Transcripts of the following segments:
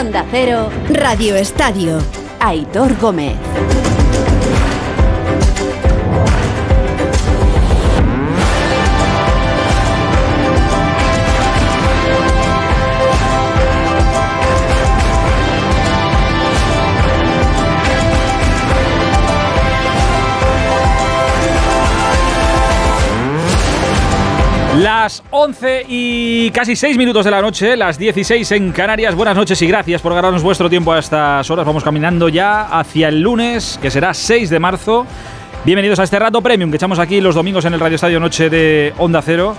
Onda Cero, Radio Estadio. Aitor Gómez. Las 11 y casi 6 minutos de la noche, las 16 en Canarias. Buenas noches y gracias por ganarnos vuestro tiempo a estas horas. Vamos caminando ya hacia el lunes, que será 6 de marzo. Bienvenidos a este rato premium que echamos aquí los domingos en el Radio Estadio Noche de Onda Cero.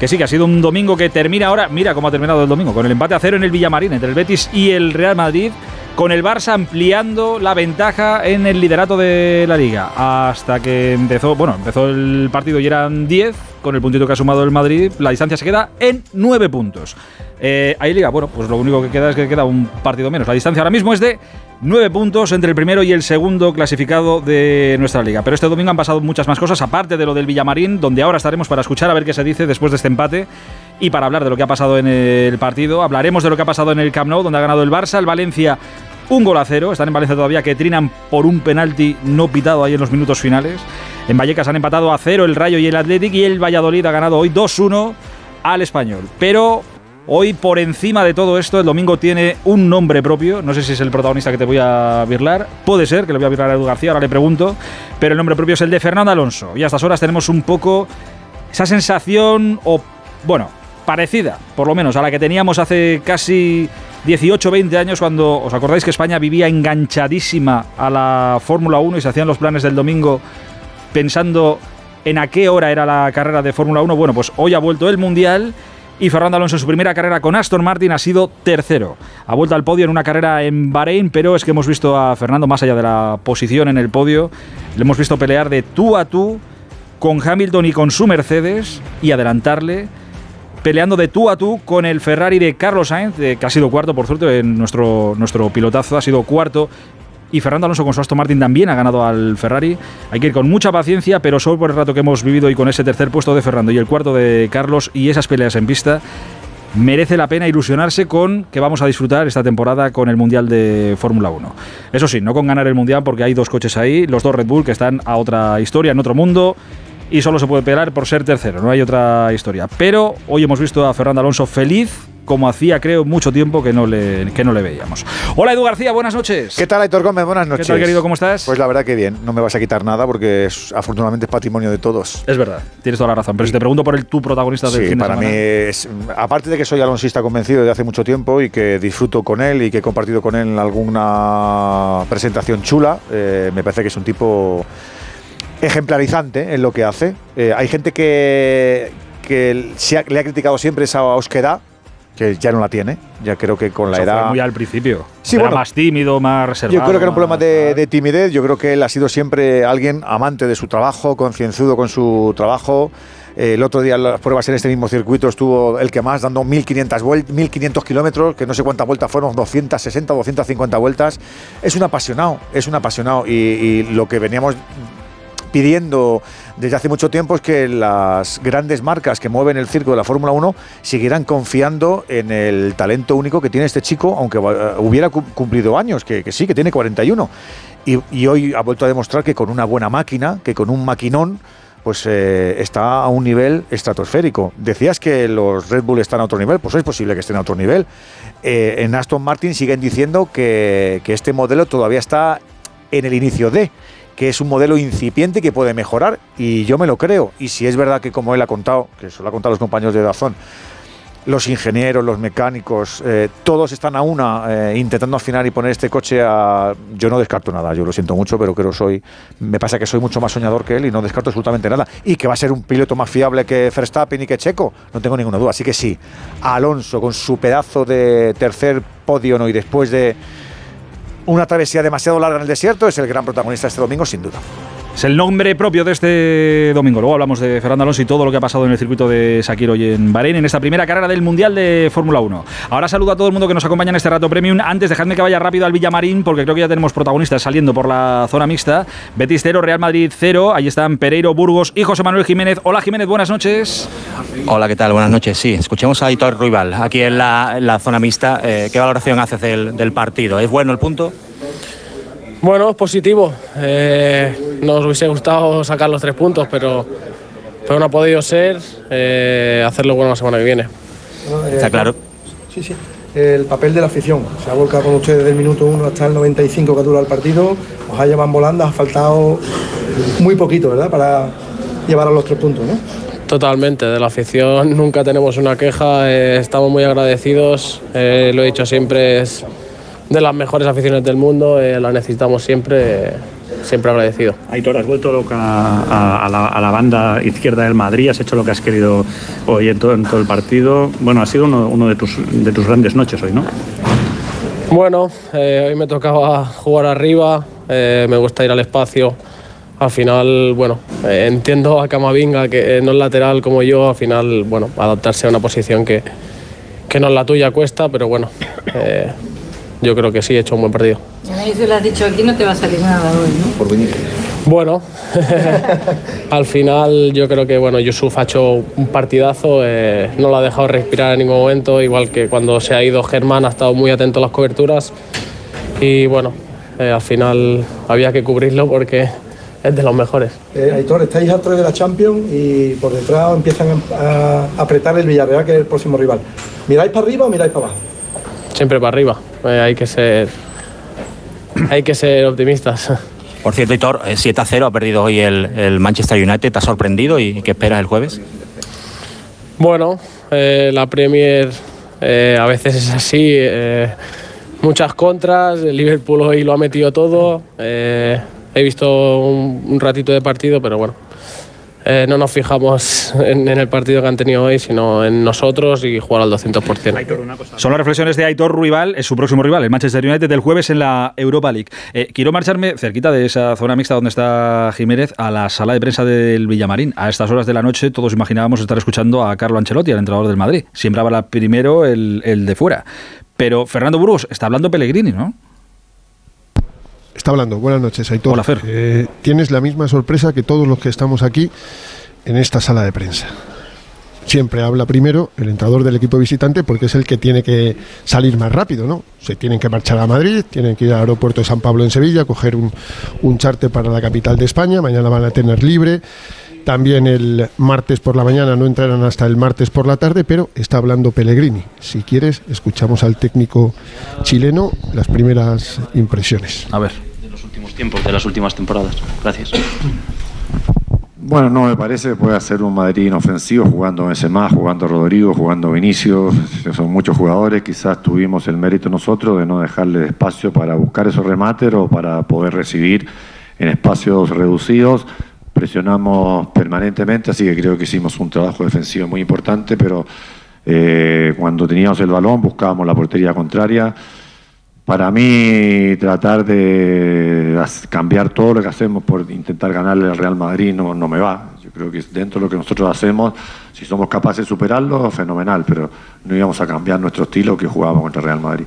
Que sí, que ha sido un domingo que termina ahora. Mira cómo ha terminado el domingo, con el empate a cero en el Villamarín entre el Betis y el Real Madrid con el Barça ampliando la ventaja en el liderato de la liga. Hasta que empezó, bueno, empezó el partido y eran 10, con el puntito que ha sumado el Madrid, la distancia se queda en 9 puntos. Eh, ahí liga, bueno, pues lo único que queda es que queda un partido menos. La distancia ahora mismo es de 9 puntos entre el primero y el segundo clasificado de nuestra liga. Pero este domingo han pasado muchas más cosas, aparte de lo del Villamarín, donde ahora estaremos para escuchar a ver qué se dice después de este empate. Y para hablar de lo que ha pasado en el partido, hablaremos de lo que ha pasado en el Camp Nou, donde ha ganado el Barça, el Valencia un gol a cero. Están en Valencia todavía que trinan por un penalti no pitado ahí en los minutos finales. En Vallecas han empatado a cero el Rayo y el Athletic y el Valladolid ha ganado hoy 2-1 al Español. Pero hoy por encima de todo esto el domingo tiene un nombre propio. No sé si es el protagonista que te voy a virlar. Puede ser que le voy a virlar a Edu García, ahora le pregunto. Pero el nombre propio es el de Fernando Alonso. Y a estas horas tenemos un poco esa sensación o, bueno, parecida, por lo menos, a la que teníamos hace casi 18, 20 años cuando os acordáis que España vivía enganchadísima a la Fórmula 1 y se hacían los planes del domingo pensando en a qué hora era la carrera de Fórmula 1. Bueno, pues hoy ha vuelto el Mundial y Fernando Alonso en su primera carrera con Aston Martin ha sido tercero. Ha vuelto al podio en una carrera en Bahrein, pero es que hemos visto a Fernando más allá de la posición en el podio, le hemos visto pelear de tú a tú con Hamilton y con su Mercedes y adelantarle peleando de tú a tú con el Ferrari de Carlos Sainz, que ha sido cuarto, por suerte, en nuestro, nuestro pilotazo ha sido cuarto. Y Fernando Alonso con su Aston Martin también ha ganado al Ferrari. Hay que ir con mucha paciencia, pero solo por el rato que hemos vivido y con ese tercer puesto de Fernando y el cuarto de Carlos y esas peleas en pista, merece la pena ilusionarse con que vamos a disfrutar esta temporada con el Mundial de Fórmula 1. Eso sí, no con ganar el Mundial porque hay dos coches ahí, los dos Red Bull que están a otra historia, en otro mundo y solo se puede pelear por ser tercero, no hay otra historia. Pero hoy hemos visto a Fernando Alonso feliz como hacía, creo, mucho tiempo que no le, que no le veíamos. Hola, Edu García, buenas noches. ¿Qué tal, Aitor Gómez? Buenas noches. ¿Qué tal, querido? ¿Cómo estás? Pues la verdad que bien, no me vas a quitar nada porque es, afortunadamente es patrimonio de todos. Es verdad, tienes toda la razón. Pero si te pregunto por el tu protagonista del sí, fin de para semana. mí es, aparte de que soy alonsista convencido desde hace mucho tiempo y que disfruto con él y que he compartido con él en alguna presentación chula, eh, me parece que es un tipo ejemplarizante en lo que hace. Eh, hay gente que, que se ha- le ha criticado siempre esa osquedad, que ya no la tiene. Ya creo que con la Eso fue edad. muy al principio. Sí, Era bueno, más tímido, más reservado. Yo creo que era un problema de, timidez. Yo creo que él ha sido siempre alguien amante de su trabajo, concienzudo con su trabajo. Eh, el otro día las pruebas en este mismo circuito estuvo el que más, dando 1.500 vuel- 1.500 kilómetros, que no sé cuántas vueltas fueron, 260, 250 vueltas. Es un apasionado, es un apasionado. Y, y lo que veníamos pidiendo desde hace mucho tiempo es que las grandes marcas que mueven el circo de la Fórmula 1 siguieran confiando en el talento único que tiene este chico, aunque hubiera cu- cumplido años, que, sí, que tiene 41. Y, y hoy ha vuelto a demostrar que con una buena máquina, que con un maquinón, pues eh, está a un nivel estratosférico. Decías que los Red Bull están a otro nivel, pues es posible que estén a otro nivel. Eh, en Aston Martin siguen diciendo que, que este modelo todavía está en el inicio de que es un modelo incipiente que puede mejorar y yo me lo creo. Y si es verdad que como él ha contado, que eso lo ha contado los compañeros de Dazón, los ingenieros, los mecánicos, eh, todos están a una eh, intentando afinar y poner este coche a... Yo no descarto nada, yo lo siento mucho, pero creo soy... Me pasa que soy mucho más soñador que él y no descarto absolutamente nada. Y que va a ser un piloto más fiable que Verstappen y que Checo, no tengo ninguna duda. Así que sí, Alonso con su pedazo de tercer podio ¿no? y después de una travesía demasiado larga en el desierto es el gran protagonista este domingo, sin duda. Es el nombre propio de este domingo. Luego hablamos de Fernando Alonso y todo lo que ha pasado en el circuito de Sakir hoy en Bahrein, en esta primera carrera del Mundial de Fórmula 1. Ahora saludo a todo el mundo que nos acompaña en este rato premium. Antes, dejadme que vaya rápido al Villamarín, porque creo que ya tenemos protagonistas saliendo por la zona mixta. Betis 0, Real Madrid 0. Ahí están Pereiro, Burgos y José Manuel Jiménez. Hola Jiménez, buenas noches. Hola, ¿qué tal? Buenas noches. Sí, escuchemos a Hitor Ruibal, aquí en la, zona mixta. Eh, ¿Qué valoración haces del, del partido? ¿Es bueno el punto? Bueno, positivo. Eh, nos hubiese gustado sacar los tres puntos, pero, pero no ha podido ser. Eh, hacerlo bueno la semana que viene. Está claro. Sí, sí. El papel de la afición. Se ha volcado con ustedes desde el minuto 1 hasta el 95 que dura el partido. Os ha llevado volando, ha faltado muy poquito, ¿verdad? Para llevar a los tres puntos, ¿no? Totalmente, de la afición nunca tenemos una queja, eh, estamos muy agradecidos, lo he dicho siempre, es de las mejores aficiones del mundo, eh, la necesitamos siempre, siempre agradecido. Aitor, has vuelto loca a, la, banda izquierda del Madrid, has hecho lo que has querido hoy en todo, el partido. Bueno, ha sido uno, de, tus, de tus grandes noches hoy, ¿no? Bueno, eh, hoy me tocaba jugar arriba, eh, me gusta ir al espacio. Al final, bueno, entiendo a Camavinga que no es lateral como yo, al final, bueno, adaptarse a una posición que, que no es la tuya cuesta, pero bueno, yo creo que sí, he hecho un buen partido. Si lo has dicho aquí, no te va a salir nada hoy, ¿no? Por venir. Bueno, al final yo creo que bueno, Yusuf ha hecho un partidazo, eh, no lo ha dejado respirar en ningún momento, igual que cuando se ha ido Germán ha estado muy atento a las coberturas y bueno, eh, al final había que cubrirlo porque es de los mejores. Eh, Aitor, estáis a tres de la Champions y por detrás empiezan a apretar el Villarreal, que es el próximo rival. ¿Miráis para arriba o miráis para abajo? Siempre para arriba. Eh, hay que ser hay que ser optimistas. Por cierto, Hitor, 7 eh, a 0 ha perdido hoy el, Manchester United. ¿Te ha sorprendido y qué esperas el jueves? Bueno, eh, la Premier a veces es así. muchas contras. El Liverpool hoy lo ha metido todo. he visto un ratito de partido, pero bueno, eh, no nos fijamos en, el partido que han tenido hoy, sino en nosotros y jugar al 200%. Son las reflexiones de Aitor Ruibal, es su próximo rival, el Manchester United, del jueves en la Europa League. Eh, quiero marcharme cerquita de esa zona mixta donde está Jiménez a la sala de prensa del Villamarín. A estas horas de la noche todos imaginábamos estar escuchando a Carlo Ancelotti, al entrenador del Madrid. Siempre habla primero el, el de fuera. Pero Fernando Burgos está hablando Pellegrini, ¿no? Está hablando. Buenas noches, Aitor. Hola, Fer. Eh, tienes la misma sorpresa que todos los que estamos aquí en esta sala de prensa. Siempre habla primero el entrador del equipo visitante porque es el que tiene que salir más rápido, ¿no? Se tienen que marchar a Madrid, tienen que ir al aeropuerto de San Pablo en Sevilla, coger un, un charter para la capital de España, mañana van a tener libre. También el martes por la mañana, no entrarán hasta el martes por la tarde, pero está hablando Pellegrini. Si quieres, escuchamos al técnico chileno las primeras impresiones. A ver. De los últimos tiempos, de las últimas temporadas. Gracias. Bueno, no me parece que puede ser un Madrid inofensivo jugando más, jugando Rodrigo, jugando Vinicius. Son muchos jugadores. Quizás tuvimos el mérito nosotros de no dejarle espacio para buscar esos remates o para poder recibir en espacios reducidos presionamos permanentemente, así que creo que hicimos un trabajo defensivo muy importante, pero eh, cuando teníamos el balón buscábamos la portería contraria. Para mí, tratar de cambiar todo lo que hacemos por intentar ganarle al Real Madrid no, no me va. Yo creo que dentro de lo que nosotros hacemos, si somos capaces de superarlo, fenomenal, pero no íbamos a cambiar nuestro estilo que jugábamos contra el Real Madrid.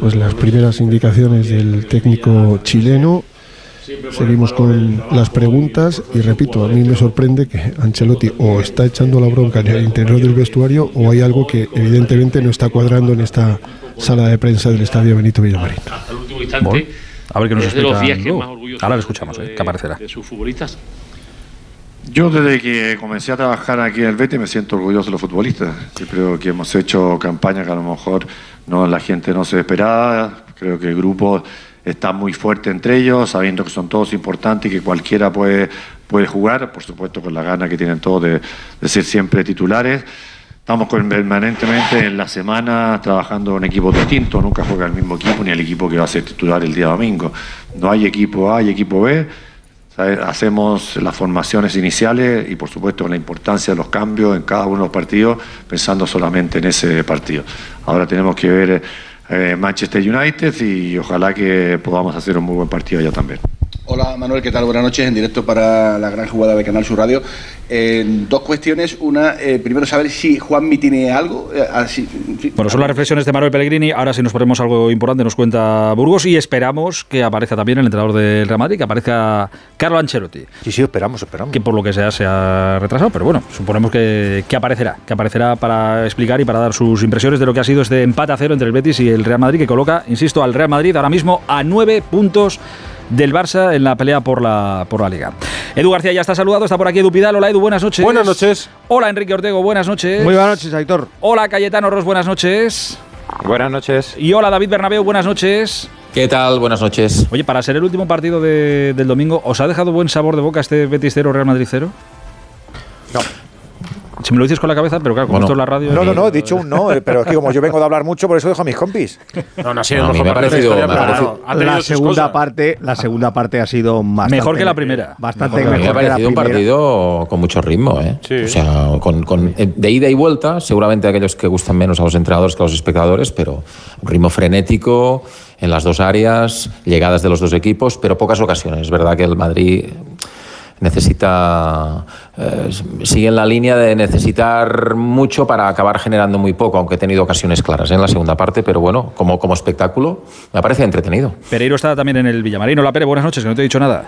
Pues las primeras indicaciones del técnico chileno Seguimos con las preguntas y repito, a mí me sorprende que Ancelotti o está echando la bronca en el interior del vestuario o hay algo que evidentemente no está cuadrando en esta sala de prensa del Estadio Benito Villamarín. a ver qué nos explica. Ahora lo escuchamos, eh, que aparecerá. Yo desde que comencé a trabajar aquí en el Betis me siento orgulloso de los futbolistas. Yo creo que hemos hecho campañas que a lo mejor no la gente no se esperaba. Creo que el grupo está muy fuerte entre ellos, sabiendo que son todos importantes y que cualquiera puede, puede jugar, por supuesto con la gana que tienen todos de, ser siempre titulares. Estamos permanentemente en la semana trabajando en equipos distintos, nunca juega el mismo equipo ni el equipo que va a ser titular el día domingo. No hay equipo A y equipo B, hacemos las formaciones iniciales y por supuesto la importancia de los cambios en cada uno de los partidos, pensando solamente en ese partido. Ahora tenemos que ver Manchester United y ojalá que podamos hacer un muy buen partido allá también. Hola Manuel, ¿qué tal? Buenas noches, en directo para la gran jugada de Canal Sur Radio. Eh, dos cuestiones. Una, eh, primero saber si Juanmi tiene algo. eh, así-. Bueno, son las reflexiones de Manuel Pellegrini. Ahora, si nos ponemos algo importante, nos cuenta Burgos y esperamos que aparezca también el entrenador del Real Madrid, que aparezca Carlo Ancelotti. Sí, sí, esperamos, esperamos. Que por lo que sea se ha retrasado, pero bueno, suponemos que, que aparecerá, que aparecerá para explicar y para dar sus impresiones de lo que ha sido este empate a cero entre el Betis y el Real Madrid, que coloca, insisto, al Real Madrid ahora mismo a nueve puntos del Barça en la pelea por la, por la Liga. Edu García ya está saludado, está por aquí Edu Pidal. Hola Edu, buenas noches. Buenas noches. Hola Enrique Ortego, buenas noches. Muy buenas noches, Aitor. Hola Cayetano Ros, buenas noches. Buenas noches. Y hola David Bernabeu, buenas noches. ¿Qué tal? Buenas noches. Oye, para ser el último partido de- del domingo, ¿os ha dejado buen sabor de boca este Betis 0 Real Madrid 0? No. Si me lo dices con la cabeza, pero claro, como Bueno. esto es la radio. No, no, no, he dicho un no, eh, pero es que como yo vengo de hablar mucho, por eso dejo a mis compis. No, no ha sido mejor me ha parecido- historia, me ha pero parecido- Ha tenido la segunda cosas. parte, la segunda parte ha sido bastante Mejor que la primera. Bastante mí mejor, me ha que la parecido un primera. partido con mucho ritmo, ¿eh? O sea, con, con- eh, de ida y vuelta, seguramente aquellos que gustan menos a los entrenadores que a los espectadores, pero un ritmo frenético en las dos áreas, llegadas de los dos equipos, pero pocas ocasiones. Es verdad que el Madrid necesita eh, sigue en la línea de necesitar mucho para acabar generando muy poco, aunque he tenido ocasiones claras ¿eh? en la segunda parte, pero bueno, como, como espectáculo me parece entretenido. Pereiro está también en el Villamarín. Hola Pere, buenas noches, que no te he dicho nada.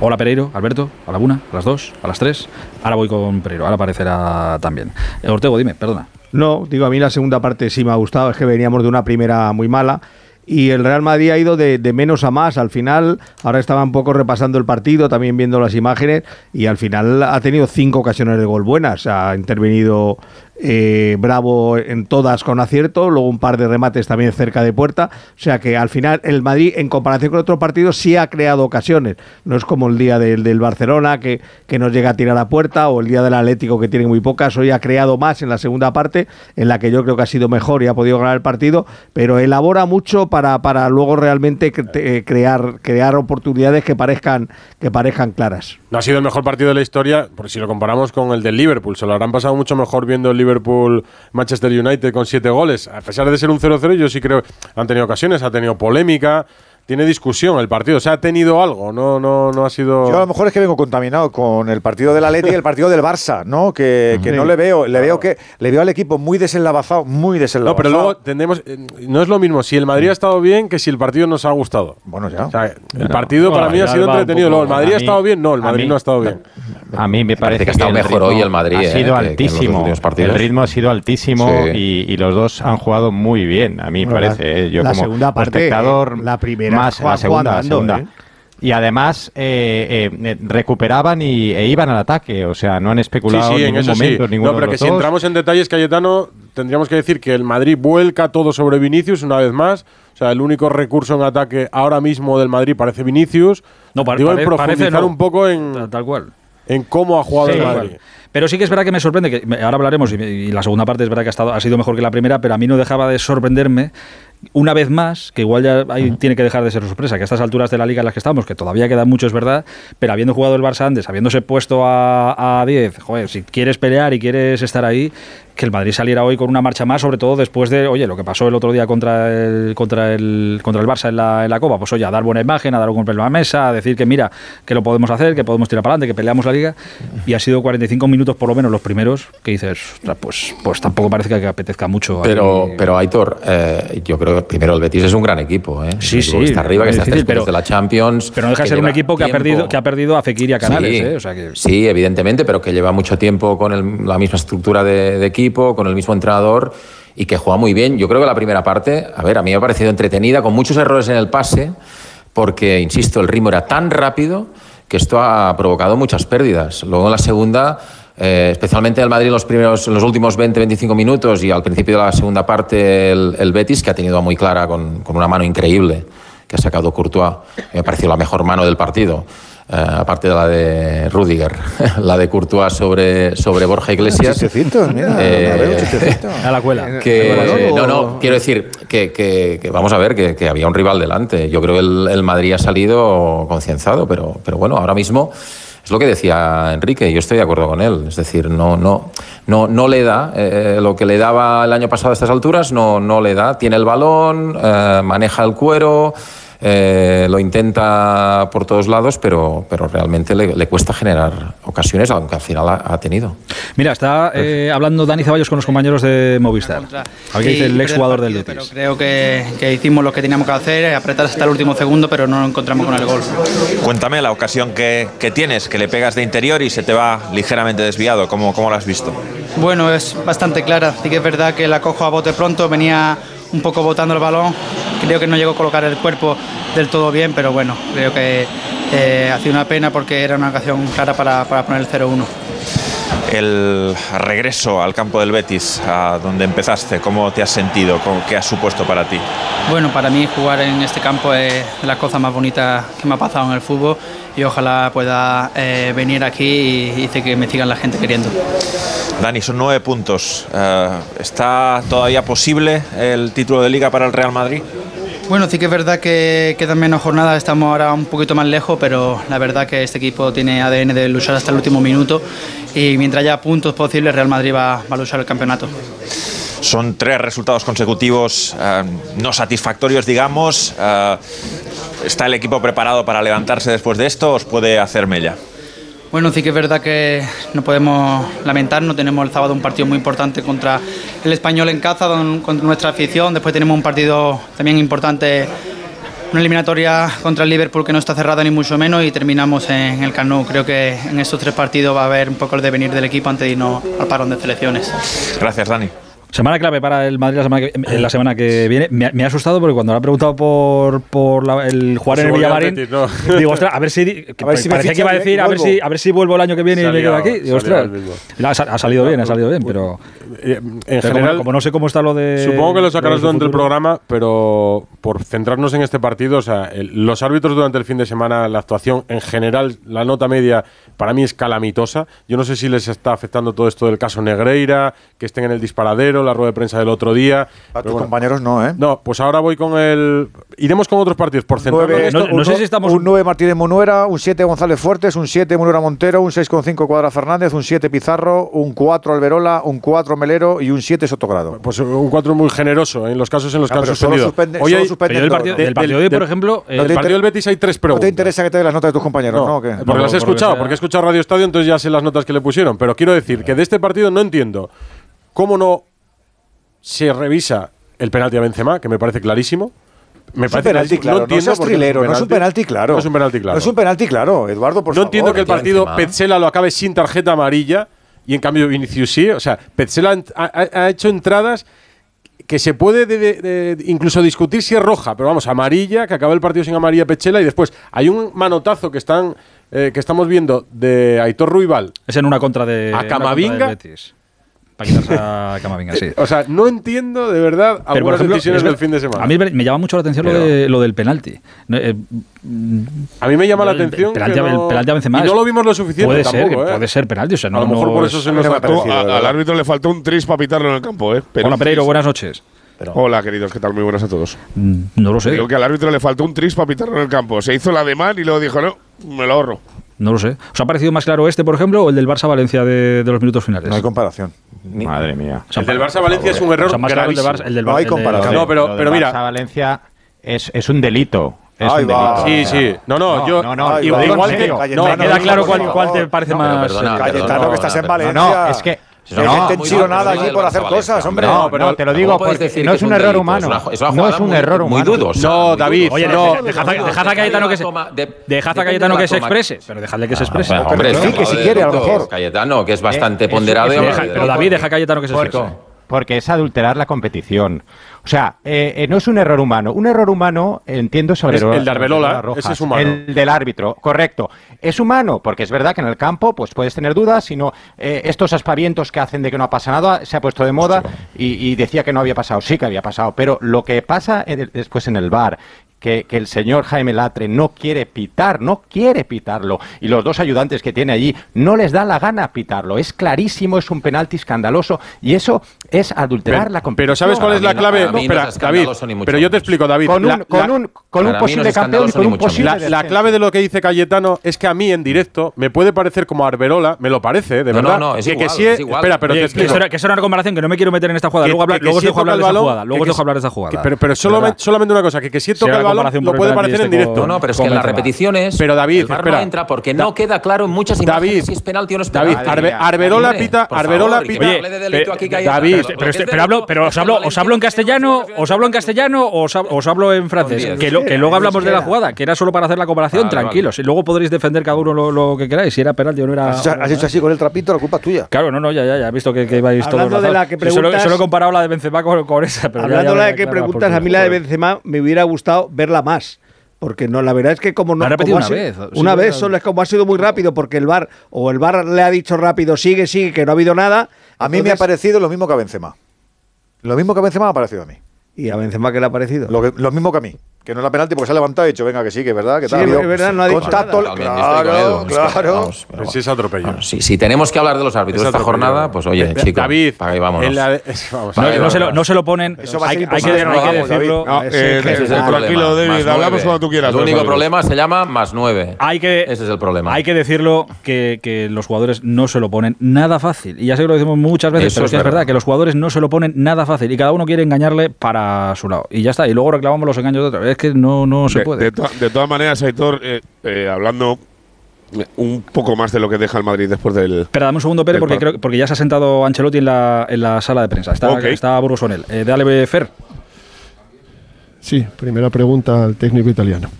Hola Pereiro, Alberto, a la una, a las dos, a las tres. Ahora voy con Pereiro, ahora aparecerá también. Eh, Ortego, dime, perdona. No, digo, a mí la segunda parte sí me ha gustado, es que veníamos de una primera muy mala. Y el Real Madrid ha ido de, de menos a más. Al final, ahora estaba un poco repasando el partido, también viendo las imágenes, y al final ha tenido cinco ocasiones de gol buenas. Ha intervenido eh, Bravo en todas con acierto, luego un par de remates también cerca de puerta. O sea que al final el Madrid, en comparación con otros partidos, sí ha creado ocasiones. No es como el día del, Barcelona, que, que nos llega a tirar a puerta, o el día del Atlético, que tiene muy pocas. Hoy ha creado más en la segunda parte, en la que yo creo que ha sido mejor y ha podido ganar el partido, pero elabora mucho para, para luego realmente eh, crear, crear oportunidades que parezcan, que parezcan claras. No ha sido el mejor partido de la historia, porque si lo comparamos con el del Liverpool, se lo habrán pasado mucho mejor viendo el Liverpool-Manchester United con siete goles. A pesar de ser un 0-0, yo sí creo han tenido ocasiones, ha tenido polémica, tiene discusión el partido. O sea, ha tenido algo, no, no, no ha sido. Yo a lo mejor es que vengo contaminado con el partido del Atleti y el partido del Barça, ¿no? Que, que Sí. no le veo, le veo que le veo al equipo muy desenlavazado, muy desenlavazado. No, pero luego tendremos. eh, No es lo mismo si el Madrid ha estado bien que si el partido nos ha gustado. Bueno, ya. O sea, el partido para mí ha sido entretenido. Luego, ¿el Madrid ha estado bien? No, el Madrid no ha estado bien. A mí me parece que ha estado mejor ritmo hoy el Madrid, Ha eh, sido que- que en los altísimo. el ritmo ha sido altísimo Sí. y, y los dos han jugado muy bien. A mí me Bueno, parece. eh, Yo la como segunda parte, espectador, la primera más Juan- la segunda, Juan la segunda. ¿eh? Y además eh, eh, eh, recuperaban y, e iban al ataque. O sea, no han especulado sí, en en ningún eso sí. momento. ninguno No, pero de que los si dos. entramos en detalles, Cayetano, tendríamos que decir que el Madrid vuelca todo sobre Vinicius una vez más. O sea, el único recurso en ataque ahora mismo del Madrid parece Vinicius. No, pa- Digo, en pare- profundizar parece no. un poco en, tal cual. en cómo ha jugado Sí, el tal Madrid. cual. Pero sí que es verdad que me sorprende, que ahora hablaremos, y, y la segunda parte es verdad que ha, estado, ha sido mejor que la primera, pero a mí no dejaba de sorprenderme una vez más, que igual ya ahí tiene que dejar de ser sorpresa, que a estas alturas de la liga en las que estamos, que todavía queda mucho, es verdad, pero habiendo jugado el Barça antes, habiéndose puesto a, a 10, joder, si quieres pelear y quieres estar ahí, que el Madrid saliera hoy con una marcha más, sobre todo después de, oye, lo que pasó el otro día contra el, contra el, contra el Barça en la, en la Copa, pues oye, a dar buena imagen, a dar un golpe en la mesa, a decir que mira, que lo podemos hacer, que podemos tirar para adelante, que peleamos la liga, y ha sido 45 minutos por lo menos los primeros, que dices, "Ostras, pues, pues tampoco parece que apetezca mucho. Pero, aquí". pero Aitor, eh, yo creo que primero el Betis es un gran equipo. ¿eh? Sí, sí, está arriba, que es está difícil, pero- de la Champions. Pero no deja de ser un equipo que ha, perdido, que ha perdido a Fekir y a Canales, Sí, ¿eh? O sea que, sí, evidentemente, pero que lleva mucho tiempo con el- la misma estructura de, de equipo, con el mismo entrenador y que juega muy bien. Yo creo que la primera parte, a ver, a mí me ha parecido entretenida, con muchos errores en el pase, porque, insisto, el ritmo era tan rápido que esto ha provocado muchas pérdidas. Luego en la segunda, eh, especialmente el Madrid en los, primeros, en los últimos 20-25 minutos y al principio de la segunda parte el, el Betis, que ha tenido muy clara con, con una mano increíble que ha sacado Courtois. Me ha parecido la mejor mano del partido. Eh, aparte de la de Rudiger, la de Courtois sobre, sobre Borja Iglesias. Mira, Eh, a la cuela. que, Bueno, no, no, quiero decir que, que- que vamos a ver que, que había un rival delante. Yo creo que el, el Madrid ha salido concienciado, pero, pero bueno, ahora mismo es lo que decía Enrique, yo estoy de acuerdo con él. Es decir, no, no, no, no le da eh, lo que le daba el año pasado a estas alturas, no, no le da. Tiene el balón, eh, maneja el cuero. Eh, lo intenta por todos lados, pero, pero realmente le, le cuesta generar ocasiones, aunque al final ha, ha tenido. Mira, está eh, hablando Dani Ceballos con los compañeros de Movistar. A ver qué dice el exjugador del Betis. Pero creo que, que hicimos lo que teníamos que hacer, apretar hasta el último segundo, pero no lo encontramos con el gol. Cuéntame la ocasión que, que tienes, que le pegas de interior y se te va ligeramente desviado. ¿Cómo, cómo lo has visto? Bueno, es bastante clara. Sí que es verdad que la cojo a bote pronto, venía un poco botando el balón. Creo que no llegó a colocar el cuerpo del todo bien, pero bueno, creo que eh, ha sido una pena porque era una ocasión clara para, para poner el 0-1. El regreso al campo del Betis, a donde empezaste, ¿cómo te has sentido? ¿Cómo- ¿Qué ha supuesto para ti? Bueno, para mí jugar en este campo es la cosa más bonita que me ha pasado en el fútbol y ojalá pueda eh, venir aquí y, y que me sigan la gente queriendo. Dani, son nueve puntos. Eh, ¿Está todavía posible el título de liga para el Real Madrid? Bueno, sí que es verdad que quedan menos jornadas, estamos ahora un poquito más lejos, pero la verdad que este equipo tiene ADN de luchar hasta el último minuto y mientras haya puntos posibles, Real Madrid va, va a luchar el campeonato. Son tres resultados consecutivos eh, no satisfactorios, digamos. Eh, ¿Está el equipo preparado para levantarse después de esto? ¿Os puede hacer mella? Bueno, sí que es verdad que no podemos lamentarnos. Tenemos el sábado un partido muy importante contra el español en casa, contra nuestra afición. Después tenemos un partido también importante, una eliminatoria contra el Liverpool que no está cerrada ni mucho menos y terminamos en el Camp Nou. Creo que en estos tres partidos va a haber un poco el devenir del equipo antes de irnos al parón de selecciones. Gracias, Dani. Semana clave para el Madrid la semana que, eh, la semana que viene. Me ha, me ha asustado porque cuando le ha preguntado por, por la- el jugar en el al Villamarín, Betis, ¿no? digo, ostras, a ver si. que A ver si me parecía que iba a decir, a ver, si, a ver si vuelvo el año que viene y me quedo aquí. Digo, ostras, la- ha, salido bien, ha salido bien, pero. Eh, En pero como- general, como, no sé cómo está lo de. Supongo que lo sacarás durante el programa, pero por centrarnos en este partido, o sea, el- los árbitros durante el fin de semana, la actuación en general, la nota media, para mí es calamitosa. Yo no sé si les está afectando todo esto del caso Negreira, que estén en el disparadero, la rueda de prensa del otro día. A tus bueno. compañeros no, ¿eh? No, pues ahora voy con el. Iremos con otros partidos, por centrarnos Nueve- en esto. un no- Un 9 Martínez Munuera, un 7 González Fuertes, un 7 Munuera Montero, un 6,5 Cuadra Fernández, un 7 Pizarro, un 4 Alberola, un 4 Melero y un 7 Sotogrado. Pues un 4 muy generoso en los casos en los que Ah, han pero solo suspendido. suspende- Hoy hay- del dos, partido, ¿no? del partido de hoy, por ejemplo, ¿No eh, el partido del Betis hay tres ¿No preguntas. te interesa que te dé las notas de tus compañeros? No. Porque las he que escuchado, sea. porque he escuchado Radio Estadio, entonces ya sé las notas que le pusieron. Pero quiero decir que de este partido no entiendo cómo no se revisa el penalti a Benzema, que me parece clarísimo. Me es un parece penalti claro, no, seas es un penalti claro. No es un penalti claro. No es un penalti claro, Eduardo, por no favor. entiendo que el partido. Petzela lo acabe sin tarjeta amarilla y en cambio Vinicius sí. O sea, Petzela ha, hecho entradas que se puede de- de- de- incluso discutir si es roja, pero vamos, amarilla, que acaba el partido sin amarilla Petzela y después hay un manotazo que están eh, que estamos viendo de Aitor Ruibal Es en una contra de. ¿A una contra Camavinga? Betis. Para quitarse a Camavinga, sí. O sea, no entiendo de verdad Pero, por algunas ejemplo, decisiones es del fin de semana. A mí me llama mucho la atención lo, de, lo del penalti. No, eh, A mí me llama la el- el atención penalti, que no- el penalti a Benzema y no lo vimos lo suficiente Puede ser, tampoco, que ¿eh? puede ser penalti. O sea, no, a lo mejor no por es- eso se nos a- al árbitro le faltó un tris para pitarlo en el campo, ¿eh? Pero Hola, Pereiro, buenas noches. Hola, queridos, ¿qué tal? Muy buenas a todos. Mm, No lo sé. Digo que al árbitro le faltó un tris para pitarlo en el campo. Se hizo la de mal y luego dijo, no, me lo ahorro. No lo sé. ¿Os ha parecido más claro este, por ejemplo, o el del Barça-Valencia de, de los minutos finales? No hay comparación. Madre mía. El del Barça Valencia es un error O sea, más claro el, de gravísimo. Barça- el del No Bar- hay el de- comparación. No, pero, pero del mira, Barça Valencia es, es un delito. Es Ahí un va. delito. Sí, sí. No, no, yo. no, no, igual en que. Cayetano, Me No, queda no, claro no, cuál, no, cuál no, te parece no, más. Cayetano, perdona, que estás en. Valencia. No, no, es que No, No, gente muy enchironada mal, aquí muy por hacer Valencia, cosas, hombre. No, No, pero no, te lo ¿cómo digo porque decir no es un un error humano. Es una- es una No es un muy- error muy humano. dudosa. No, muy David. Oye, no. dejad, dejad a Cayetano que se, toma- de- dejad a Cayetano que se exprese, pero dejadle que se exprese. Bueno, Hombre, sí, que si quiere, a lo Pero mejor. Cayetano, que es bastante Eh, ponderado. pero David, deja a Cayetano que se exprese. porque es adulterar la competición. O sea, eh, eh, no es un error humano. Un error humano, entiendo, sobre Es el de Arbelola, ese es humano. El del árbitro, correcto. Es humano, porque es verdad que en el campo pues puedes tener dudas, sino eh, estos aspavientos que hacen de que no ha pasado nada, se ha puesto de moda y, y decía que no había pasado. Sí que había pasado, pero lo que pasa después en el bar que, que el señor Jaime Latre no quiere pitar, no quiere pitarlo, y los dos ayudantes que tiene allí no les da la gana pitarlo. Es clarísimo, es un penalti escandaloso, y eso es adulterar la competición. Pero ¿sabes cuál es la no- clave? no espera, es David, pero yo te explico, David. Con un, la- con la- un, con un no posible es campeón y con un posible La, la clave de lo que dice Cayetano es que a mí en directo me puede parecer como Arberola, me lo parece, de No, verdad. no, no, es que, igual, que sí es igual. Espera, pero Oye, te que explico. que eso era una comparación que no me quiero meter en esta jugada. Que- luego habla- luego os dejo hablar de esa balón, jugada. Luego os dejo hablar de esa jugada. Pero pero solamente, una cosa, que, que si toca el como comparación lo puede parecer en este directo. con- No, pero es que en las repeticiones Pero David, el espera. no entra porque Da- no queda claro en muchas David, imágenes si es penalti o no es David, penalti. Arbe- Arberola pita, Arberola pita. David, pero- Pero, pero hablo, pero os hablo, os hablo en castellano, os hablo en castellano o os, hab- os hablo en francés. Que, lo- que luego hablamos de la jugada, que era solo para hacer la comparación, tranquilos. Y luego podréis defender cada uno lo, que queráis, si era penalti o no era. Has hecho, así con el trapito, la culpa es tuya. Claro, no, no, ya, ya, ya he visto que, ibais todos. Hablando de la que preguntas- solo he comparado la de Benzema con, esa. Hablando de la que preguntas, a mí la de Benzema me hubiera gustado verla más. Porque no, la verdad es que como no. La ha como una ha sido- vez, Una vez, solo es como ha sido muy rápido, porque el bar o el bar le ha dicho rápido, sigue, sigue, que no ha habido nada. A mí me ha parecido lo mismo que a Benzema. Lo mismo que a Benzema me ha parecido a mí. ¿Y a Benzema qué le ha parecido? Lo, que- lo mismo que a mí. Que no era penalti porque se ha levantado y ha dicho, venga, que sí, que es verdad, que Sí, tal. es verdad, no ha dicho Contacto, nada. Claro, es claro. vamos, pero Pero sí es atropello. Si, si tenemos que hablar de los árbitros Es esta jornada, pues oye, chicos, David, para ahí vámonos. en la de- es- vamos, No, no se lo, no se lo ponen. Eso va a hay, que, hay decirlo. No, Ese- eh, ese es el tranquilo, problema. David, hablamos cuando tú quieras. El único problema se llama más nueve. Hay que, Ese es el problema. Hay que decirlo que, que los jugadores no se lo ponen nada fácil. Y ya sé que lo decimos muchas veces, Eso pero es es es verdad. que los jugadores no se lo ponen nada fácil. Y cada uno quiere engañarle para su lado. Y ya está. Y luego reclamamos los engaños de otro. Es que no, no se De, puede. de to- de todas maneras, Aitor, eh, eh, hablando un poco más de lo que deja el Madrid después del. Espera, dame un segundo, Pere, del porque, creo, porque ya se ha sentado Ancelotti en la, en la sala de prensa. Está, Ok. está Burgos con él. Eh, dale, Fer. Sí, primera pregunta al técnico italiano.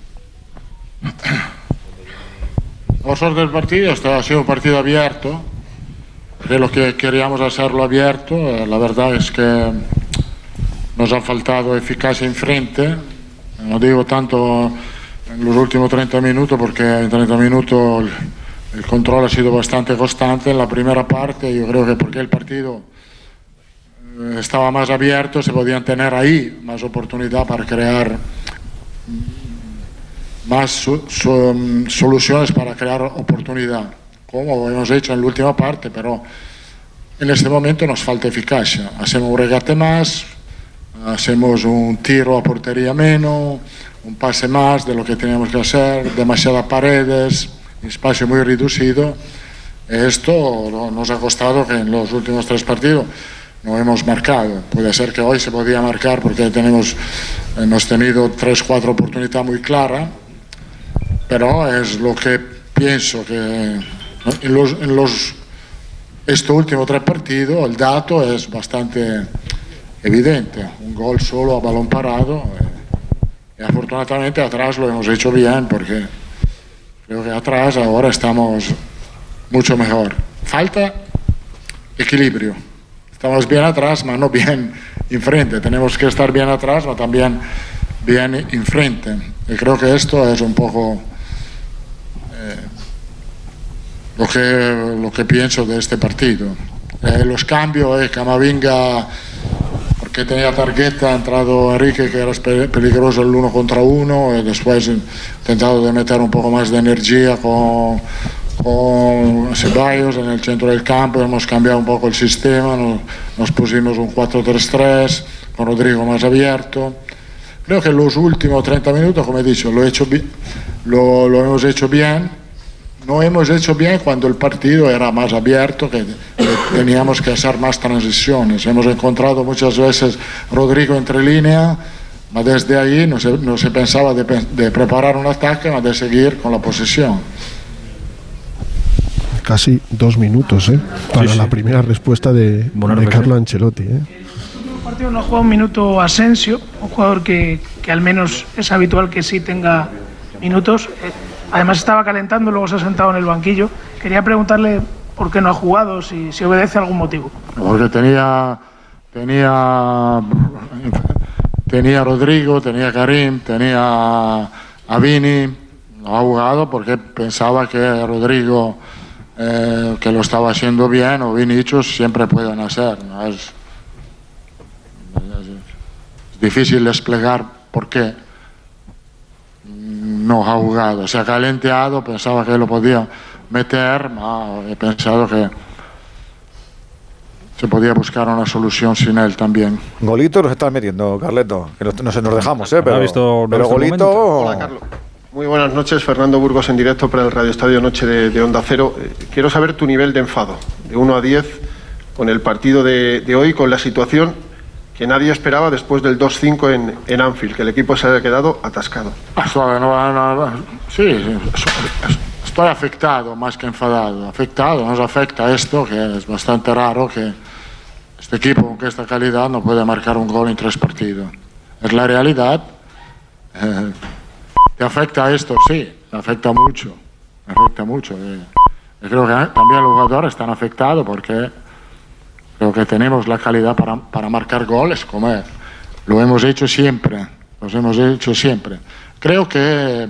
Vosotros del partido, esto ha sido un partido abierto, de lo que queríamos hacerlo abierto, eh, la verdad es que nos ha faltado eficacia en frente, no digo tanto en los últimos 30 minutos porque en 30 minutos el, control ha sido bastante constante en la primera parte, yo creo que porque el partido eh, estaba más abierto se podían tener ahí más oportunidad para crear más su- mm, soluciones para crear oportunidad, como hemos hecho en la última parte, pero en este momento nos falta eficacia. Hacemos un regate más, hacemos un tiro a portería menos, un pase más de lo que teníamos que hacer, demasiadas paredes, espacio muy reducido. Esto nos ha costado que en los últimos tres partidos no hemos marcado. Puede ser que hoy se podía marcar porque tenemos, hemos tenido tres, cuatro oportunidades muy claras, pero es lo que pienso que en los, en los estos últimos tres partidos el dato es bastante evidente. Un gol solo a balón parado. eh, y afortunadamente atrás lo hemos hecho bien porque creo que atrás ahora estamos mucho mejor. Falta equilibrio. Estamos bien atrás, pero no bien enfrente. Tenemos que estar bien atrás, pero también bien enfrente. Y creo que esto es un poco eh, lo, que, lo que pienso de este partido. Eh, los cambios, eh, Camavinga, porque tenía tarjeta, ha entrado Enrique, que era pe- peligroso el uno contra uno, y después intentado de meter un poco más de energía con, con Ceballos en el centro del campo, hemos cambiado un poco el sistema, nos, nos pusimos un 4-3-3, con Rodrigo más abierto. Creo que los últimos 30 minutos, como he dicho, lo, he hecho lo, lo hemos hecho bien. No hemos hecho bien cuando el partido era más abierto, que, que teníamos que hacer más transiciones. Hemos encontrado muchas veces Rodrigo entre línea, pero desde ahí no se, no se pensaba de, de preparar un ataque, sino de seguir con la posesión. Casi dos minutos, ¿eh? Para Sí, la sí. primera respuesta de, de. Carlo Ancelotti, ¿eh? Partido no ha jugado un minuto Asensio, un jugador que, que al menos es habitual que sí tenga minutos. Además estaba calentando, luego se ha sentado en el banquillo. Quería preguntarle por qué no ha jugado, si, obedece a algún motivo. Porque tenía, tenía, tenía Rodrigo, tenía Karim, tenía a Vini, no ha jugado porque pensaba que Rodrigo, eh, que lo estaba haciendo bien, o Vinicius siempre pueden hacer. es difícil desplegar por qué no ha jugado. Se ha calenteado, pensaba que lo podía meter, he pensado que se podía buscar una solución sin él también. Golito nos está metiendo, Carleto. Que no, no se nos dejamos, ¿eh? Pero, ha visto- pero Golito. Hola, Carlos. Muy buenas noches, Fernando Burgos en directo para el Radio Estadio Noche de, de Onda Cero. Eh, Quiero saber tu nivel de enfado, de 1 a 10, con el partido de, de hoy, con la situación que nadie esperaba después del 2-5 en, en Anfield, que el equipo se haya quedado atascado. Sí, estoy afectado más que enfadado. Afectado, nos afecta esto, que es bastante raro que este equipo con esta calidad no puede marcar un gol en tres partidos. Es la realidad. Eh, ¿Te afecta esto? Sí, afecta mucho. Afecta mucho. eh. Creo que también los jugadores están afectados porque creo que tenemos la calidad para, para marcar goles, como es. lo hemos hecho siempre. Lo hemos hecho siempre. Creo que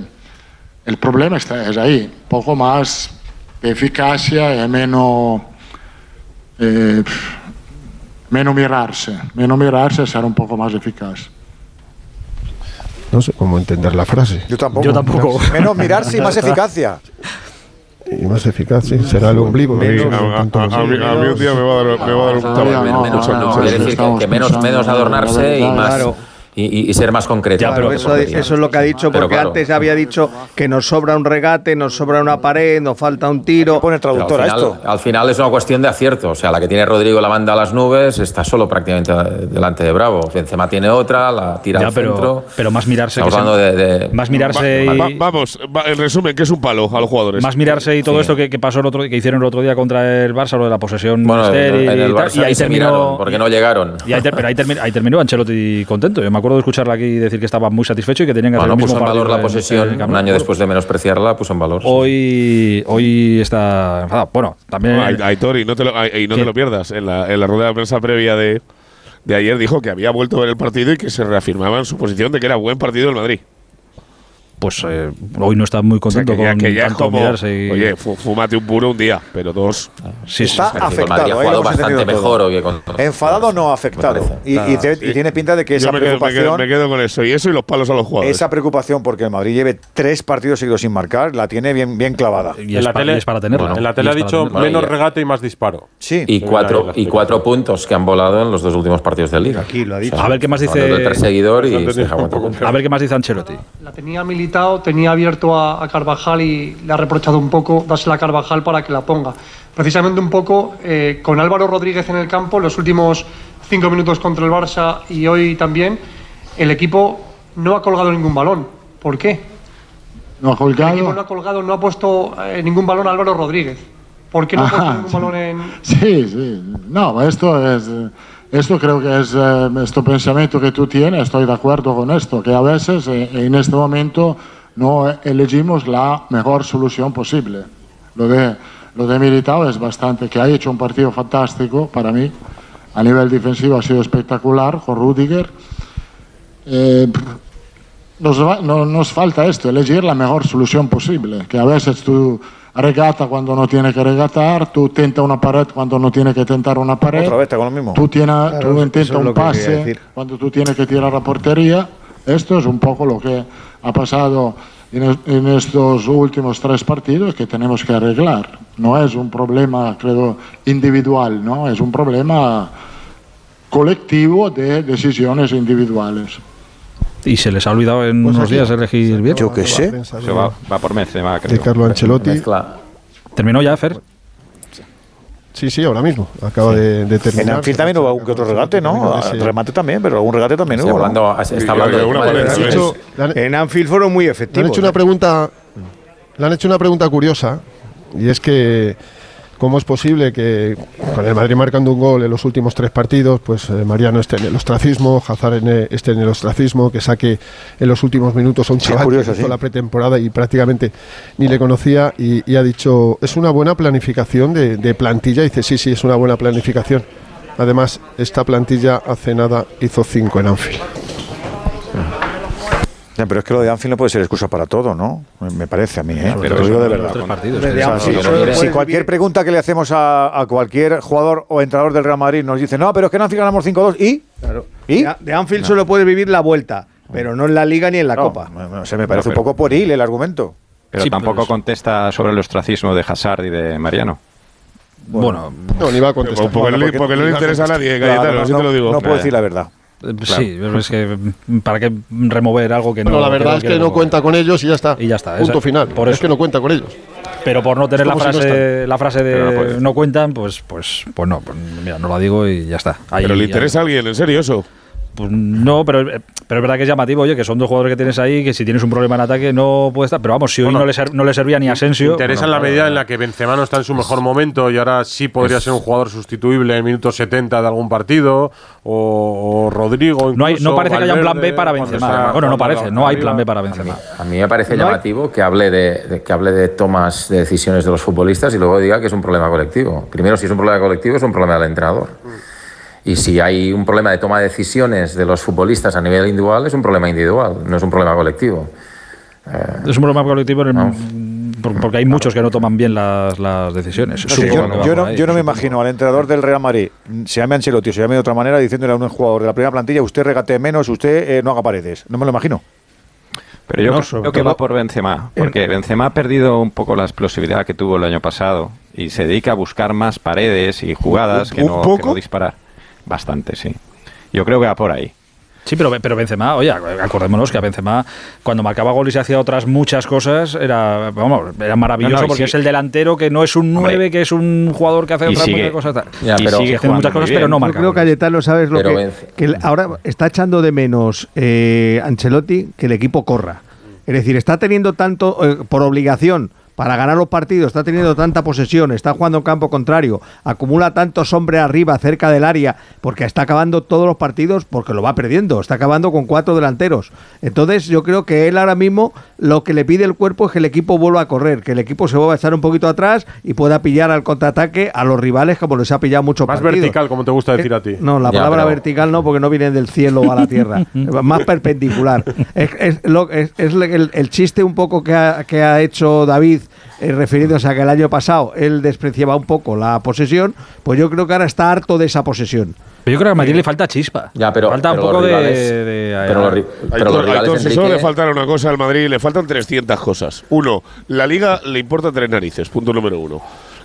el problema está, es ahí, un poco más de eficacia y menos, eh, menos mirarse. Menos mirarse, ser un poco más eficaz. No sé cómo entender la frase. Yo tampoco. Yo tampoco. Menos mirarse y más eficacia. Y más eficaz, sí. Será el ombligo. A, a- a- a mí, a mí un día me va a dar, me va a dar un menos, menos, menos adornarse y más Claro. Y, y- y ser más concreto. Claro, eso, eso es lo que ha dicho, Pero porque claro. antes había dicho que nos sobra un regate, nos sobra una pared, nos falta un tiro. Pero al, final, al final es una cuestión de acierto. O sea, la que tiene Rodrigo la manda a las nubes está solo prácticamente delante de Bravo. Benzema tiene otra, la tira Ya, al pero, centro. pero más mirarse. Estamos que se- hablando de, de- Más mirarse Va- y. va- vamos, va- en resumen, que es un palo a los jugadores. Más mirarse y todo Sí. esto que, que pasó el otro que hicieron el otro día contra el Barça, lo de la posesión Bueno, el y y ahí terminó. miraron, porque no llegaron. y ahí pero ahí, termi- ahí terminó Ancelotti contento. Yo me acuerdo de escucharla aquí decir que estaba muy satisfecho y que tenían que hacer Bueno, el mismo puso en valor la posesión el un año después de menospreciarla, puso en valor. Hoy, hoy está enfadado. Bueno, también. No, Aitor, y no te lo, y no ¿Qué? te lo pierdas. En la, en la rueda de prensa previa de, de ayer dijo que había vuelto a ver el partido y que se reafirmaba en su posición de que era buen partido del Madrid. Pues eh, hoy no está muy O sea, contento que ya, con que ya es tanto como, y- oye, fúmate un puro un día, pero dos. Sí, Está el afectado. Ha ¿eh? Jugado bastante mejor hoy Enfadado no afectado. Y, y te- y tiene pinta de que esa Yo me quedo, me, quedo, preocupación. me quedo con eso. Y eso y los palos a los jugadores. Esa preocupación porque el Madrid lleve tres partidos seguidos sin marcar, la tiene bien, bien clavada. Y es, pa- y es para tenerla. en la tele ha dicho tenerla. Menos regate y más disparo. Sí. Y cuatro, y cuatro puntos que han volado en los dos últimos partidos de Liga. Aquí lo ha dicho. A ver qué más dice. A ver qué más dice Ancelotti. La tenía tenía abierto a, a Carvajal y le ha reprochado un poco dársela a Carvajal para que la ponga. Precisamente un poco eh, con Álvaro Rodríguez en el campo, los últimos cinco minutos contra el Barça y hoy también, el equipo no ha colgado ningún balón. ¿Por qué? No ha El equipo colgado. no ha colgado, no ha puesto eh, ningún balón a Álvaro Rodríguez. ¿Por qué no ha puesto ningún sí. balón en, Sí, sí. No, esto es. eh, Esto creo que es eh, este pensamiento que tú tienes, estoy de acuerdo con esto, que a veces eh, en este momento no elegimos la mejor solución posible. Lo de, lo de Militao es bastante, que ha hecho un partido fantástico para mí, a nivel defensivo ha sido espectacular con Rudiger. Eh, nos, va- no- nos falta esto, elegir la mejor solución posible, que a veces tú regata cuando no tiene que regatar, tú tenta una pared cuando no tiene que tentar una pared, Otra vez está con lo mismo. tú, tienes, Claro, tú intentas un que pase cuando tú tienes que tirar a portería. Esto es un poco lo que ha pasado en, en estos últimos tres partidos que tenemos que arreglar. No es un problema, creo, individual, ¿no? es un problema colectivo de decisiones individuales. Y se les ha olvidado en Pues unos aquí. días elegir bien. Yo qué sé. Va, va por Benzema, de creo. Carlo Ancelotti. Mezcla. Terminó ya, Fer. Sí, sí, ahora mismo. Acaba de, de terminar. En Anfield también hubo algún que otro regate, ¿no? Remate también, pero algún regate también Está hubo. está hablando de una de hecho- En Anfield fueron muy Le han efectivos. hecho una ¿eh? pregunta. Le han hecho una pregunta curiosa y es que cómo es posible que con el Madrid marcando un gol en los últimos tres partidos, pues eh, Mariano esté en el ostracismo, Hazard en el- esté en el ostracismo, que saque en los últimos minutos a un chaval curioso, que hizo sí. la pretemporada y prácticamente ni le conocía y, y ha dicho es una buena planificación de, de plantilla. Y dice sí, sí, es una buena planificación. Además, esta plantilla hace nada hizo cinco en Anfield. Ya, pero es que lo de Anfield no puede ser excusa para todo, ¿no? Me- parece a mí, ¿eh? Pero Te lo digo de verdad. si- cualquier pregunta que le hacemos a, a cualquier jugador o entrenador del Real Madrid nos dice, no, pero es que en Anfield ganamos 5-2 y... Claro. ¿Y? De, Anfield solo puedes vivir la vuelta, pero no en la Liga ni en la No, Copa. me- me- se me parece No, un pero- poco pueril el argumento. Pero Sí, tampoco pero es- contesta sobre el ostracismo de Hazard y de Mariano. Bueno, No, ni va a contestar. Porque, no le- porque no le interesa a nadie, Cayetano, no, así te lo digo. no puedo decir la verdad. Eh, Sí, pero es que mm, para qué remover algo que Pero no. la verdad es que no remover? cuenta con ellos y ya está. Y ya está. Punto esa- final. Por es que no cuenta con ellos. Pero por no tener la como si no frase, la frase de no cuentan, pues, pues, pues no, pues mira, no la digo y ya está. Ahí- Pero le interesa a alguien, en serio, eso. Pues no, pero, pero es verdad que es llamativo, oye, que son dos jugadores que tienes ahí, que si tienes un problema en ataque no puede estar. Pero vamos, si hoy Bueno, no, le ser- no le servía ni a Asensio. Interesa bueno, en la claro, medida en la que Benzema no está en su mejor momento y ahora sí podría ser un jugador sustituible en minutos 70 de algún partido o, o Rodrigo. No hay- no parece que haya un plan B para Benzema. Bueno, no parece, no hay plan B para Benzema. A mí me parece No hay- llamativo que hable de, de- que hable de tomas de decisiones de los futbolistas y luego diga que es un problema colectivo. Primero, si es un problema colectivo, es un problema del entrenador. Y si hay un problema de toma de decisiones de los futbolistas a nivel individual, es un problema individual, no es un problema colectivo. Es un problema colectivo en el- por- porque hay muchos que no toman bien las, las decisiones. No yo, que no, ahí. yo no me imagino al entrenador del Real Madrid, se llame Ancelotti se llame de otra manera, diciéndole a un jugador de la primera plantilla, usted regatee menos, usted eh, no haga paredes. No me lo imagino. Pero yo No, creo que va por Benzema, porque Benzema ha perdido un poco la explosividad que tuvo el año pasado y se dedica a buscar más paredes y jugadas ¿Un- que un no, que poco? no disparar. Bastante, sí. Yo creo que va por ahí. Sí, pero, pero Benzema, oye, acordémonos que a Benzema, cuando marcaba goles y hacía otras muchas cosas, era, vamos, era maravilloso No, no, y porque sí. es el delantero que no es un 9, que es un jugador que hace otras muchas cosas. tal. Ya, Y pero- sigue haciendo muchas cosas, pero no Yo marca. creo, goles. Cayetano, ¿sabes lo que, vence. que ahora está echando de menos eh, Ancelotti que el equipo corra? Es decir, está teniendo tanto, eh, por obligación, para ganar los partidos, está teniendo tanta posesión, está jugando en campo contrario, acumula tantos hombres arriba, cerca del área, porque está acabando todos los partidos porque lo va perdiendo, está acabando con cuatro delanteros. Entonces yo creo que él ahora mismo lo que le pide el cuerpo es que el equipo vuelva a correr, que el equipo se vuelva a echar un poquito atrás y pueda pillar al contraataque a los rivales como les ha pillado mucho Más vertical, como te gusta decir a ti. no, la Ya, palabra pero- vertical no, porque no viene del cielo a la tierra. más perpendicular. Es, es lo- es- es el, el chiste un poco que ha, que ha hecho David, eh, refiriéndose a que el año pasado él despreciaba un poco la posesión, pues yo creo que ahora está harto de esa posesión. Pero yo creo que a Madrid le falta chispa. Ya, pero, falta pero un poco de, pero los pero los todos, solo le falta una cosa al Madrid, le faltan 300 cosas. Uno, la Liga le importa tres narices, punto número uno.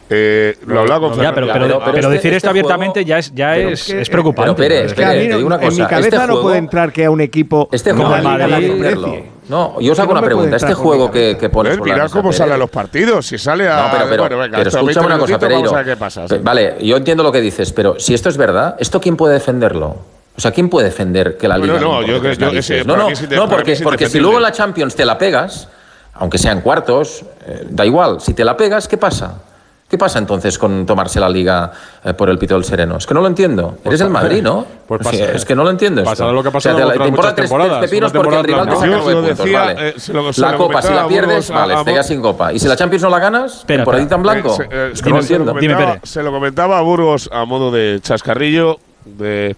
Eh, lo hablaba con Ya, pero, Fernando. pero, pero este- decir este esto abiertamente ya es, ya pero es, es que- es preocupante. pero Pérez, Es Pérez, que- te digo una en mi cosa, cabeza este no juego- puede entrar que a un equipo Este como juego no que entenderlo. No, yo os que hago no una pregunta. Este juego que, que pones Joder, sobre la mira mesa, cómo sale a Pérez, los partidos, si sale a... No, pero, pero, bueno, venga, pero hasta escúchame 20 una cosa, Pereiro. Qué pasa. sí. Vale, yo entiendo lo que dices, pero si esto es verdad, ¿esto quién puede defenderlo? O sea, ¿quién puede defender que la Bueno, Liga no, importe yo creo- narices? ese no, no, no, porque, porque si luego la Champions te la pegas, aunque sean cuartos, eh, da igual, si te la pegas, ¿qué pasa? ¿Qué pasa entonces con tomarse la liga eh, por el pito del sereno? Es que no lo entiendo. Eres el Madrid, ¿no? Pues pasa- es que no lo entiendo. pasará lo que ha O sea, pasado te, te importa tres, temporadas, tres pepinos porque el rival te saca nueve puntos. decía, vale. eh, se lo- se la Copa, si la pierdes, vale, a te quedas sin Copa. ¿Y si la Champions no la ganas? ¿Temporadita en blanco? Eh, se- eh, es que no lo se lo entiendo. Se lo comentaba a Burgos a modo de chascarrillo de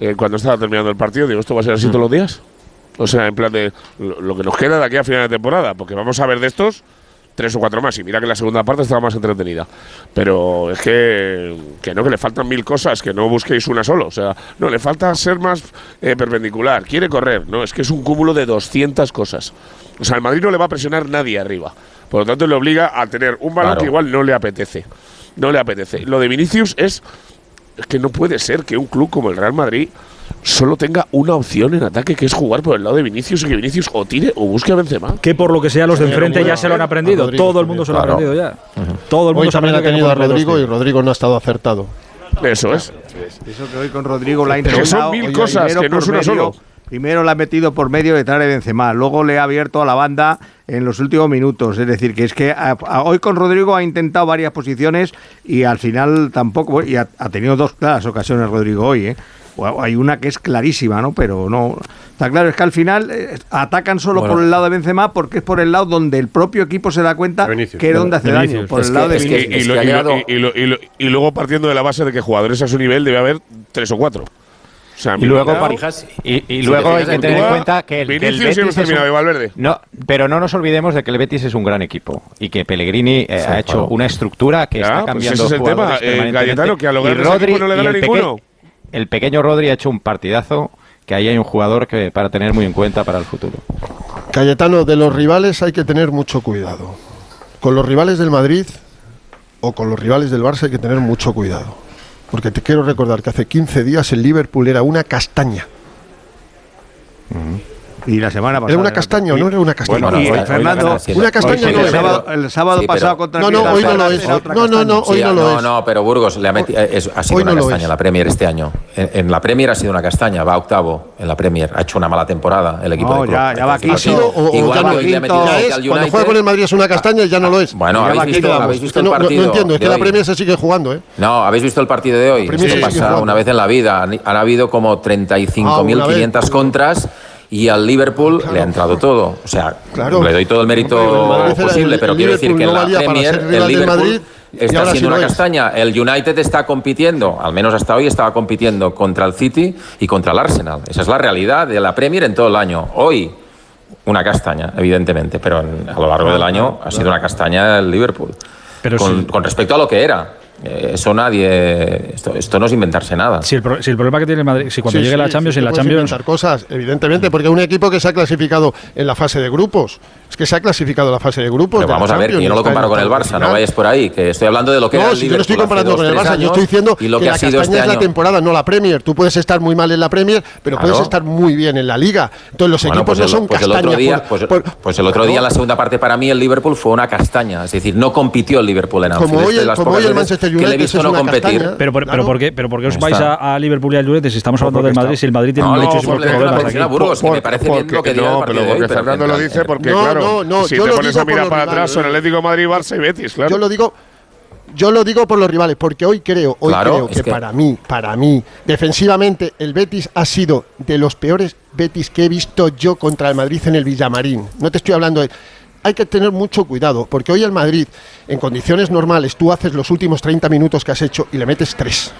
eh, cuando estaba terminando el partido. Digo, ¿esto va a ser así todos los días? O sea, en plan de lo, lo que nos queda de aquí a final de temporada. Porque vamos a ver de estos tres o cuatro más. Y mira que la segunda parte estaba más entretenida. Pero es que, que no, que le faltan mil cosas, que no busquéis una solo. O sea, no, le falta ser más eh, perpendicular. Quiere correr. No, es que es un cúmulo de 200 cosas. O sea, al Madrid no le va a presionar nadie arriba. Por lo tanto, le obliga a tener un balón Claro. que igual no le apetece. No le apetece. Lo de Vinicius es, es que no puede ser que un club como el Real Madrid solo tenga una opción en ataque, que es jugar por el lado de Vinicius y que Vinicius o tire o busque a Benzema. Que por lo que sea los de enfrente ya se lo han aprendido. Todo el mundo se lo ha aprendido ya. Todo el mundo Hoy se ha también ha tenido a Rodrigo y. Rodrigo no ha estado acertado. Eso es. Eso que hoy con Rodrigo la ha Es que son intentado. mil cosas, primero que no es una medio- solo. Primero la ha metido por medio detrás de Benzema, luego le ha abierto a la banda en los últimos minutos. Es decir, que es que a- a- hoy con Rodrigo ha intentado varias posiciones y al final tampoco. Y ha, ha tenido dos claras ocasiones Rodrigo hoy, ¿eh? O Hay una que es clarísima, ¿no? Pero no. Está claro, es que al final eh, atacan solo Bueno. por el lado de Benzema porque es por el lado donde el propio equipo se da cuenta Vinicius. que es donde hace Vinicius. daño. Por Es el que- lado de es. Y, es que luego partiendo de la base de que jugadores a su nivel debe haber tres o cuatro. O sea, Y luego, Parijas- y, y Si luego te hay que en tener en cuenta que el, que el Betis es terminado, un- Valverde. No, pero no nos olvidemos de que el Betis es un gran equipo y que Pellegrini eh, Sí, ha hecho claro. una estructura que Ya, está pues cambiando ese es el tema, eh. Cayetano, que a los Y no le gana ninguno. El pequeño Rodri ha hecho un partidazo que ahí hay un jugador que para tener muy en cuenta para el futuro. Cayetano, de los rivales hay que tener mucho cuidado. Con los rivales del Madrid o con los rivales del Barça hay que tener mucho cuidado. Porque te quiero recordar que hace 15 días el Liverpool era una castaña. Y la semana pasada. Era una castaña, ¿no? Era una castaña. Bueno, eh, no, Fernando, una castaña no sábado, El sábado sí, pasado contra No, no, hoy no lo es. No, no, no, hoy no lo es. No, no, pero Burgos le ha, metido, eh, es, ha sido hoy una no castaña la Premier este año. En, en, la Premier ha sido una castaña, va octavo en la Premier. Ha hecho una mala temporada el equipo no, de club. Ya, ya va quinto. Sido, o, Igual ya hoy le ha metido ya es, al Cuando juega con el Madrid es una castaña y ya no lo es. Bueno, habéis visto, habéis visto el partido. No entiendo, es que la Premier se sigue jugando, ¿eh? No, habéis visto el partido de hoy. Esto pasa una vez en la vida. Han habido como 35.500 contras y al Liverpool le ha entrado todo. O sea, claro, le doy todo el mérito no, posible, pero quiero decir que no en la Premier el Liverpool está haciendo sí una castaña. El United está compitiendo, al menos hasta hoy estaba compitiendo contra el City y contra el Arsenal. Esa es la realidad de la Premier en todo el año. Hoy una castaña, evidentemente, pero a lo largo del año ha sido una castaña el Liverpool. Pero con respecto a lo que era. Eh, eso nadie. Esto, esto, no es inventarse nada. Si el, problema que tiene Madrid. Si cuando llegue la Champions, sí, en la Champions. inventar cosas, evidentemente, porque un equipo que se ha clasificado en la fase de grupos. Es que se ha clasificado en la fase de grupos. Pero vamos a ver, yo no lo comparo con el Barça, no vayas por ahí. Que estoy hablando de lo que. No, era el yo no estoy comparando con el Barça, yo estoy diciendo que, que la este castaña es la temporada, no la Premier. Tú puedes estar muy mal en la Premier, pero puedes estar muy bien en la Liga. Entonces los equipos pues no son pues pues, pues, el otro día, la segunda parte, para mí, el Liverpool fue una castaña. Es decir, no compitió el Liverpool en Como hoy el Manchester que le he visto no competir. Castaña. Pero, por, pero, ¿por qué, pero ¿por qué os vais a, a, Liverpool y al United si estamos hablando del Madrid? Si el Madrid tiene no, muchos problemas aquí. Burgos, que me parece bien lo que no, pero porque Fernando lo dice porque, claro, si te pones a mirar para atrás son Atlético Madrid, Barça y Betis, claro. Yo lo digo yo lo digo por los rivales, porque hoy creo, hoy claro, creo que, que, para mí, para mí, defensivamente, el Betis ha sido de los peores Betis que he visto yo contra el Madrid en el Villamarín. No te estoy hablando de hay que tener mucho cuidado, porque hoy el Madrid, en condiciones normales, tú haces los últimos 30 minutos que has hecho y le metes tres.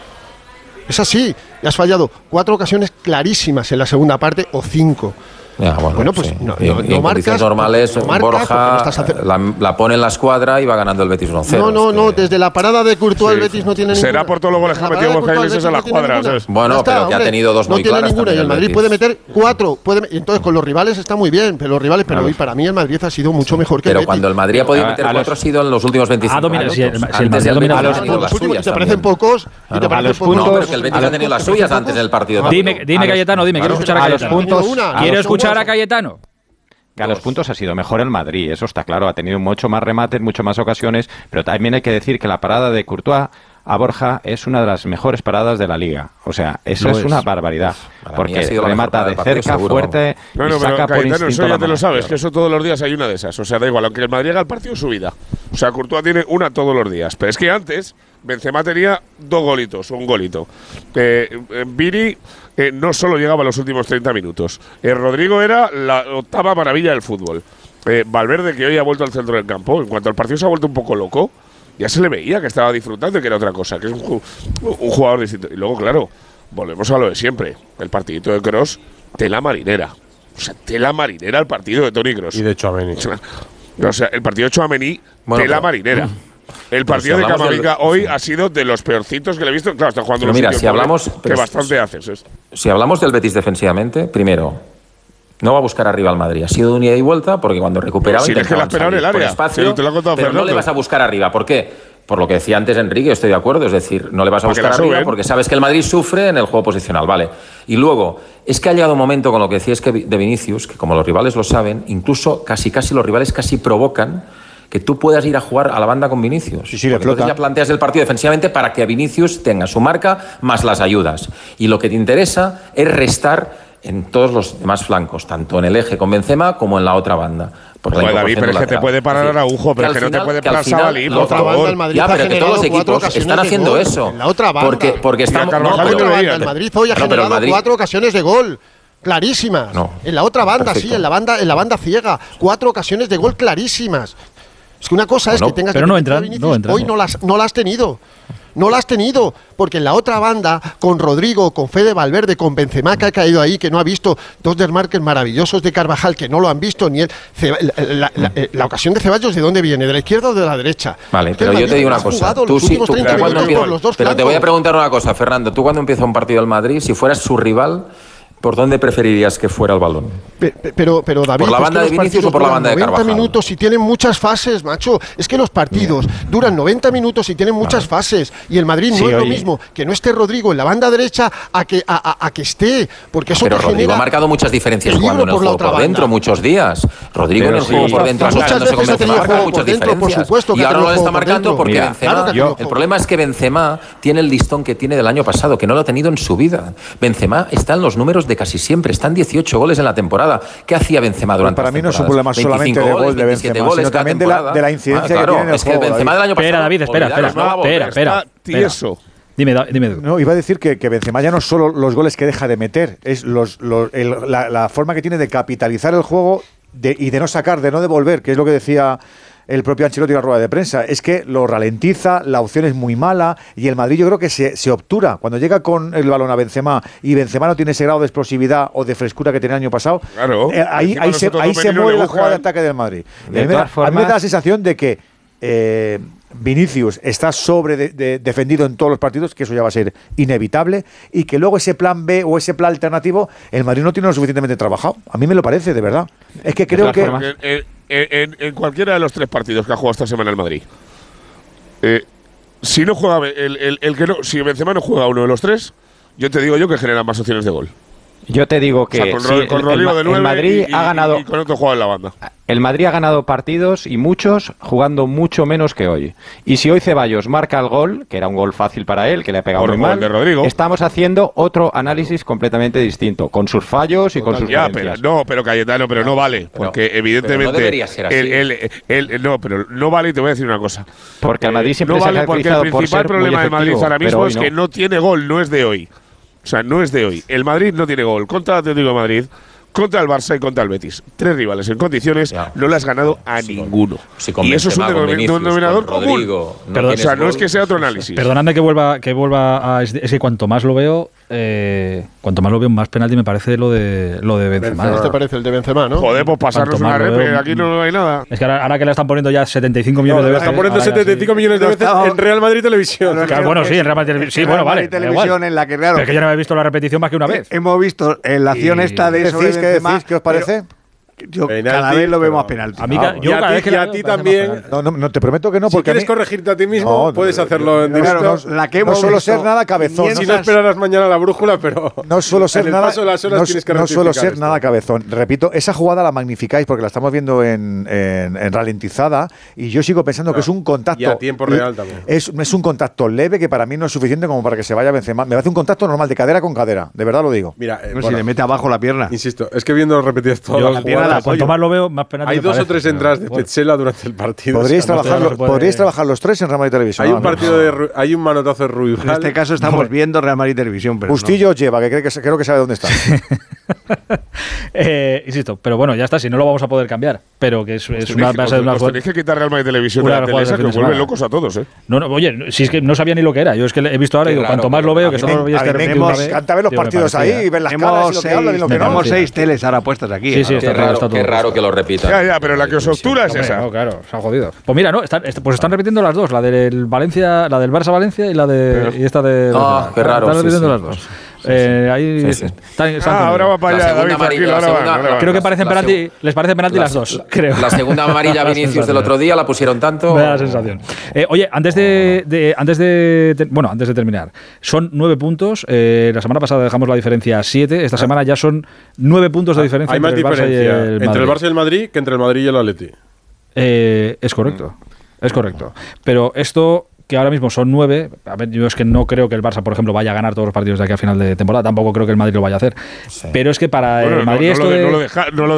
Es así, y has fallado cuatro ocasiones clarísimas en la segunda parte o cinco. Ya, ah, bueno, bueno, pues sí. no, no, no marcas, normales, no marcas, Borja estás... la, la, pone en la escuadra y va ganando el Betis 1-0. No, no, no, que... desde la parada de Courtois sí. el Betis no tiene Será ninguna. por todos los goles que ha metido Borja Iglesias a la escuadra. Bueno, está, pero hombre, que ha tenido dos muy. No tiene ninguna y el Madrid el puede meter cuatro. Puede, entonces con los rivales está muy bien, pero los rivales, pero hoy para mí el Madrid ha sido mucho sí. mejor que el Betis. Pero cuando el Madrid ha podido meter cuatro ha sido en los últimos 25 minutos. Antes del Betis ha ¿Te parecen pocos? ¿Te parecen pocos? No, pero que el Betis ha tenido las suyas antes del partido. Dime, Cayetano, dime, quiero escuchar a Cayetano. Quiero escuchar escuchar a Cayetano. A los puntos ha sido mejor el Madrid, eso está claro. Ha tenido mucho más remates, mucho más ocasiones, pero también hay que decir que la parada de Courtois a Borja es una de las mejores paradas de la liga. O sea, eso es, una barbaridad. Para porque remata de cerca, fuerte. No, saca por instinto eso ya te lo sabes, que eso todos los días hay una de esas. O sea, da igual, aunque el Madrid haga el partido, su vida. O sea, Courtois tiene una todos los días. Pero es que antes, Benzema tenía dos golitos, un golito. Eh, eh Vini eh, no solo llegaba a los últimos 30 minutos. Eh, Rodrigo era la octava maravilla del fútbol. Eh, Valverde, que hoy ha vuelto al centro del campo, en cuanto al partido se ha vuelto un poco loco ya se le veía que estaba disfrutando y que era otra cosa, que es un, jugador distinto. Y luego, claro, volvemos a lo de siempre. El partidito de Cross, tela marinera. O sea, tela marinera el partido de Tony Cross. Y de Chouameni. O sea, el partido de Chouameni, tela marinera. El partido de Camavinga hoy ha sido de los peorcitos que le he visto. Claro, está jugando pero los mira, si hablamos, que bastante haces. ¿eh? Si hablamos del Betis defensivamente, primero, no va a buscar arriba al Madrid. Ha sido de ida y vuelta porque cuando recuperaba. Pero si que la esperaba el área. Espacio, te lo pero no le vas a buscar arriba. ¿Por qué? Por lo que decía antes Enrique, estoy de acuerdo. Es decir, no le vas a buscar arriba porque sabes que el Madrid sufre en el juego posicional. Vale. Y luego, es que ha llegado un momento con lo que decías que de Vinicius, que como los rivales lo saben, incluso casi casi los rivales casi provocan que tú puedas ir a jugar a la banda con Vinicius. Sí, sí, le entonces ya planteas el partido defensivamente para que a Vinicius tenga su marca más las ayudas. Y lo que te interesa es restar en todos los demás flancos, tanto en el eje con Benzema como en la otra banda. Porque pues David, pero es que te puede parar Araujo, pero es que, no te puede parar Sabalí, por favor. Ya, pero que todos los equipos están haciendo eso. La otra banda. Porque, porque estamos... Banda. el Madrid hoy ha generado cuatro ocasiones de gol clarísimas. No. En la otra banda, sí, en la banda, en la banda ciega. Cuatro ocasiones de gol clarísimas. Es que una cosa es que tengas pero que no entran, no Hoy no las, no las has tenido no la has tenido, porque en la otra banda, con Rodrigo, con Fede Valverde, con Benzema que ha caído ahí, que no ha visto, dos desmarques maravillosos de Carvajal que no lo han visto, ni él. Eh, la, ocasión de Ceballos, ¿de dónde viene? ¿De la izquierda o de la derecha? Vale, pero yo te digo una cosa. Tú sí, tú, pero te voy a preguntar una cosa, Fernando. Tú cuando empieza un partido del Madrid, si fueras su rival, ¿Por dónde preferirías que fuera el balón? Pero, pero David, ¿Por la banda es que de Vinicius o por la banda de Carvajal? 90 minutos y tienen muchas fases, macho. Es que los partidos Bien. duran 90 minutos y tienen muchas vale. fases. Y el Madrid sí, no es lo mismo que no esté Rodrigo en la banda derecha a que, a, a, a que esté. Porque ah, eso pero te Rodrigo genera ha marcado muchas diferencias jugando en el por juego por dentro muchos días. Rodrigo pero en el sí. juego por dentro asociándose con Benzema marca muchas dentro, diferencias. Por supuesto y ahora lo está marcando porque Mira, Benzema... Claro el problema es que Benzema tiene el listón que tiene del año pasado, que no lo ha tenido en su vida. Benzema está en los números de de casi siempre. Están 18 goles en la temporada. ¿Qué hacía Benzema durante Para mí no es un problema solamente de gol de Benzema, goles sino también de la, de la, incidencia ah, claro, que tiene en el es juego, que Benzema David. del año pasado... Espera, David, espera, espera, no, espera, espera, tieso. Dime, dime. No, iba a decir que, que, Benzema ya no es solo los goles que deja de meter, es los, los, el, la, la, forma que tiene de capitalizar el juego de, y de no sacar, de no devolver, que es lo que decía el propio Ancelotti en la rueda de prensa. Es que lo ralentiza, la opción es muy mala y el Madrid yo creo que se, se, obtura. Cuando llega con el balón a Benzema y Benzema no tiene ese grado de explosividad o de frescura que tenía el año pasado, eh, ahí, ahí se, ahí se mueve la jugada de ataque del Madrid. De eh, a mí me da la sensación de que... Eh, Vinicius está sobre de, defendido en todos los partidos, que eso ya va a ser inevitable, y que luego ese plan B o ese plan alternativo, el Madrid no tiene lo suficientemente trabajado. A mí me lo parece, de verdad. Es que creo que. En, cualquiera de los tres partidos que ha jugado esta semana el Madrid, eh, si no juega el, el, el, que no, si Benzema no juega uno de los tres, yo te digo yo que genera más opciones de gol. Yo te digo que con, el, Madrid ha ganado. Con la banda. El Madrid ha ganado partidos y muchos jugando mucho menos que hoy. Y si hoy Ceballos marca el gol, que era un gol fácil para él, que le ha pegado muy mal, de Rodrigo. estamos haciendo otro análisis completamente distinto, con sus fallos y con sus ya, pero, No, pero Cayetano, pero no vale, porque evidentemente. No debería ser así. No, pero no vale y te voy a decir una cosa. Porque el Madrid eh, siempre no vale porque el principal problema del Madrid ahora mismo es que no tiene gol, no es de hoy. O sea, no es de hoy. El Madrid no tiene gol contra el Atlético de Madrid, contra el Barça y contra el Betis. Tres rivales en condiciones, no le has ganado a ninguno. Y eso es un, denominador común. Perdón, o sea, no es que sea otro análisis. Perdonadme que vuelva, que vuelva a. Es que cuanto más lo veo, eh, cuanto más lo veo, más penalti me parece lo de lo de Benzema. Benzema. Este parece el de Benzema, ¿no? Podemos pues pasarnos una rep, veo, eh, aquí no mm. hay nada. Es que ahora, que le están poniendo ya 75 millones no, de veces. Están poniendo 75 sí. millones de veces en Real Madrid Televisión. Bueno, sí, en Real Madrid Televisión. En la que, claro. Es que yo no había visto la repetición más que una eh, vez. Hemos visto en la acción esta de eso. ¿Qué os parece? Yo penalti, cada vez lo veo más penalti. A mí, ah, yo a ti, también. No, no, no, te prometo que no. Porque si quieres corregirte a ti mismo, puedes hacerlo yo, en directo. La que no suelo ser nada cabezón. Si no esperarás mañana la brújula, pero. No suelo ser nada. No suelo ser nada cabezón. Repito, esa jugada la magnificáis porque la estamos viendo en, en, ralentizada y yo sigo pensando que es un contacto. Y a tiempo real también. Es, un contacto leve que para mí no es suficiente como para que se vaya Benzema. Me hace un contacto normal de cadera con cadera. De verdad lo digo. Mira, eh, si le mete abajo la pierna. Insisto, es que viendo repetidas todas las nada. Cuanto más lo veo, más penalti. Hay dos o tres entradas de Petzela durante el partido. Podríais trabajar los tres en Real Madrid Televisión. Hay un partido de hay un manotazo de Ruiz. En este caso estamos viendo Real Madrid Televisión, pero Bustillo lleva, que creo que sabe dónde está. eh, insisto, pero bueno, ya está, si no lo vamos a poder cambiar. Pero que es, es una base de una Tenéis que quitar Real Madrid Televisión de la que vuelve locos a todos, ¿eh? No, no, oye, si es que no sabía ni lo que era. Yo es que he visto ahora y digo, claro, cuanto más lo veo, que solo lo veía Canta ver los partidos ahí y ver las caras y lo que hablan y lo que no. Tenemos seis teles ahora puestas aquí. Sí, sí, está qué raro que lo repitan. Ya, ya, pero la que os obtura sí, es esa. No, claro, se han jodido. Pues mira, no, están, pues están repitiendo las dos, la del Valencia, la del Barça Valencia y la de y esta de Ah, qué raro. Están repitiendo las dos. Eh, ah, ahora va para allá, David, amarilla, Creo que les parece penalti las, dos, la, segunda amarilla Vinicius del otro día la pusieron tanto. Me da la sensación. Eh, oye, antes de, antes de, bueno, antes de terminar, son nueve puntos. Eh, la semana pasada dejamos la diferencia a siete. Esta ah. semana ya son nueve puntos de ah, diferencia. Hay entre más diferencia el entre el Barça y el Madrid que entre el Madrid y el Atleti. es correcto. Mm. Es correcto. Pero esto que ahora mismo son nueve. A ver, yo es que no creo que el Barça, por ejemplo, vaya a ganar todos los partidos de aquí a final de temporada. Tampoco creo que el Madrid lo vaya a hacer. Pero es que para el Madrid no, esto. No, lo deja, no, lo.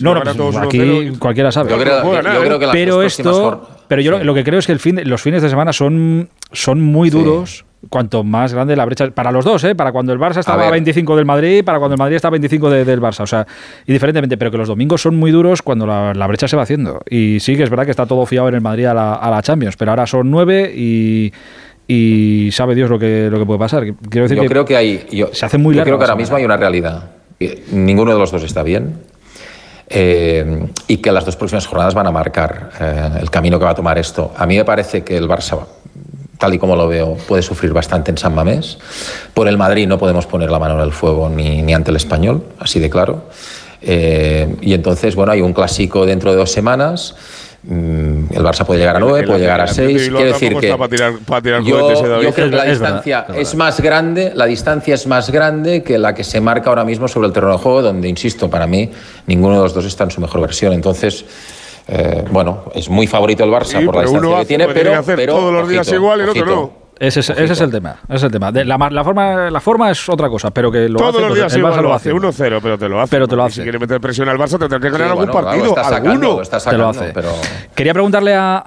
No, no, pues, todos aquí cualquiera sabe. Yo creo, que las pero esto. Cor... Pero yo lo, que creo es que el fin, los fines de semana son, son muy duros. Cuanto más grande la brecha para los dos, ¿eh? para cuando el Barça estaba a, a 25 del Madrid, para cuando el Madrid está a 25 de, del Barça, o sea, y diferentemente, pero que los domingos son muy duros cuando la, brecha se va haciendo. Y sí que es verdad que está todo fiado en el Madrid a la, a la Champions, pero ahora son nueve y, y, sabe Dios lo que, lo que puede pasar. Quiero decir yo creo que hay, yo, se hace muy creo que ahora mismo hay una realidad. Ninguno de los dos está bien eh, y que las dos próximas jornadas van a marcar eh, el camino que va a tomar esto. A mí me parece que el Barça tal y como lo veo, puede sufrir bastante en San Mamés. Por el Madrid no podemos poner la mano en el fuego ni, ni ante el español, así de claro. Eh, y entonces, bueno, hay un clásico dentro de dos semanas. El Barça puede llegar a nueve, El- puede llegar a el Athletic seis. Bilbao Quiero decir tampoco que para tirar, para tirar yo, eh, yo creo que la Es verdad, distancia es verdad. es más grande, la distancia es más grande que la que se marca ahora mismo sobre el terreno de juego, donde, insisto, para mí ninguno de los dos está en su mejor versión. Entonces, eh, bueno, es muy favorito el Barça Sí, por la distancia uno que tiene, pues tiene pero, que hacer pero, todos los días igual y el otro no. Ese es, ese es el tema. ese es el tema. De la, la forma, la forma es otra cosa, pero que lo Todos hace, los pues días el Barça lo lo hace. hace. 1-0, pero te lo hace. Pero te lo hace. Si quiere meter presión al Barça, tendrá que ganar Sí, algún bueno, claro, partido. está sacando, alguno. está Te lo sacando, hace. pero Quería preguntarle a,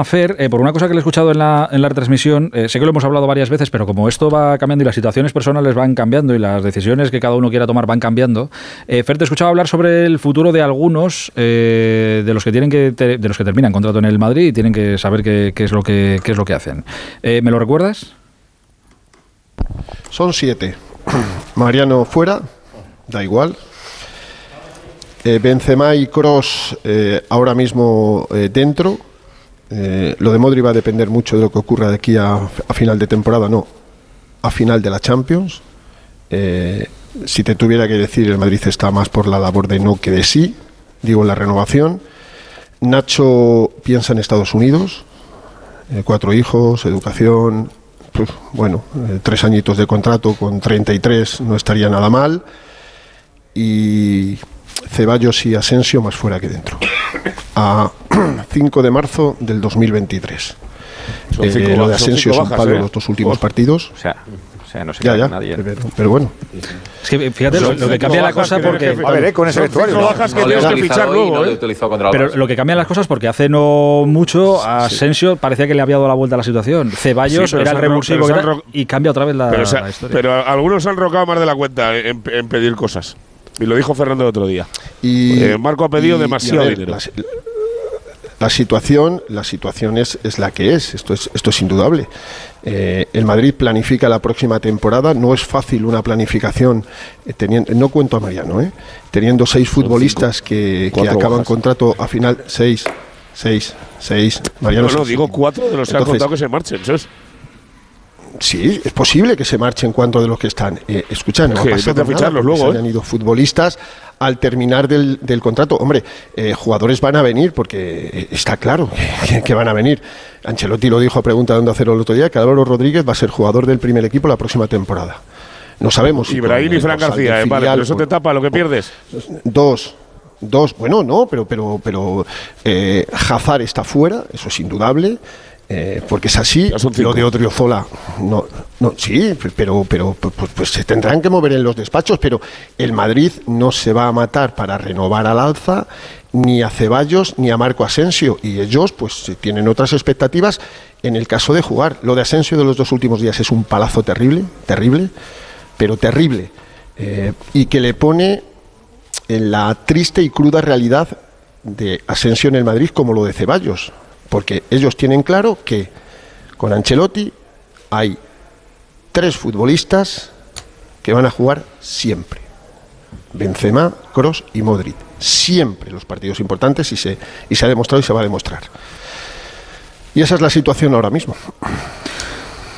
a Fer, eh, por una cosa que le he escuchado en la, en la retransmisión, eh, sé que lo hemos hablado varias veces, pero como esto va cambiando y las situaciones personales van cambiando y las decisiones que cada uno quiera tomar van cambiando, eh, Fer, te he escuchado hablar sobre el futuro de algunos eh, de los que tienen que te- de los que terminan contrato en el Madrid y tienen que saber qué, qué es lo que qué es lo que hacen. Eh, ¿Me lo recuerdas? Son siete. Mariano fuera, da igual. Eh, Benzema y Cross ahora mismo eh, dentro. Eh, lo de Modri va a depender mucho de lo que ocurra de aquí a, a final de temporada, no, a final de la Champions. Eh, si te tuviera que decir, el Madrid está más por la labor de no que de sí, digo la renovación. Nacho piensa en Estados Unidos, eh, cuatro hijos, educación, pues, bueno, eh, tres añitos de contrato con 33 no estaría nada mal. Y Ceballos y Asensio más fuera que dentro. A 5 de marzo del 2023. Son Eh, cinco lo de son Asensio un bajas, palo ¿eh? los dos últimos partidos. O sea, sea, no se Ya, queda ya, nadie. pero, pero bueno. Es que fíjate lo, lo que cambia la cosa porque A ver, eh, con ese vestuario. ¿no? bajas que no tienes que fichar luego, no ¿eh? el Pero lo que cambian las cosas porque hace no mucho a Asensio parecía que le había dado la vuelta a la situación. Ceballos Sí, era el revulsivo y cambia otra vez la, Pero, o sea, la historia. pero algunos han rocado más de la cuenta en, en pedir cosas. Y lo dijo Fernando el otro día. Y, Eh, Marco ha pedido y- y, demasiado ver, dinero. La situación, la situación es, es la que es, esto es, esto es indudable. Eh, el Madrid planifica la próxima temporada, no es fácil una planificación, eh, teniendo, no cuento a Mariano, eh, teniendo seis futbolistas que, que Cuatro acaban bajas. contrato a final, seis, seis, seis, Mariano. No, no, digo cuatro de los que han contado que se marchen. ¿sabes? Sí, es posible que se marchen cuanto de los que están. Eh, escucha, no ha que pasado nada luego, se ¿eh? hayan ido futbolistas al terminar del, del contrato. Hombre, eh, jugadores van a venir porque eh, está claro que, que van a venir. Ancelotti lo dijo a pregunta de Onda Cero el otro día, que Álvaro Rodríguez va a ser jugador del primer equipo la próxima temporada. No sabemos. si Ibrahim por- y Fran García, eh, vale, pero eso te tapa lo que pierdes. Dos. Dos, bueno, no, pero pero pero eh, Hazard está fuera, eso es indudable, eh, porque es así. Lo de Odriozola, no, no, sí, pero pero pues, pues se tendrán que mover en los despachos, pero el Madrid no se va a matar para renovar al alza ni a Ceballos ni a Marco Asensio y ellos pues tienen otras expectativas en el caso de jugar. Lo de Asensio de los dos últimos días es un palazo terrible, terrible, pero terrible eh, y que le pone en la triste y cruda realidad de Asensio en el Madrid como lo de Ceballos, porque ellos tienen claro que con Ancelotti hay tres futbolistas que van a jugar siempre. Benzema, Cross y Modric. Siempre los partidos importantes y se, y se ha demostrado y se va a demostrar. Y esa es la situación ahora mismo.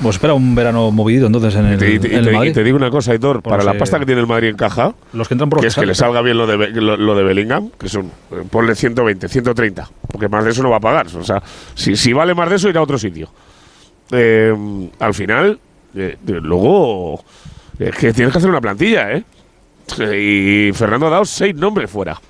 Pues espera un verano movido entonces en el, Y te, y te- en el y Madrid. te digo una cosa, Aitor, para la pasta que tiene el Madrid en caja, Los que entran por que es que le salga bien lo de, lo, lo de Bellingham, que son, ponle 120, 130, porque más de eso no va a pagar. O sea, si, si vale más de eso, irá a otro sitio. Eh, al final, eh, luego, es que tienes que hacer una plantilla, ¿eh? Y Fernando ha dado seis nombres fuera.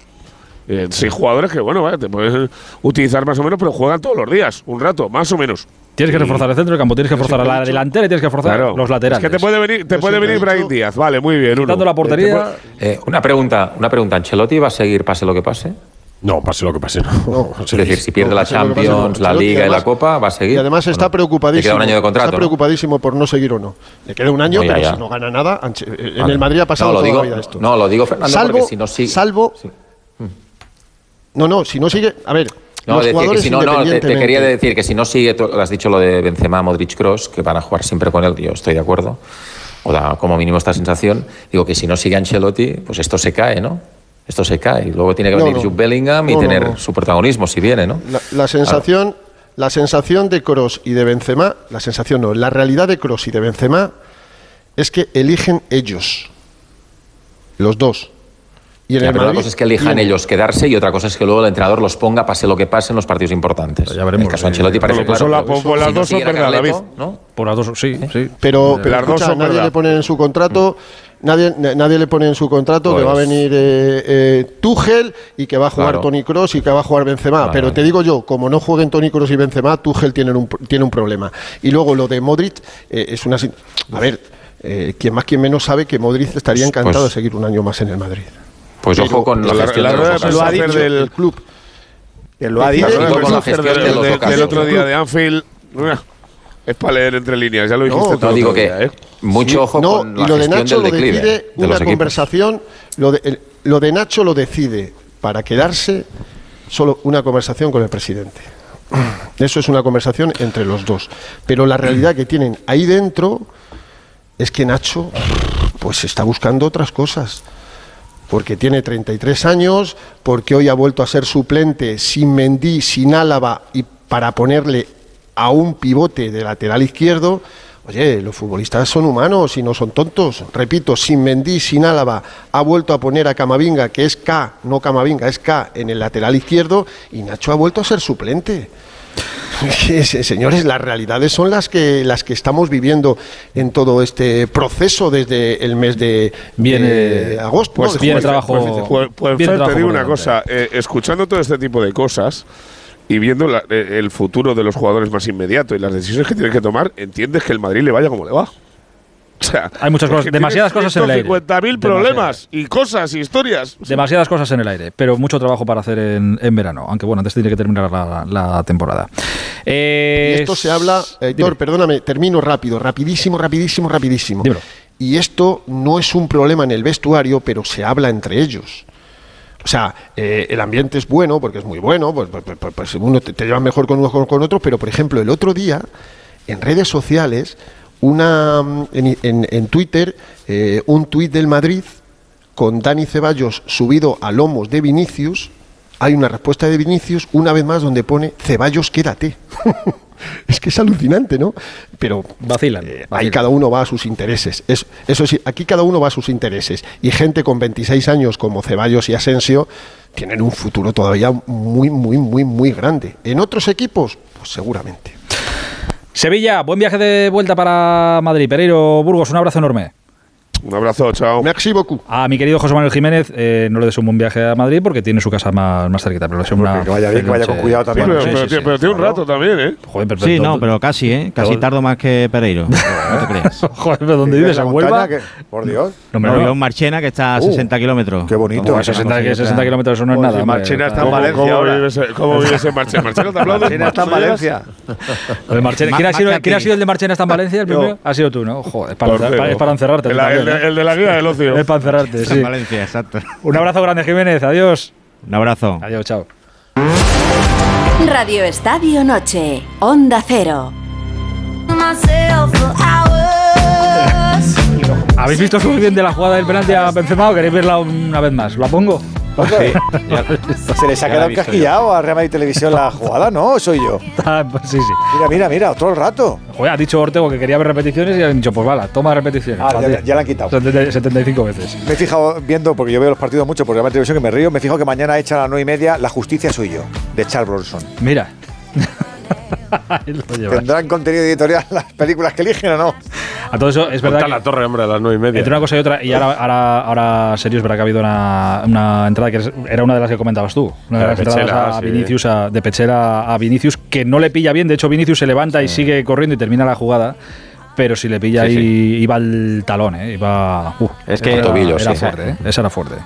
Eh, seis jugadores que, bueno, vale, te puedes utilizar más o menos, pero juegan todos los días, un rato, más o menos. Tienes que reforzar el centro del campo, tienes que reforzar a la delantera y tienes que reforzar Claro. los laterales. Es que te puede venir, te puede venir Brahim Díaz, vale, muy bien. Quitando uno. la portería. Eh, una pregunta, una pregunta. ¿Ancelotti va a seguir pase lo que pase? No, pase lo que pase. No. Es decir, si pierde No, la pase, no. Champions, la Liga y la Copa, ¿va a seguir? Y además ¿O está no? preocupadísimo. Le queda un año de contrato, está ¿no? preocupadísimo por no seguir o no. Le queda un año, No, ya, pero ya. si no gana nada, Anche- eh, en Vale. el Madrid ha pasado No, lo toda digo- la vida esto. no, lo digo, Fernando, salvo, porque si no sigue- salvo, no, no, si no sigue, a ver, No, que si no, no, te, quería decir que si no sigue, tú has dicho lo de Benzema, Modric, Cross, que van a jugar siempre con él, yo estoy de acuerdo, o da como mínimo esta sensación, digo que si no sigue Ancelotti, pues esto se cae, ¿no? Esto se cae luego tiene que No, venir no. Jude Bellingham y No, tener su protagonismo si viene, ¿no? La, la sensación, la sensación de Cross y de Benzema, la sensación no, la realidad de Cross y de Benzema es que eligen ellos, los dos. Y en Ya, el pero una cosa es que elijan ellos quedarse y otra cosa es que luego el entrenador los ponga, pase lo que pase en los partidos importantes. Ya veremos. El caso de Ancelotti parece Pues claro. la- pero pues las si no dos son verdad, David. ¿no? Por las dos, sí, sí. Pero, escucha, son nadie verdad. le pone en su contrato, nadie, na- nadie le pone en su contrato que Pues- va a venir eh, eh, Tuchel y que va a jugar Claro. Tony Cross y que va a jugar Benzema. Pero te digo yo, como no jueguen Tony Cross y Benzema, Tuchel tiene un, tiene un problema. Y luego lo de Modric eh, es una... A ver, eh, quien más quien menos sabe que Modric estaría encantado Pues- de seguir un año más en el Madrid. Pues ojo con la, la- gestión la de locales. prensa dicho del- el club. Que lo ha La dicho. con la gestión del- de los del- locales. del otro día de Anfield es para leer entre líneas, ya lo dijiste tú No el digo otro que día, ¿eh? mucho Sí, ojo no, con y la lo de Nacho del lo declive decide de una conversación, lo de, el- lo de Nacho lo decide para quedarse solo una conversación con el presidente. Eso es una conversación entre los dos. Pero la realidad que tienen ahí dentro es que Nacho pues está buscando otras cosas. Porque tiene 33 años, porque hoy ha vuelto a ser suplente sin Mendí, sin Álava y para ponerle a un pivote de lateral izquierdo. Oye, los futbolistas son humanos y no son tontos. Repito, sin Mendí, sin Álava, ha vuelto a poner a Camavinga, que es K, no Camavinga, es K, en el lateral izquierdo, y Nacho ha vuelto a ser suplente. Señores, las realidades son las que las que estamos viviendo en todo este proceso desde el mes de, Viene- de agosto. pues ¿no? viene trabajo- Pues, pues, Bien Fer, trabajo te digo una cosa, eh, escuchando todo este tipo de cosas y viendo la- eh, el futuro de los jugadores más inmediato y las decisiones que tienen que tomar, entiendes que el Madrid le vaya como le va. O sea, Hay muchas cosas, demasiadas cosas en el aire. 150.000 problemas y cosas y historias. Demasiadas cosas en el aire, pero mucho trabajo para hacer en, en verano. Aunque bueno, antes tiene que terminar la, la temporada. Eh, Y esto se habla, eh, Héctor, perdóname, termino rápido, rapidísimo, rapidísimo, rapidísimo. Dímelo. Y esto no es un problema en el vestuario, pero se habla entre ellos. O sea, eh, el ambiente es bueno, porque es muy bueno, pues, pues, pues, pues uno te, te lleva mejor con uno con, con otro, pero por ejemplo, el otro día, en redes sociales, una mm, en, en- en Twitter, eh, un tuit del Madrid con Dani Ceballos subido a lomos de Vinicius, hay una respuesta de Vinicius, una vez más, donde pone Ceballos, quédate. es que es alucinante, ¿no? Pero vacilan. ahí vacilan. cada uno va a sus intereses. Es- eso sí, aquí cada uno va a sus intereses. Y gente con 26 años como Ceballos y Asensio tienen un futuro todavía muy, muy, muy, muy grande. En otros equipos, pues seguramente. Sevilla, buen viaje de vuelta para Madrid. Pereiro Burgos, un abrazo enorme. Un abrazo, chao. Merci beaucoup. A mi querido José Manuel Jiménez, eh, no le deseo un buen viaje a Madrid porque tiene su casa más, más cerquita. Pero le deseo una que vaya bien, que vaya con cuidado también. Bueno, pero, sí, pero sí, tiene- sí. pero tiene un rato también, ¿eh? Joder, pero- Sí, no, pero casi, ¿eh? Casi tardo más que Pereiro. No te creas. Joder, ¿pero dónde vives? ¿En Huelva? que- por Dios. No, hombre, No, no. vivo en Marchena, que está a Uh, 60 kilómetros. qué bonito. Como Joder, una 60, cosa que y 60 otra. kilómetros eso no es nada. Marchena está en ¿Cómo, Valencia cómo ahora. vives, ¿Cómo vives en Marchena? ¿Marchena te aplaude? Marchena está en Valencia. ¿Quién, ha sido, Marca quién ha Pi. sido el de Marchena está en Valencia? ¿El primero? Ha sido tú, ¿no? Joder, es para encerrarte. El, de la guía del ocio. Es para encerrarte, sí. en Valencia, exacto. Un abrazo grande, Jiménez. Adiós. Un abrazo. Adiós, chao. Radio Estadio Noche, Onda Cero. ¿Habéis visto de la jugada del penalti a Benzema o queréis verla una vez más? ¿La pongo? Se les ha quedado he casquillado a Real Madrid Televisión la jugada, ¿no? ¿O Soy yo. Ah, pues sí, sí. Mira, mira, mira, todo el rato. Joder, ha dicho Ortego que quería ver repeticiones y han dicho, pues vale, toma repeticiones. Ah, ya- ya la han quitado. 70 75 veces. Me he fijado viendo, porque yo veo los partidos mucho por Real Madrid Televisión, que me río, me fijo que mañana echan a las 9 y media La Justicia Soy Yo, de Charles Bronson. Mira. ¿Tendrán contenido editorial las películas que eligen o no? A todo eso, es verdad que la torre, hombre, a las nueve y media. entre una cosa y otra, y ahora, ahora, ahora serio, es verdad que ha habido una, una entrada que era una de las que comentabas tú. Una de La las de entradas Pechela, a sí. Vinicius, a- de Pechera a Vinicius, que no le pilla bien. De hecho, Vinicius se levanta y sigue corriendo y termina la jugada. Pero si le pilla Sí, ahí, sí. iba al talón, ¿eh? Iba, uh, Es que- era, Tobillo, era sí. fuerte, ¿eh? Esa era fuerte.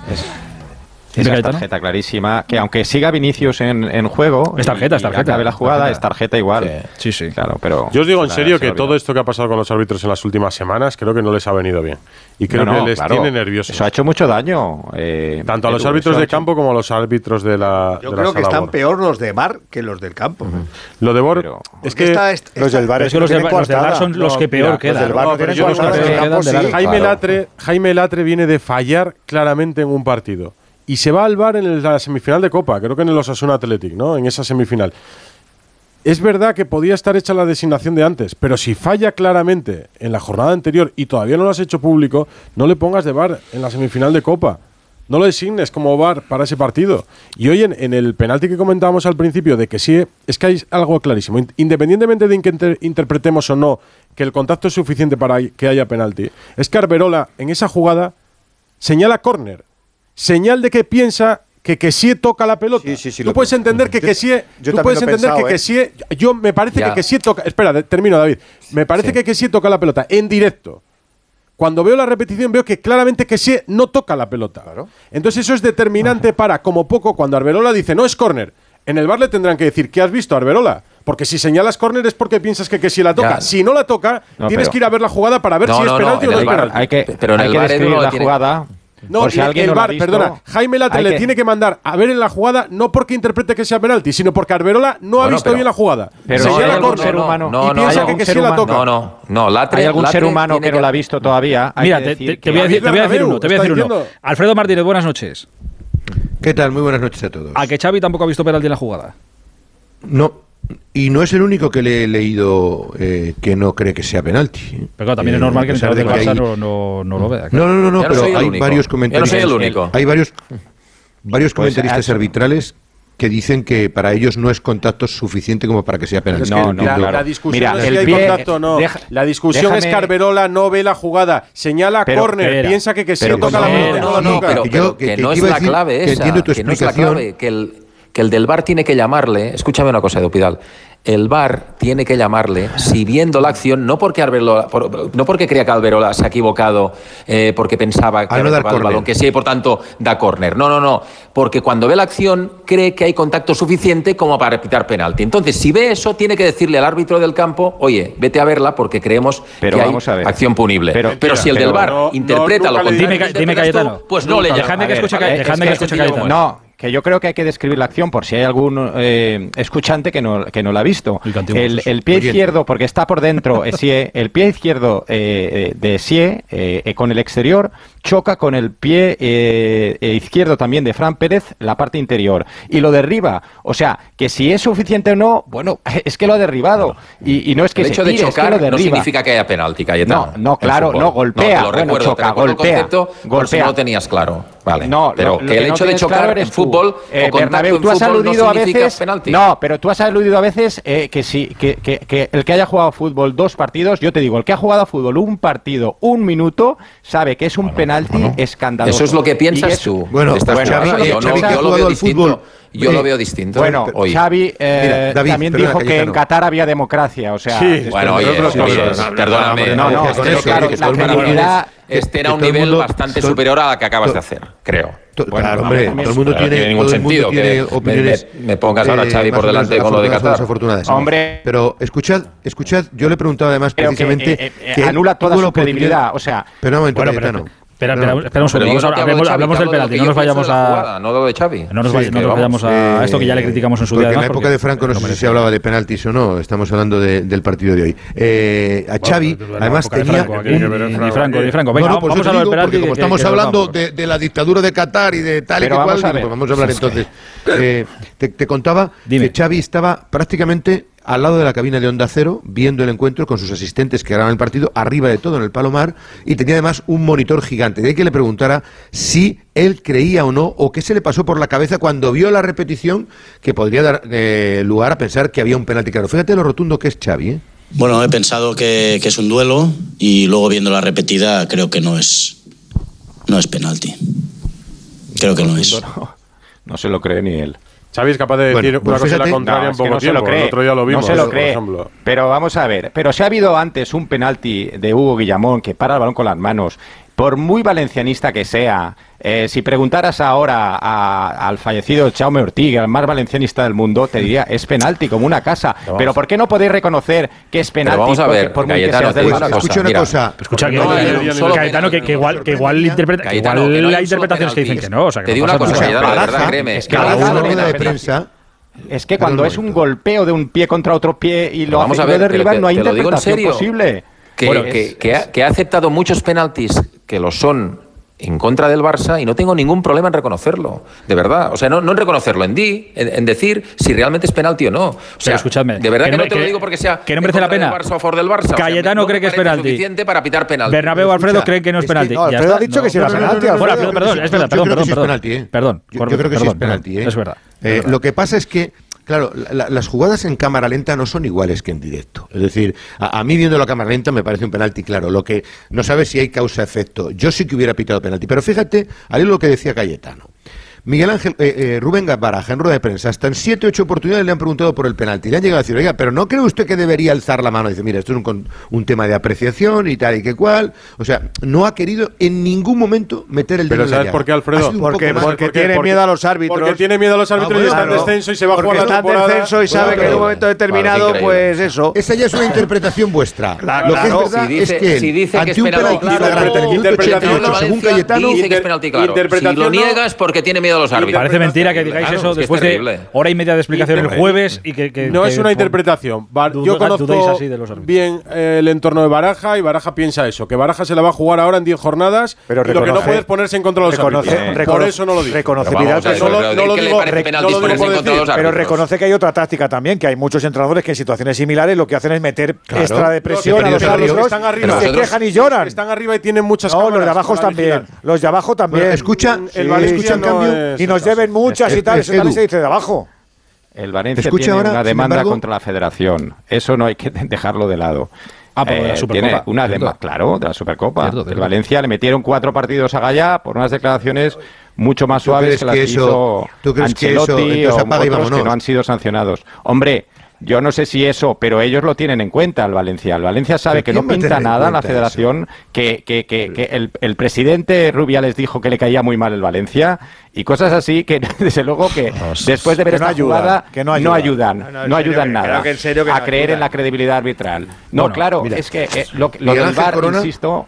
Es tarjeta clarísima, que aunque siga Vinicius en, en juego, Es tarjeta, y- es tarjeta. acabe la jugada, Tarjeta. es tarjeta igual. Sí, sí. Claro, pero Yo os digo en serio se que todo esto que ha pasado con los árbitros en las últimas semanas creo que no les ha venido bien. Y creo No, no, que les claro. tiene nerviosos. Eso ha hecho mucho daño. eh, Tanto a los árbitros de campo como a los árbitros de la. Yo de la creo que están Bor. peor los de bar que los del campo. Lo de Bor Pero- es que. esta- esta- Los del bar es que los, del, los bar son los que peor y se va al bar en la semifinal de Copa, creo que en el Osasuna Athletic, ¿no? En esa semifinal. Es verdad que podía estar hecha la designación de antes, pero si falla claramente en la jornada anterior y todavía no lo has hecho público, no le pongas de bar en la semifinal de Copa. No lo designes como bar para ese partido. Y hoy en, el penalti que comentábamos al principio de que sí, es que hay algo clarísimo. Independientemente de que interpretemos o no que el contacto es suficiente para que haya penalti, es que Arberola en esa jugada señala córner señal de que piensa que Kessie toca la pelota. Tú puedes entender que Kessie, tú puedes entender que Kessie, yo me parece que Kessie toca, espera, termino David. Me parece que Kessie toca la pelota en directo. Cuando veo la repetición veo que claramente Kessie no toca la pelota. Entonces eso es determinante para como poco cuando Arbelola dice, "No es córner." En el bar le tendrán que decir, ¿qué has visto, Arbelola? Porque si señalas córner es porque piensas que, que la toca. Si no la toca, tienes que ir a ver la jugada para ver si es penalti o no es penalti. Hay que, pero en hay que describir la jugada no, por si el, alguien el bar, perdona. Jaime Latre le tiene que mandar a ver en la jugada, no porque interprete que sea penalti, sino porque Arberola no ha visto bien la jugada. Pero se no, hay algún ser humano. No, y no, que. No, no, no. Latre, hay algún ser humano que, no la ha visto todavía. Mira, te, voy a decir, te, voy a decir, uno. Te voy a decir uno. Alfredo Martínez, buenas noches. ¿Qué tal? Muy buenas noches a todos. ¿A que Xavi tampoco ha visto penalti en la jugada? No. Y no es el único que le he leído eh, que no cree que sea penalti. ¿eh? Pero claro, también es eh, normal que el entrenador del Barça no, no, lo vea. No, no, no, no pero hay varios comentarios. Yo no soy el único. Hay varios, pues, varios pues, comentaristas arbitrales que dicen que para ellos no es contacto suficiente como para que sea penalti. No, no. La discusión es que hay contacto no. La discusión déjame, es Carverola no ve la jugada, señala pero, córner, piensa que que sí toca la mano. No, no, no, pero, que, no es la clave esa. Que entiendo tu explicación. Que el, que el del bar tiene que llamarle, escúchame una cosa, Dopidal, el bar tiene que llamarle si viendo la acción, no porque Arbelola, por, no porque creía que Alberola se ha equivocado eh, porque pensaba que no había el balón, que sí, por tanto da córner. No, no, no, porque cuando ve la acción cree que hay contacto suficiente como para pitar penalti. Entonces, si ve eso, tiene que decirle al árbitro del campo, oye, vete a verla porque creemos pero que hay acción punible. Pero, si el del bar interpreta lo contrario, dime, dime pues no le llama. Déjame que escuche Cayetano. No, que yo creo que hay que describir la acción por si hay algún eh, escuchante que no, que no la ha visto. El, pie izquierdo, porque está por dentro eh, Sie, el pie izquierdo eh, de Sie eh, eh, con el exterior choca con el pie eh, izquierdo también de Fran Pérez, la parte interior. Y lo derriba. O sea, que si es suficiente o no, bueno, es que lo ha derribado. Y, no es que el hecho de chocar lo derriba. no significa que haya penalti, Cayetano. No, no, claro, no, golpea. No, bueno, choca, golpea. Golpea. No tenías claro. No, pero el hecho de chocar en fútbol eh, o tú has aludido a veces, penalti. No, pero tú has aludido a veces eh, que sí, que, el que haya jugado fútbol dos partidos, yo te digo, el que ha jugado fútbol un partido, un minuto, sabe que es un penalti escandaloso. Eso es lo que piensas tú. Bueno, estás bueno yo, lo veo distinto. Yo lo veo distinto. Bueno, hoy. Xavi eh, también dijo que en Qatar había democracia, o sea, sí, bueno, oye, perdóname, no, la este era un nivel mundo, bastante superior a la que acabas de hacer, creo. To, bueno, claro, hombre, todo el mundo tiene, ningún sentido tiene que opiniones, me, me, pongas ahora, eh, Xavi, por delante con lo de Qatar. Desafortunadas. Hombre, pero escuchad, escuchad, yo le preguntaba además precisamente que, eh, eh, que anula toda su credibilidad, o sea, pero un momento, bueno, pero, no. Espera, espera, espera un segundo. Hablamos, del penalti, no nos vayamos a. No lo de Xavi. No nos, sí, vaya, no nos vayamos a, esto que ya le criticamos en su día. En la época de Franco no, no sé si se hablaba de penaltis o no, estamos hablando de, del partido de hoy. Eh, a Xavi, bueno, además tenía. Franco, Franco, y Franco. Venga, pues vamos a hablar del penalti. Como estamos hablando de la dictadura de Qatar y de tal y que cual, vamos a pues hablar entonces. Eh, te contaba que Xavi estaba prácticamente al lado de la cabina de Onda Cero, viendo el encuentro con sus asistentes que graban el partido, arriba de todo en el Palomar, y tenía además un monitor gigante. De ahí que le preguntara si él creía o no, o qué se le pasó por la cabeza cuando vio la repetición que podría dar eh, lugar a pensar que había un penalti claro. Fíjate lo rotundo que es Xavi. ¿eh? Bueno, he pensado que, es un duelo y luego viendo la repetida creo que no es, no es penalti. Creo que no es. No se lo cree ni él. Xavi es capaz de decir bueno, pues una cosa y la contraria no, en poco no tiempo. Se lo cree. El otro día lo vimos. No se lo cree. Pero vamos a ver. Pero si ha habido antes un penalti de Hugo Guillamón que para el balón con las manos por muy valencianista que sea, eh, si preguntaras ahora a, al fallecido Chaume Ortiga, el más valencianista del mundo, te diría, es penalti como una casa. Pero, ¿por qué no podéis reconocer que es penalti? Vamos a ver, por, Cayetano, muy que seas Escucha una cosa. Escucha que, Cayetano, que, igual, que igual, interpreta, que no hay interpretaciones que dicen que no. O sea, que te digo una cosa, Cayetano, la verdad, créeme. Es que. Es que cuando es un golpeo de un pie contra otro pie y lo, vamos a no hay interpretación posible. Que, ha aceptado muchos penaltis que lo son en contra del Barça y no tengo ningún problema en reconocerlo, de verdad. O sea, no, no en reconocerlo, en, di, en, decir si realmente es penalti o no. O sea, escúchame, de verdad que, no te lo digo porque sea que no merece la pena. Barça del Barça. Cayetano o sea, no cree que es penalti. suficiente para pitar. Bernabéu Alfredo Escucha, creen que no es penalti. No, Alfredo ha dicho que sí era penalti. Perdón, es verdad, perdón, Es verdad. Eh, lo que pasa es que Claro, la, las jugadas en cámara lenta no son iguales que en directo. Es decir, a, mí viendo la cámara lenta me parece un penalti claro. Lo que no sabes si hay causa-efecto. Yo sí que hubiera pitado penalti. Pero fíjate, haré lo que decía Cayetano. Miguel Ángel, eh, eh, Rubén Baraja, en rueda de prensa, hasta en siete, ocho oportunidades le han preguntado por el penalti. Le han llegado a decir, oiga, pero ¿no cree usted que debería alzar la mano? Y dice, mira, esto es un, un, tema de apreciación y tal y que cual. O sea, no ha querido en ningún momento meter el dedo Pero ¿sabes por qué, Alfredo? Porque, tiene miedo a los árbitros. Porque tiene miedo a los árbitros ah, y está en descenso y se va a jugar está en descenso y sabe que en un momento determinado, pues eso. Esa ya es una interpretación vuestra. Claro, Lo que es si dice, que si dice ante que un penalti según Cayetano... Si lo niegas porque tiene miedo miedo a los árbitros. Parece mentira que digáis claro, eso es después de hora y media de explicación el eh, jueves y que... que no que, es una interpretación. Yo conozco así de los bien eh, el entorno de Baraja y Baraja piensa eso, que Baraja se la va a jugar ahora en 10 jornadas Pero y lo que no puedes ponerse en contra de los reconoce, árbitros. Por eso no lo digo. Reconocebilidad. Pero vamos, no lo digo, no lo digo decir. Pero reconoce que hay otra táctica también, que hay muchos entrenadores que en situaciones similares lo que hacen es meter claro. extra de presión no, a los árbitros están arriba. se quejan y lloran. Están arriba y tienen muchas No, los de abajo también. Los de abajo también. Escucha, el escucha en cambio y nos deben muchas y tal, eso también se dice de abajo. El Valencia tiene una demanda contra la federación. Eso no hay que dejarlo de lado. Ah, pero de la eh, Tiene una demanda, claro, de la Supercopa. El Valencia le metieron cuatro partidos a Gallá por unas declaraciones mucho más suaves que las que hizo eso, ¿tú crees Ancelotti que que no han sido sancionados. Hombre, yo no sé si eso, pero ellos lo tienen en cuenta, el Valencia. El Valencia sabe que no pinta nada la federación, que, que, que, que el, el, presidente Rubiales dijo que le caía muy mal el Valencia y cosas así que, desde luego, que después de ver esta ayuda, jugada, no, ayudan, no, ayudan nada. a creer en la credibilidad arbitral. No, claro, es que eh, lo, lo del VAR, corona, insisto,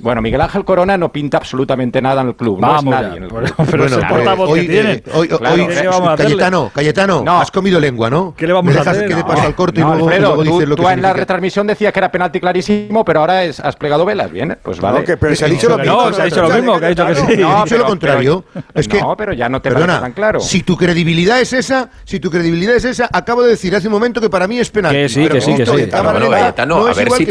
bueno, Miguel Ángel Corona no pinta absolutamente nada en el club. Vamos, no es nadie. En el club. Pero, bueno, hoy, que tiene. Eh, hoy, claro. hoy ¿Qué vamos a Cayetano, Cayetano, no. has comido lengua, ¿no? ¿Qué le vamos a hacer? ¿Qué le pasa al corte no, y luego, Alfredo, luego dices tú, lo que Tú significa. en la retransmisión decías que era penalti clarísimo, pero ahora es, has plegado velas, ¿bien? Pues vale. Que, pero se ha dicho lo mismo. No, se ha dicho lo mismo, ha dicho que sí. No, dicho lo contrario. No, pero ya no te perdona, tan claro. Si tu credibilidad es esa, si tu credibilidad es esa, acabo de decir hace un momento que para mí es penalti. Que sí, que sí, que sí.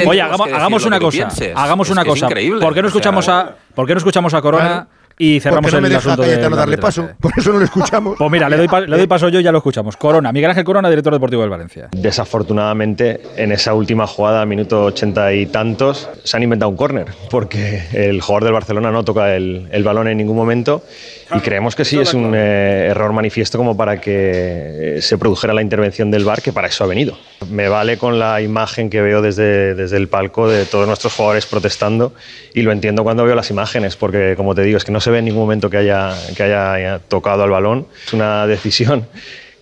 Oye, hagamos una cosa. Hagamos una cosa. Increíble. ¿Por qué no escuchamos a, ¿por qué no escuchamos a Corona? Y cerramos el asunto de no darle paso, por eso no lo escuchamos. Pues mira, le doy, eh. paso yo y ya lo escuchamos. Corona, Miguel Ángel Corona, director deportivo del Valencia. Desafortunadamente, en esa última jugada, minuto ochenta y tantos, se han inventado un córner, porque el jugador del Barcelona no toca el balón en ningún momento y creemos que sí es un eh, error manifiesto como para que se produjera la intervención del VAR, que para eso ha venido. Me vale con la imagen que veo desde, desde el palco de todos nuestros jugadores protestando y lo entiendo cuando veo las imágenes, porque como te digo, es que no se ve en ningún momento que haya, que haya, tocado al balón. Es una decisión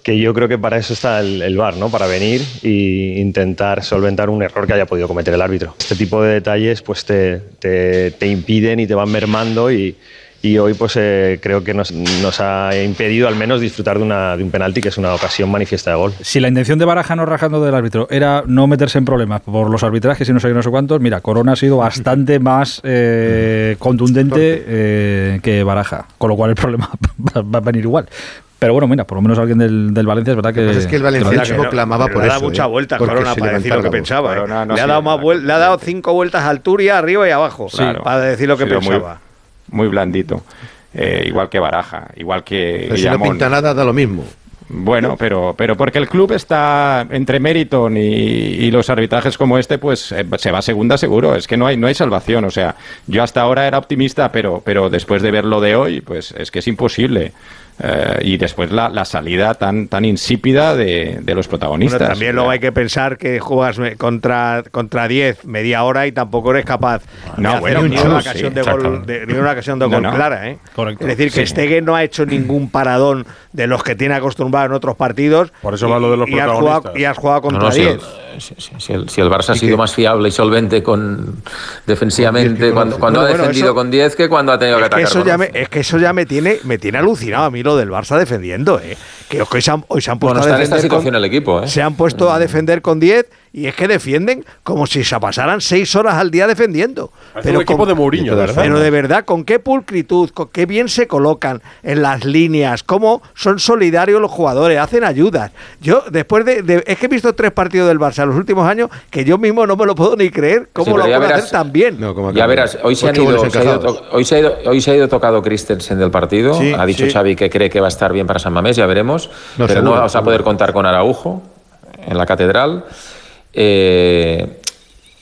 que yo creo que para eso está el, el, VAR, ¿no? Para venir e intentar solventar un error que haya podido cometer el árbitro. Este tipo de detalles pues te, te, te impiden y te van mermando y y hoy pues eh, creo que nos, ha impedido al menos disfrutar de, una, un penalti que es una ocasión manifiesta de gol. Si la intención de Baraja no rajando del árbitro era no meterse en problemas por los arbitrajes y no sé qué, no sé cuántos, mira, Corona ha sido bastante más eh, contundente eh, que Baraja, con lo cual el problema va, a venir igual. Pero bueno, mira, por lo menos alguien del, Valencia es verdad que. Es que el valencianismo no, clamaba le eso. Le ha dado muchas vueltas Corona para decir lo que pensaba. ¿eh? Le, ha dado cinco vueltas al Turia, arriba y abajo, para decir lo que pensaba muy blandito. Eh, igual que Baraja, igual que pero Si no pinta nada, da lo mismo. Bueno, pero, pero porque el club está entre Meriton y, y, los arbitrajes como este, pues eh, se va segunda seguro. Es que no hay, no hay salvación. O sea, yo hasta ahora era optimista, pero, pero después de ver lo de hoy, pues es que es imposible. Eh, y después la, la, salida tan, tan insípida de, de los protagonistas. Bueno, también luego hay que pensar que juegas contra, contra 10 media hora y tampoco eres capaz no, de bueno, ni, una ocasión de gol, ni una ocasión de gol clara. ¿eh? Es decir, sí. que Stegen no ha hecho ningún paradón de los que tiene acostumbrado en otros partidos. Por eso y, va lo de los protagonistas. Has jugado, y has jugado contra 10. Si, si el, si el Barça ha sido más fiable y solvente con defensivamente cuando, cuando Bueno, ha bueno, defendido eso- con 10 que cuando ha tenido que Es que, atacar eso con ya me, 11. es que eso ya me tiene, me tiene alucinado a mí lo del Barça defendiendo, ¿eh? Que hoy se han, hoy se han puesto Bueno, a en esta situación con, el equipo, ¿eh? Se han puesto a defender con 10 y es que defienden como si se pasaran seis horas al día defendiendo. Parece un equipo de Mourinho, de verdad. Pero de verdad, con qué pulcritud, con qué bien se colocan en las líneas, cómo son solidarios los jugadores, hacen ayudas. Yo, después de, de- Es que he visto tres partidos del Barça en los últimos años que yo mismo no me lo puedo ni creer cómo Sí, lo pero ya puede verás- hacer tan bien. Ya verás, hoy se, han Ocho ido, goles se ha ido hoy, se ha ido, hoy se ha ido tocado Christensen del partido. Sí, ha dicho sí. Xavi que cree que va a estar bien para San Mamés, ya veremos. No, pero seguro, no vas a poder contar con Araujo en la catedral. Eh,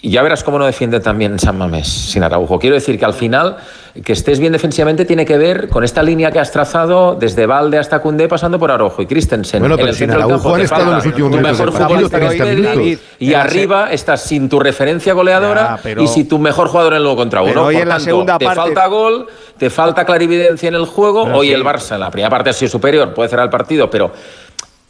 y ya verás cómo no defiende también San Mamés sin Araujo. Quiero decir que al final, que estés bien defensivamente tiene que ver con esta línea que has trazado desde Valde hasta Cundé, pasando por Araujo y Christensen. Bueno, en pero el sin Araujo campo han estado en los últimos minutos mejor del partido, futbolista 30 que es Pedri, minutos. Y arriba estás sin tu referencia goleadora Ya, pero- y sin tu mejor jugador en el contra uno. Pero hoy Por en la segunda te parte- falta gol, te falta clarividencia en el juego. Hoy sí. el Barça en la primera parte ha sido superior, puede cerrar el partido, pero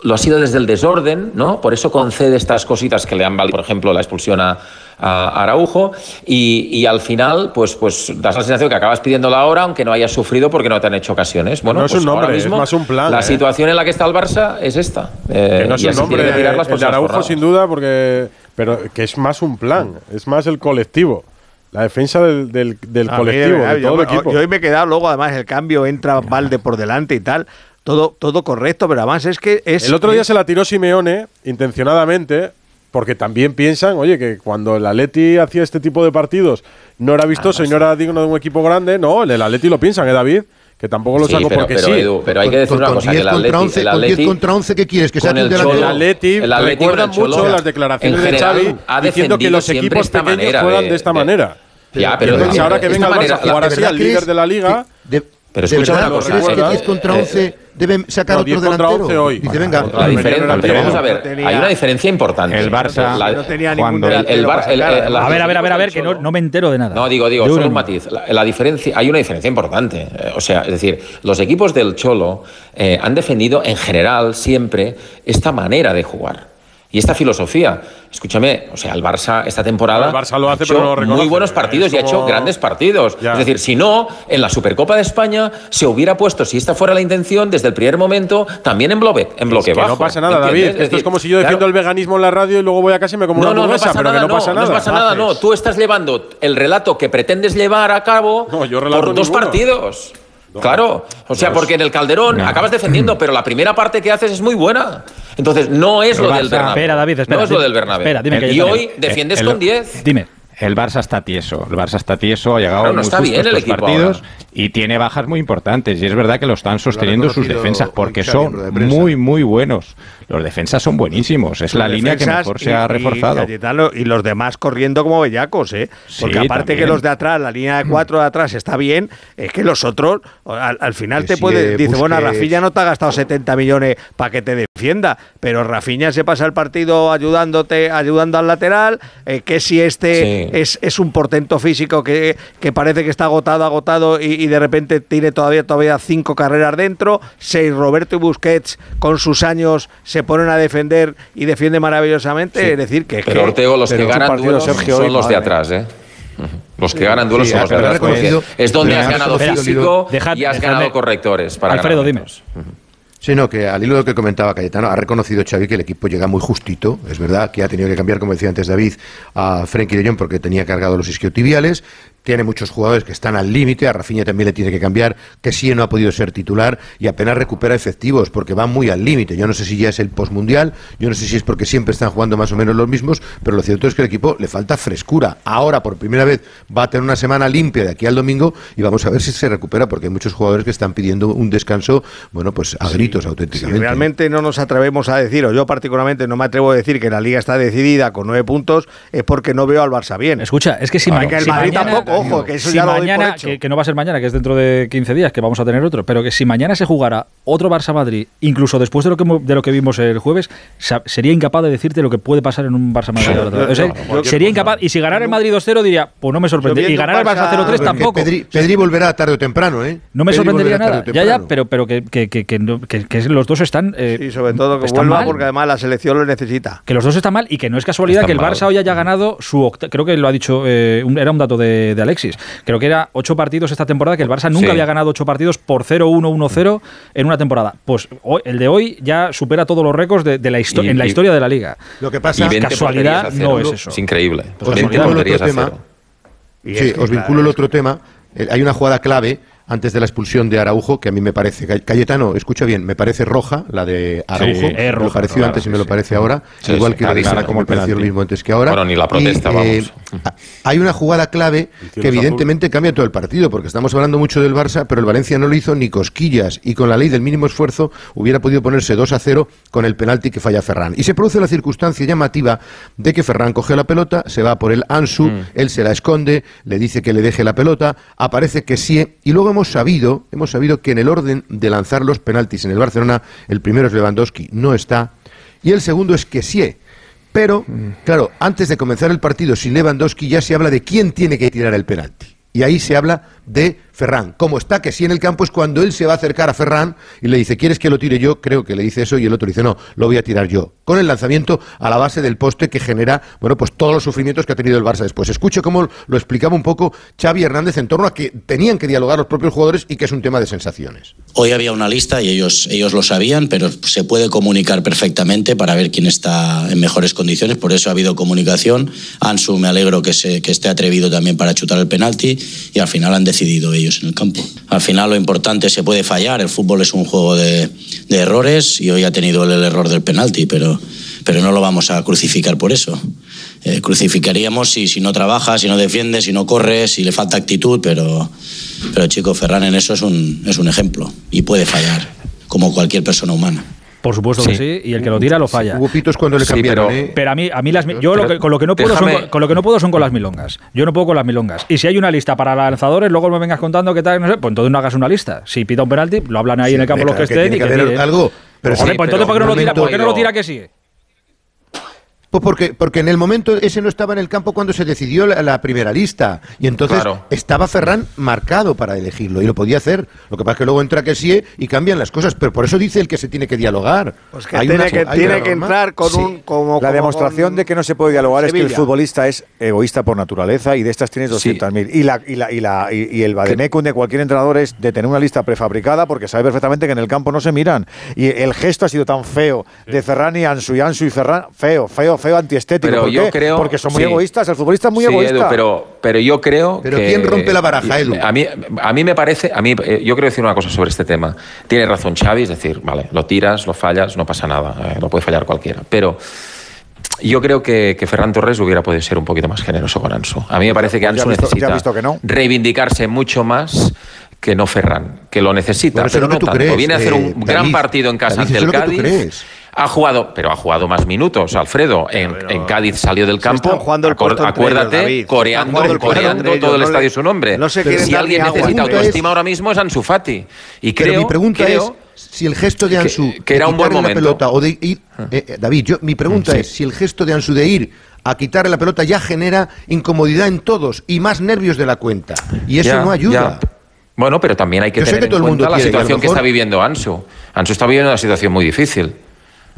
lo ha sido desde el desorden, ¿no? Por eso concede estas cositas que le han valido, por ejemplo, la expulsión a, a Araujo, y, y al final, pues, pues das la sensación que acabas pidiendo la hora, aunque no hayas sufrido porque no te han hecho ocasiones. Bueno, No es pues un nombre, ahora es mismo, más un plan, La ¿eh? situación en la que está el Barça es esta. eh, que no es y un nombre tirar las el de Araujo jornadas. sin duda porque pero que es más un plan es más el colectivo la defensa del, del, mí, colectivo de yo, el equipo yo hoy me he quedado luego, además, el cambio entra Valde por delante y tal. Todo, todo correcto, pero además es que es. el otro día es- se la tiró Simeone intencionadamente porque también piensan oye que cuando el Atleti hacía este tipo de partidos no era vistoso y no era digno de un equipo grande no el Atleti lo piensan eh David que tampoco lo Sí, saco pero- porque pero, sí Edu, pero hay que decir Con- una con cosa, que 10 el contra Atleti- 11, el con 10 Atleti- contra 11, ¿qué quieres? ¿Que un el? Cholo- el Atleti el Atleti recuerda con el Cholo, mucho las declaraciones de Xavi ha diciendo que los equipos esta pequeños manera juegan de- de esta de- manera Ya, pero ahora que venga el Barça manera- a jugar la- así ¿de al líder de la liga Pero ¿De escúchame una cosa, crees que ¿recuerdas? 10 contra Eh, 11 deben sacar no, otro 10 contra delantero? 11 hoy. Dice, venga, La diferencia, pero vamos a ver, tenía- hay una diferencia importante. El Barça La- no tenía ningún cuando- el, el Bar- la- A ver, a ver, a ver, a ver, que no, no me entero de nada. No, digo, digo, solo un matiz. La, la diferencia, hay una diferencia importante. Eh, o sea, es decir, los equipos del Cholo eh, han defendido en general siempre esta manera de jugar. Y esta filosofía, escúchame, o sea, el Barça esta temporada El Barça lo hace, ha hecho pero no lo muy buenos partidos y ha hecho grandes partidos. Ya. Es decir, si no, en la Supercopa de España se hubiera puesto, si esta fuera la intención, desde el primer momento, también en bloque, en bloque Es que bajo. no pasa nada, ¿entiendes? David. Esto es decir, como si yo claro, defiendo el veganismo en la radio y luego voy a casa y me como no, una no, no pasa pero nada, que no, pasa nada. No pasa nada, no. Tú estás llevando el relato que pretendes llevar a cabo No, yo relato por dos ninguno. partidos. Claro, o sea, porque en el Calderón acabas defendiendo, pero la primera parte que haces es muy buena. Entonces, no es lo del Bernabéu. Espera, David, espera, No es lo del Bernabéu. espera, dime que y yo hoy defiendes El- con 10. Dime. El Barça está tieso, el Barça está tieso, ha llegado Claro, no muy está justo bien el estos equipo partidos ahora. y tiene bajas muy importantes y es verdad que lo están sosteniendo sus defensas porque son muy muy buenos. Los defensas son buenísimos, es la línea que mejor se y- ha y reforzado. Cayetano y los demás corriendo como bellacos, ¿eh? Porque Sí, aparte también. que los de atrás, la línea de cuatro de atrás está bien, es que los otros, al, al final Que te puede. Dice, bueno. Rafinha no te ha gastado 70 millones para que te defienda, pero Rafinha se pasa el partido ayudándote, ayudando al lateral, eh, que si este Sí. es, es un portento físico que, que parece que está agotado, agotado y, y de repente tiene todavía, todavía cinco carreras dentro, seis Roberto y Busquets con sus años se ponen a defender y defiende maravillosamente, Sí. es decir, que Pero que- Ortego, los pero que ganan partido, duelos Sergio, son los de atrás, ¿eh? Los que ganan duelos Sí, son los de atrás. porque es donde has ha ganado físico Dejad- y has dejadme- ganado correctores para Alfredo, ganar dime. metros. Sí, no, que al hilo de lo que comentaba Cayetano, ha reconocido Xavi que el equipo llega muy justito. Es verdad que ha tenido que cambiar, como decía antes David, a Frenkie de Jong porque tenía cargado los isquiotibiales. Tiene muchos jugadores que están al límite. A Rafinha también le tiene que cambiar, que sí no ha podido ser titular y apenas recupera efectivos porque van muy al límite. Yo no sé si ya es el postmundial, yo no sé si es porque siempre están jugando más o menos los mismos, pero lo cierto es que el equipo le falta frescura. Ahora, por primera vez, va a tener una semana limpia de aquí al domingo y vamos a ver si se recupera porque hay muchos jugadores que están pidiendo un descanso, bueno, pues a gritos Si auténticamente. realmente no nos atrevemos a decir, o yo particularmente no me atrevo a decir que la liga está decidida con nueve puntos, es porque no veo al Barça bien. Escucha, es que si, ma- el si mañana, tampoco, ojo, que eso si ya lo doy por mañana, hecho. que, que no va a ser mañana, que es dentro de 15 días, que vamos a tener otro, pero que si mañana se jugara otro Barça-Madrid, incluso después de lo que de lo que vimos el jueves, sería incapaz de decirte lo que puede pasar en un Barça-Madrid. O sea, sería incapaz, y si ganara el Madrid 2-0 diría, pues no me sorprende. Yo Y ganar el Barça Barça- 0-3 Pero es que tampoco. Pedri, Pedri volverá tarde o temprano, ¿eh? No me Pedri sorprendería nada. Ya, ya, pero, pero que, que, que, los dos están. eh, Y sobre todo que vuelva mal. porque además la selección lo necesita. Que los dos están mal y que no es casualidad Están que el mal. Barça hoy haya ganado su octa- creo que lo ha dicho, eh, un- era un dato de, de Alexis. Creo que era ocho partidos esta temporada que el Barça nunca Sí. había ganado ocho partidos por 0-1, 1-0 en una temporada. Pues hoy- el de hoy ya supera todos los récords de, de la Y- en la y- historia de la liga. Lo que pasa 20 casualidad no es eso. Es increíble. Os 20 vinculo el otro tema. Sí, os vinculo el otro tema. Eh, Hay una jugada clave antes de la expulsión de Araujo que a mí me parece. Cay- Cayetano, escucha bien, me parece roja la de Araujo. Sí, es me lo pareció claro, antes y me lo sí. parece ahora. Igual que la de Sara, como me pareció lo mismo antes que ahora. Bueno, ni la protesta, Y, eh, vamos. hay una jugada clave que evidentemente cambia todo el partido, porque estamos hablando mucho del Barça, pero el Valencia no lo hizo ni cosquillas y con la ley del mínimo esfuerzo hubiera podido ponerse 2 a 0 con el penalti que falla Ferran. Y se produce la circunstancia llamativa de que Ferran coge la pelota, se va por el Ansu, él se la esconde, le dice que le deje la pelota, aparece que sí, y luego hemos sabido, hemos sabido que en el orden de lanzar los penaltis en el Barcelona, el primero es Lewandowski, no está, y el segundo es que sí. Pero, claro, antes de comenzar el partido sin Lewandowski ya se habla de quién tiene que tirar el penalti. Y ahí se habla de Ferran. Como está que sí en el campo es cuando él se va a acercar a Ferran y le dice, ¿quieres que lo tire yo? Creo que le dice eso y el otro dice, no, lo voy a tirar yo. Con el lanzamiento a la base del poste que genera, bueno, pues todos los sufrimientos que ha tenido el Barça después. Escucho cómo lo explicaba un poco Xavi Hernández en torno a que tenían que dialogar los propios jugadores y que es un tema de sensaciones. Hoy había una lista y ellos, ellos lo sabían, pero se puede comunicar perfectamente para ver quién está en mejores condiciones. Por eso ha habido comunicación. Ansu, me alegro que, se, que esté atrevido también para chutar el penalti y al final han decidido ellos en el campo. Al final lo importante se puede fallar. El fútbol es un juego de, errores y hoy ha tenido el error del penalti, pero, pero no lo vamos a crucificar por eso. Eh, crucificaríamos si, si no trabaja, si no defiende, si no corre, si le falta actitud, pero, pero chico, Ferran en eso es un, es un ejemplo y puede fallar, como cualquier persona humana. Por supuesto que sí, y el que lo tira lo falla. Hubo pitos cuando le Sí, cambiaron, pero- ¿eh? Pero a mí, a mí las, yo lo que- con lo que no puedo son con, con lo que no puedo son con las milongas. Yo no puedo con las milongas. Y si hay una lista para lanzadores, luego me vengas contando qué tal, no sé, pues entonces no hagas una lista. Si pita un penalti, lo hablan ahí en el campo los que estén y que algo, pero Joder, sí, pues pero entonces ¿por qué no lo tira? ¿Por qué no lo tira que sí? Pues porque, porque en el momento ese no estaba en el campo cuando se decidió la, la primera lista. Y entonces Claro. estaba Ferran marcado para elegirlo y lo podía hacer. Lo que pasa es que luego entra que sí y cambian las cosas. Pero por eso dice el que se tiene que dialogar. Pues que Hay tiene una- que, hay tiene que entrar con Sí. un. Como, La como demostración con- de que no se puede dialogar es que el futbolista es egoísta por naturaleza y de estas tienes 200.000. Y, la, y, la, y, la, y, y el vademecum de cualquier entrenador es de tener una lista prefabricada porque sabe perfectamente que en el campo no se miran. Y el gesto ha sido tan feo de Ferran y Ansu y Ansu y Ferran, feo, feo, feo, antiestético. Pero ¿Por yo qué? creo- Porque son muy sí. egoístas, el futbolista es muy Sí, egoísta. Edu, pero, pero yo creo Pero que- ¿quién rompe la baraja, Edu? A mí, a mí me parece, a mí, eh, yo quiero decir una cosa sobre este tema. Tiene razón Xavi, es decir, vale, lo tiras, lo fallas, no pasa nada, eh, lo puede fallar cualquiera. Pero yo creo que, que Ferran Torres hubiera podido ser un poquito más generoso con Ansu. A mí me parece que ya Ansu visto- necesita visto que no. reivindicarse mucho más que no Ferran, que lo necesita, pero no tanto. crees, Viene a hacer eh, un gran David. partido en casa David, ante el es lo que tú Cádiz. Ha jugado, pero ha jugado más minutos, Alfredo. En, en Cádiz salió del campo. jugando el puesto entre acuérdate, ellos, coreando, el coreando entre ellos, todo el no le- estadio su nombre. no quieren si alguien necesita autoestima es- ahora mismo es Ansu Fati. Y Pero creo, mi pregunta creo es si el gesto de Ansu que- que era de un buen momento. la pelota o de ir eh, eh, David, yo mi pregunta Sí. es si el gesto de Ansu de ir a quitarle la pelota ya genera incomodidad en todos y más nervios de la cuenta y eso Ya, no ayuda. ya. Bueno, pero también hay que Yo sé tener que todo en el mundo cuenta la situación que mejor- está viviendo Ansu. Ansu está viviendo una situación muy difícil.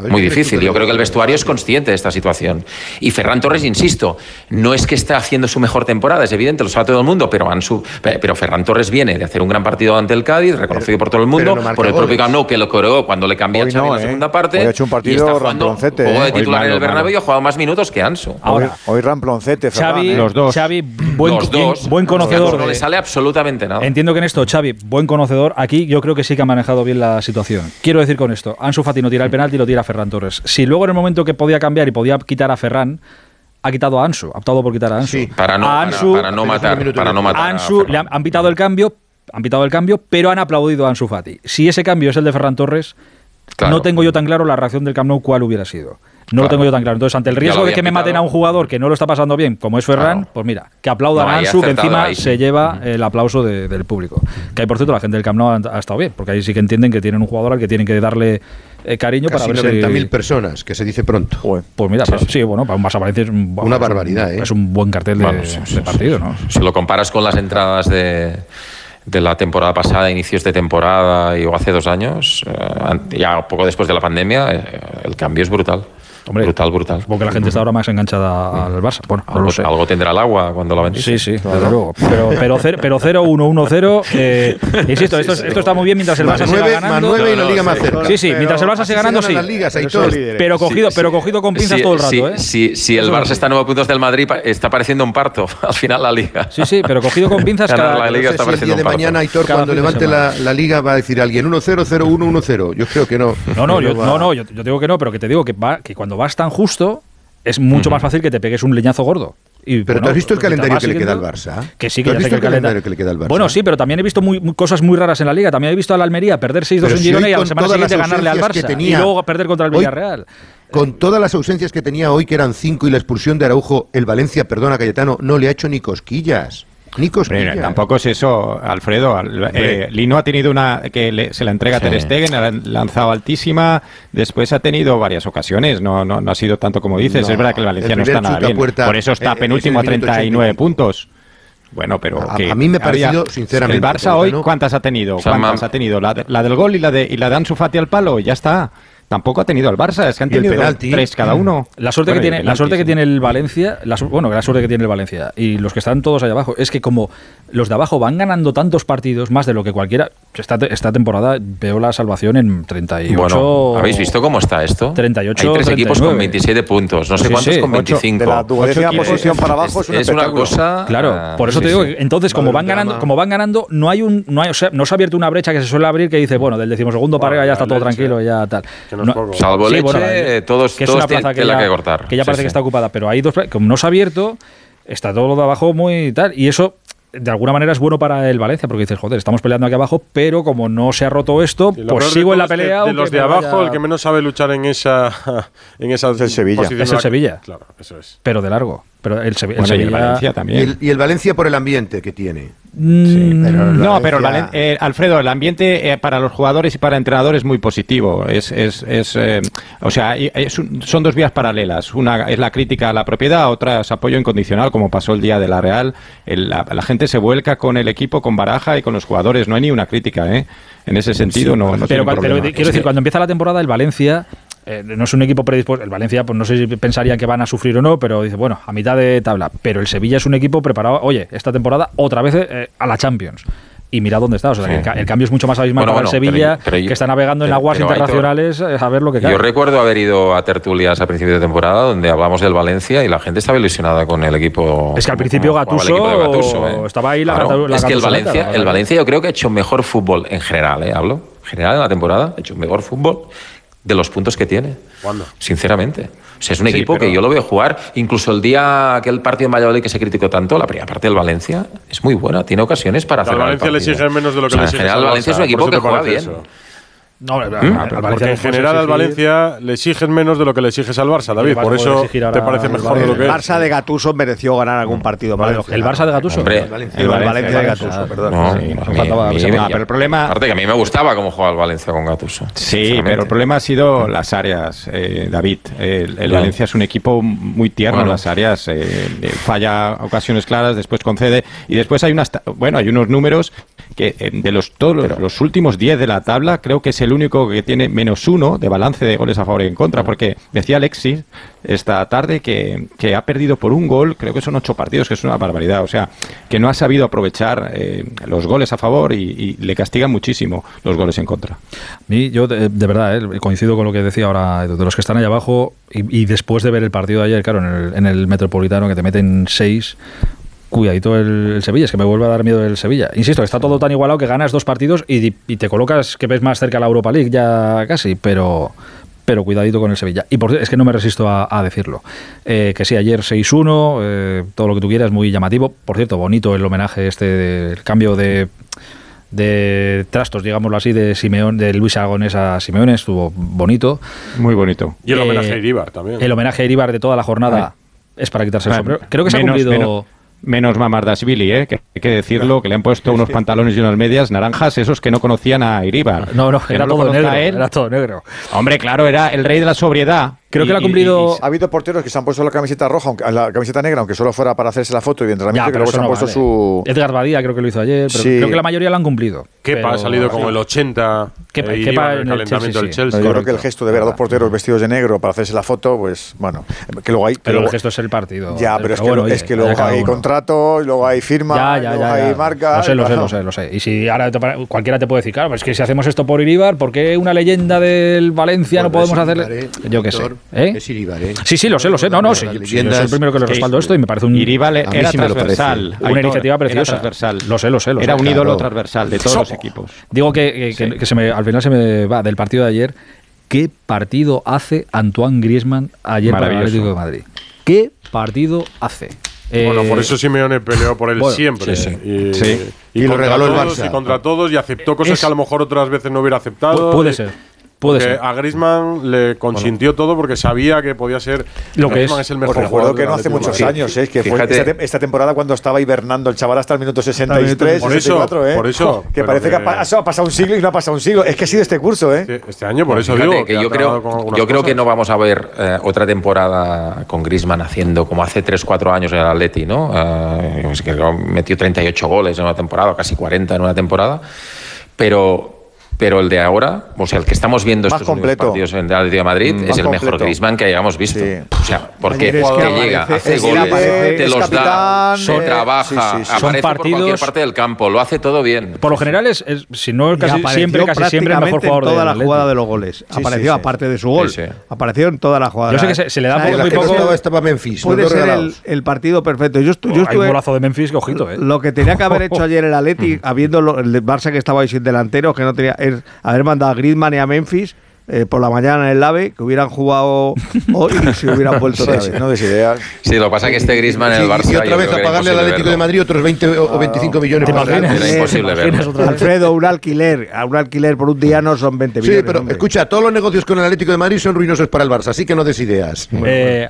Ver, Muy ¿qué crees tú difícil. Yo creo que el vestuario es consciente de esta situación. Y Ferran Torres, insisto, no es que esté haciendo su mejor temporada, es evidente, lo sabe todo el mundo, pero, Ansu, pero Ferran Torres viene de hacer un gran partido ante el Cádiz, reconocido por todo el mundo, no por el propio Nou, que lo coreó cuando le cambió no, en la ¿eh? segunda parte. Hoy ha hecho un y partido está jugando de ¿eh? Hoy titular en el Bernabéu y ha jugado más minutos que Ansu. Ahora, Hoy, hoy Ramploncete, Ferran. Xavi, ¿eh? Los dos. Xavi, buen, Los dos. buen conocedor. No de- le sale absolutamente nada. Entiendo que en esto, Xavi, buen conocedor, aquí yo creo que sí que ha manejado bien la situación. Quiero decir con esto, Ansu Fati no tira el penalti y lo tira Ferran Torres. Si luego en el momento que podía cambiar y podía quitar a Ferran, ha quitado a Ansu, ha optado por quitar a Ansu. Para no, a para- Ansu, para, no matar, para no matar. a Ansu Ferran. le han, han pitado el cambio, han pitado el cambio, pero han aplaudido a Ansu Fati. Si ese cambio es el de Ferran Torres, Claro. no tengo yo tan claro la reacción del Camp Nou cuál hubiera sido. No lo tengo yo tan claro. Entonces, ante el riesgo de que me maten a un jugador que no lo está pasando bien, como es Ferran, Claro. pues mira, que aplaudan No, a Ansu, que encima ahí sí. se lleva el aplauso de- del público. Que ahí, por cierto, la gente del Camp Nou ha, ha estado bien, porque ahí sí que entienden que tienen un jugador al que tienen que darle eh, cariño Casi para ver 90.000 si... personas, que se dice pronto. Pues mira, pero sí, bueno, para un Barça Valencia es un, Una es un- barbaridad, ¿eh? Es un buen cartel de, Bueno, sí, sí, de sí, partido, sí. ¿no? Si lo comparas con las entradas de, de la temporada pasada, inicios de temporada y, o hace dos años, eh, ya poco después de la pandemia, eh, el cambio es brutal. Brutal, brutal. Supongo que la gente está ahora más enganchada al Barça. Bueno, no Algo, lo sé. algo tendrá el agua cuando la vendís. Sí, sí, desde luego. Pero, pero, cero- pero 0-1-1-0. Eh, insisto, esto, esto está muy bien mientras el Barça nueve, siga ganando. más nueve y la liga más cerca. Sí, sí, mientras el Barça siga ganando, ganan sí. ligas, Pero cogido, pero cogido con pinzas Sí, todo el rato, sí, ¿eh? sí, sí, el Barça es. está a nueve puntos del Madrid, está pareciendo un parto al final la liga. Sí, sí, pero cogido con pinzas Ganar cada- la liga No sé está si el pareciendo día de un parto. mañana, Aitor, Cada cuando de levante la, la liga, va a decir alguien 1-0, 0-1, 1-0. Yo creo que no. No, no, yo, va- no, no yo, yo digo que no, pero que te digo que, va, que cuando vas tan justo es mucho más fácil que te pegues un leñazo gordo. Y, Pero bueno, ¿tú has visto el calendario que le queda al Barça? Que sí, ¿Tú que has visto el calendario que le queda al Barça? Bueno, sí, pero también he visto muy, muy- cosas muy raras en la liga. También he visto al Almería perder 6-2 Pero en si Girona hoy y a la semana siguiente ganarle al Barça. tenía, y luego perder contra el hoy- Villarreal. Con todas las ausencias que tenía hoy, que eran cinco, y la expulsión de Araujo, el Valencia, perdona Cayetano, no le ha hecho ni cosquillas. Ni cosquillas. Hombre, tampoco es eso, Alfredo. Eh, Lino ha tenido una que le- se la entrega a Ter Sí. Stegen, la han lanzado altísima. Después ha tenido varias ocasiones. No, no, no ha sido tanto como dices. No, es verdad que el Valencia el no está nada a bien. puerta, Por eso está eh, penúltimo a es minuto 39 80. puntos. Bueno, pero A- que a mí me ha parecido, había- sinceramente, El Barça hoy, ¿cuántas ha tenido? O sea, ¿Cuántas ha tenido? La, de- la del gol y la de y la de Ansu Fati al palo, ya está. Tampoco ha tenido el Barça, es que han tenido penalti. tres cada uno. La suerte, Bueno, que tiene, el la suerte que tiene el Valencia, la, bueno, la suerte que tiene el Valencia y los que están todos allá abajo, es que como los de abajo van ganando tantos partidos, más de lo que cualquiera, esta, esta temporada veo la salvación en 38. Bueno, ¿habéis visto cómo está esto? 38, Hay tres equipos con 39. 27 puntos, no sé Sí, cuántos sí. con Ocho. 25. De la duodécima posición para abajo es un una cosa. Claro, ah, por eso sí, te digo sí. que entonces como van ganando, como van ganando, no hay un, no hay, o sea, no se ha abierto una brecha que se suele abrir que dice, bueno, del decimosegundo para arriba ya está todo tranquilo, ya tal. Que no es poco. Salvo leche, eh, todos- que es todos una plaza que ya, que cortar. que ya Sí, parece sí. que está ocupada, pero hay dos, como no se ha abierto, está todo lo de abajo muy tal y eso de alguna manera es bueno para el Valencia porque dices, joder, estamos peleando aquí abajo, pero como no se ha roto esto, pues de sigo en la es pelea. De aunque los de abajo, vaya- el que menos sabe luchar en esa, en esa el Sevilla. Es el la- Sevilla. Claro, eso es. pero de largo. Pero el, Bueno, y el Valencia Y también. el, y el Valencia por el ambiente que tiene. Mm, No, pero el Valen- eh, Alfredo, el ambiente eh, para los jugadores y para el entrenador es muy positivo. Es, es, es, eh, o sea, y- es un- son dos vías paralelas. Una es la crítica a la propiedad, otra es apoyo incondicional, como pasó el día de la Real. El- la, la gente se vuelca con el equipo, con Baraja y con los jugadores. No hay ni una crítica, ¿eh? En ese sentido, no, no pero, tiene pero quiero decir, cuando empieza la temporada, el Valencia eh, no es un equipo predispuesto. El Valencia, pues no sé si pensarían que van a sufrir o no, pero dice, bueno, a mitad de tabla. Pero el Sevilla es un equipo preparado, oye, esta temporada otra vez eh, a la Champions. Y mira dónde está. O sea, Sí. que el, ca- el cambio es mucho más abismal Bueno, para el bueno, Sevilla, yo- pero yo- que está navegando en pero- aguas internacionales eh, a ver lo que cae. Yo recuerdo haber ido a tertulias a principios de temporada donde hablamos del Valencia y la gente estaba ilusionada con el equipo. Es que al principio como Gattuso, ¿eh? estaba ahí la Claro, la Es que el Valencia, el. Valencia yo creo que ha hecho mejor fútbol en general, ¿eh? Hablo. En general en la temporada ha hecho mejor fútbol de los puntos que tiene. ¿Cuándo? Sinceramente. O sea, es un Sí, equipo pero- que yo lo veo jugar. Incluso el día, aquel partido en Valladolid que se criticó tanto, la primera parte del Valencia es muy buena. Tiene ocasiones para Al hacer. Valencia le exigen menos de lo que o sea, le En exiges general, al el Valencia es un equipo que juega bien. eso. No, ¿Mm? Porque Valencia en general al Valencia le exigen menos de lo que le exiges al Barça, David. Por eso te parece mejor de lo El que es. Barça de Gatuso mereció ganar algún partido. Vale, el Barça de Gattuso. Hombre, El Valencia, el Valencia de Gatuso, perdón. Sí, mí- mí- pero el problema- Aparte que a mí me gustaba cómo jugaba el Valencia con Gattuso. Sí, pero el problema ha sido las áreas, eh, David. El, el. Valencia es un equipo muy tierno en las áreas, eh, eh, falla ocasiones claras, después concede y después hay unas, ta- bueno, hay unos números que eh, de los todos los, los últimos 10 de la tabla creo que es el único que tiene menos uno de balance de goles a favor y en contra, porque decía Alexis esta tarde que, que ha perdido por un gol, creo que son ocho partidos, que es una barbaridad, o sea, que no ha sabido aprovechar eh, los goles a favor y, y le castigan muchísimo los goles en contra. A mí, yo de, de verdad, eh, coincido con lo que decía ahora, de los que están ahí abajo y, y después de ver el partido de ayer, claro, en el, en el Metropolitano, que te meten seis, cuidadito el, el Sevilla, es que me vuelve a dar miedo el Sevilla. Insisto, está todo tan igualado que ganas dos partidos y, y te colocas que ves más cerca a la Europa League ya casi, pero pero cuidadito con el Sevilla. Y por, es que no me resisto a, a decirlo. Eh, que sí, ayer 6-1, eh, todo lo que tú quieras, muy llamativo. Por cierto, bonito el homenaje este del cambio de de trastos, digámoslo así, de Simeón, de Luis Aragonés a Simeone, estuvo bonito. Muy bonito. Y el Eh, homenaje a Iribar también. El homenaje a Iribar de toda la jornada es para quitarse el sombrero. Creo que se ha cumplido. Menos, menos Mamardashvili, ¿eh? que hay que decirlo, que le han puesto unos pantalones y unas medias naranjas, esos que no conocían a Iribar. No, no, era lo todo negro. él. Era todo negro. Hombre, claro, era el rey de la sobriedad. Creo que lo ha cumplido. Ha habido porteros que se han puesto la camiseta roja, aunque, la camiseta negra, aunque solo fuera para hacerse la foto y de entrenamiento, ya, que luego se han puesto vale. su. Edgar Badía creo que lo hizo ayer, pero creo que la mayoría lo han cumplido. Kepa ha salido como el 80 en el calentamiento del Chelsea. Yo creo que el gesto de ver a dos porteros vestidos de negro para hacerse la foto, pues bueno, que luego hay. Pero el gesto es el partido. Ya, pero, es, que, es que luego hay contrato, luego hay firma, luego hay marca. Lo sé, lo sé, lo sé, lo sé. Y si ahora cualquiera te puede decir, claro, es que si hacemos esto por Iribar, ¿por qué una leyenda del Valencia no podemos hacer? Yo qué sé. ¿Eh? Es Iribarren. ¿eh? Sí, sí, lo sé, lo sé. No, no, sí, yo, soy el primero que lo respaldo esto y me parece un. Iribarren era transversal. Una iniciativa preciosa. Era transversal. Lo sé, lo sé. Lo era un claro. transversal de todos los equipos. Digo que, que, se me, al final se me va del partido de ayer. ¿Qué partido hace Antoine Griezmann ayer para el Atlético de Madrid? ¿Qué partido hace? bueno, por eh, eso Simeone peleó por él siempre. Sí, sí. Y, lo regaló el Barça. Y contra todos y aceptó cosas que a lo mejor otras veces no hubiera aceptado. Puede ser. Puede ser. A Grisman le consintió todo porque sabía que podía ser. Lo que es. es. el mejor. Pues recuerdo que no hace muchos años, ¿eh? es que fue esta, temporada cuando estaba hibernando el chaval hasta el minuto 63, por 64, eso, ¿eh? Por eso. que parece que, ha, pasado un siglo y no ha pasado un siglo. Es que ha sido este curso, ¿eh? Este año, por eso digo. Que yo creo, yo creo que no vamos a ver eh, otra temporada con Grisman haciendo como hace 3-4 años en el Atleti, ¿no? Eh, es que metió 38 goles en una temporada, casi 40 en una temporada. Pero pero el de ahora, o sea, el que estamos viendo estos completo. partidos en el Atlético Madrid, mm. es el mejor Griezmann que hayamos visto. O sea, porque es que llega, hace goles, aparece, te los capitán, da, eh, trabaja, sí, aparece partidos, por cualquier parte del campo, lo hace todo bien. Por lo general es, es si no casi siempre, casi siempre el mejor jugador de la jugada de los goles. apareció aparte de su gol, apareció en toda la jugada. Yo sé que se, le da por muy poco. Estaba Memphis, puede ser el, partido perfecto. Yo, yo oh, estuve, un golazo de Memphis, ojito, eh. Lo que tenía que haber hecho ayer el Atleti, mm. habiendo el Barça que estaba ahí sin delantero, que no tenía haber mandado a Griezmann y a Memphis eh, por la mañana en el AVE que hubieran jugado hoy y se hubieran vuelto sí, no ideas. Sí, lo pasa que este Griezmann en el Barça. Y, otra vez a pagarle al Atlético de Madrid otros 20 o ah, 25 millones. Para imaginas, era imposible verlo. Alfredo, un alquiler, un alquiler por un día no son 20 millones. Sí, pero escucha, todos los negocios con el Atlético de Madrid son ruinosos para el Barça, así que no desideas eh,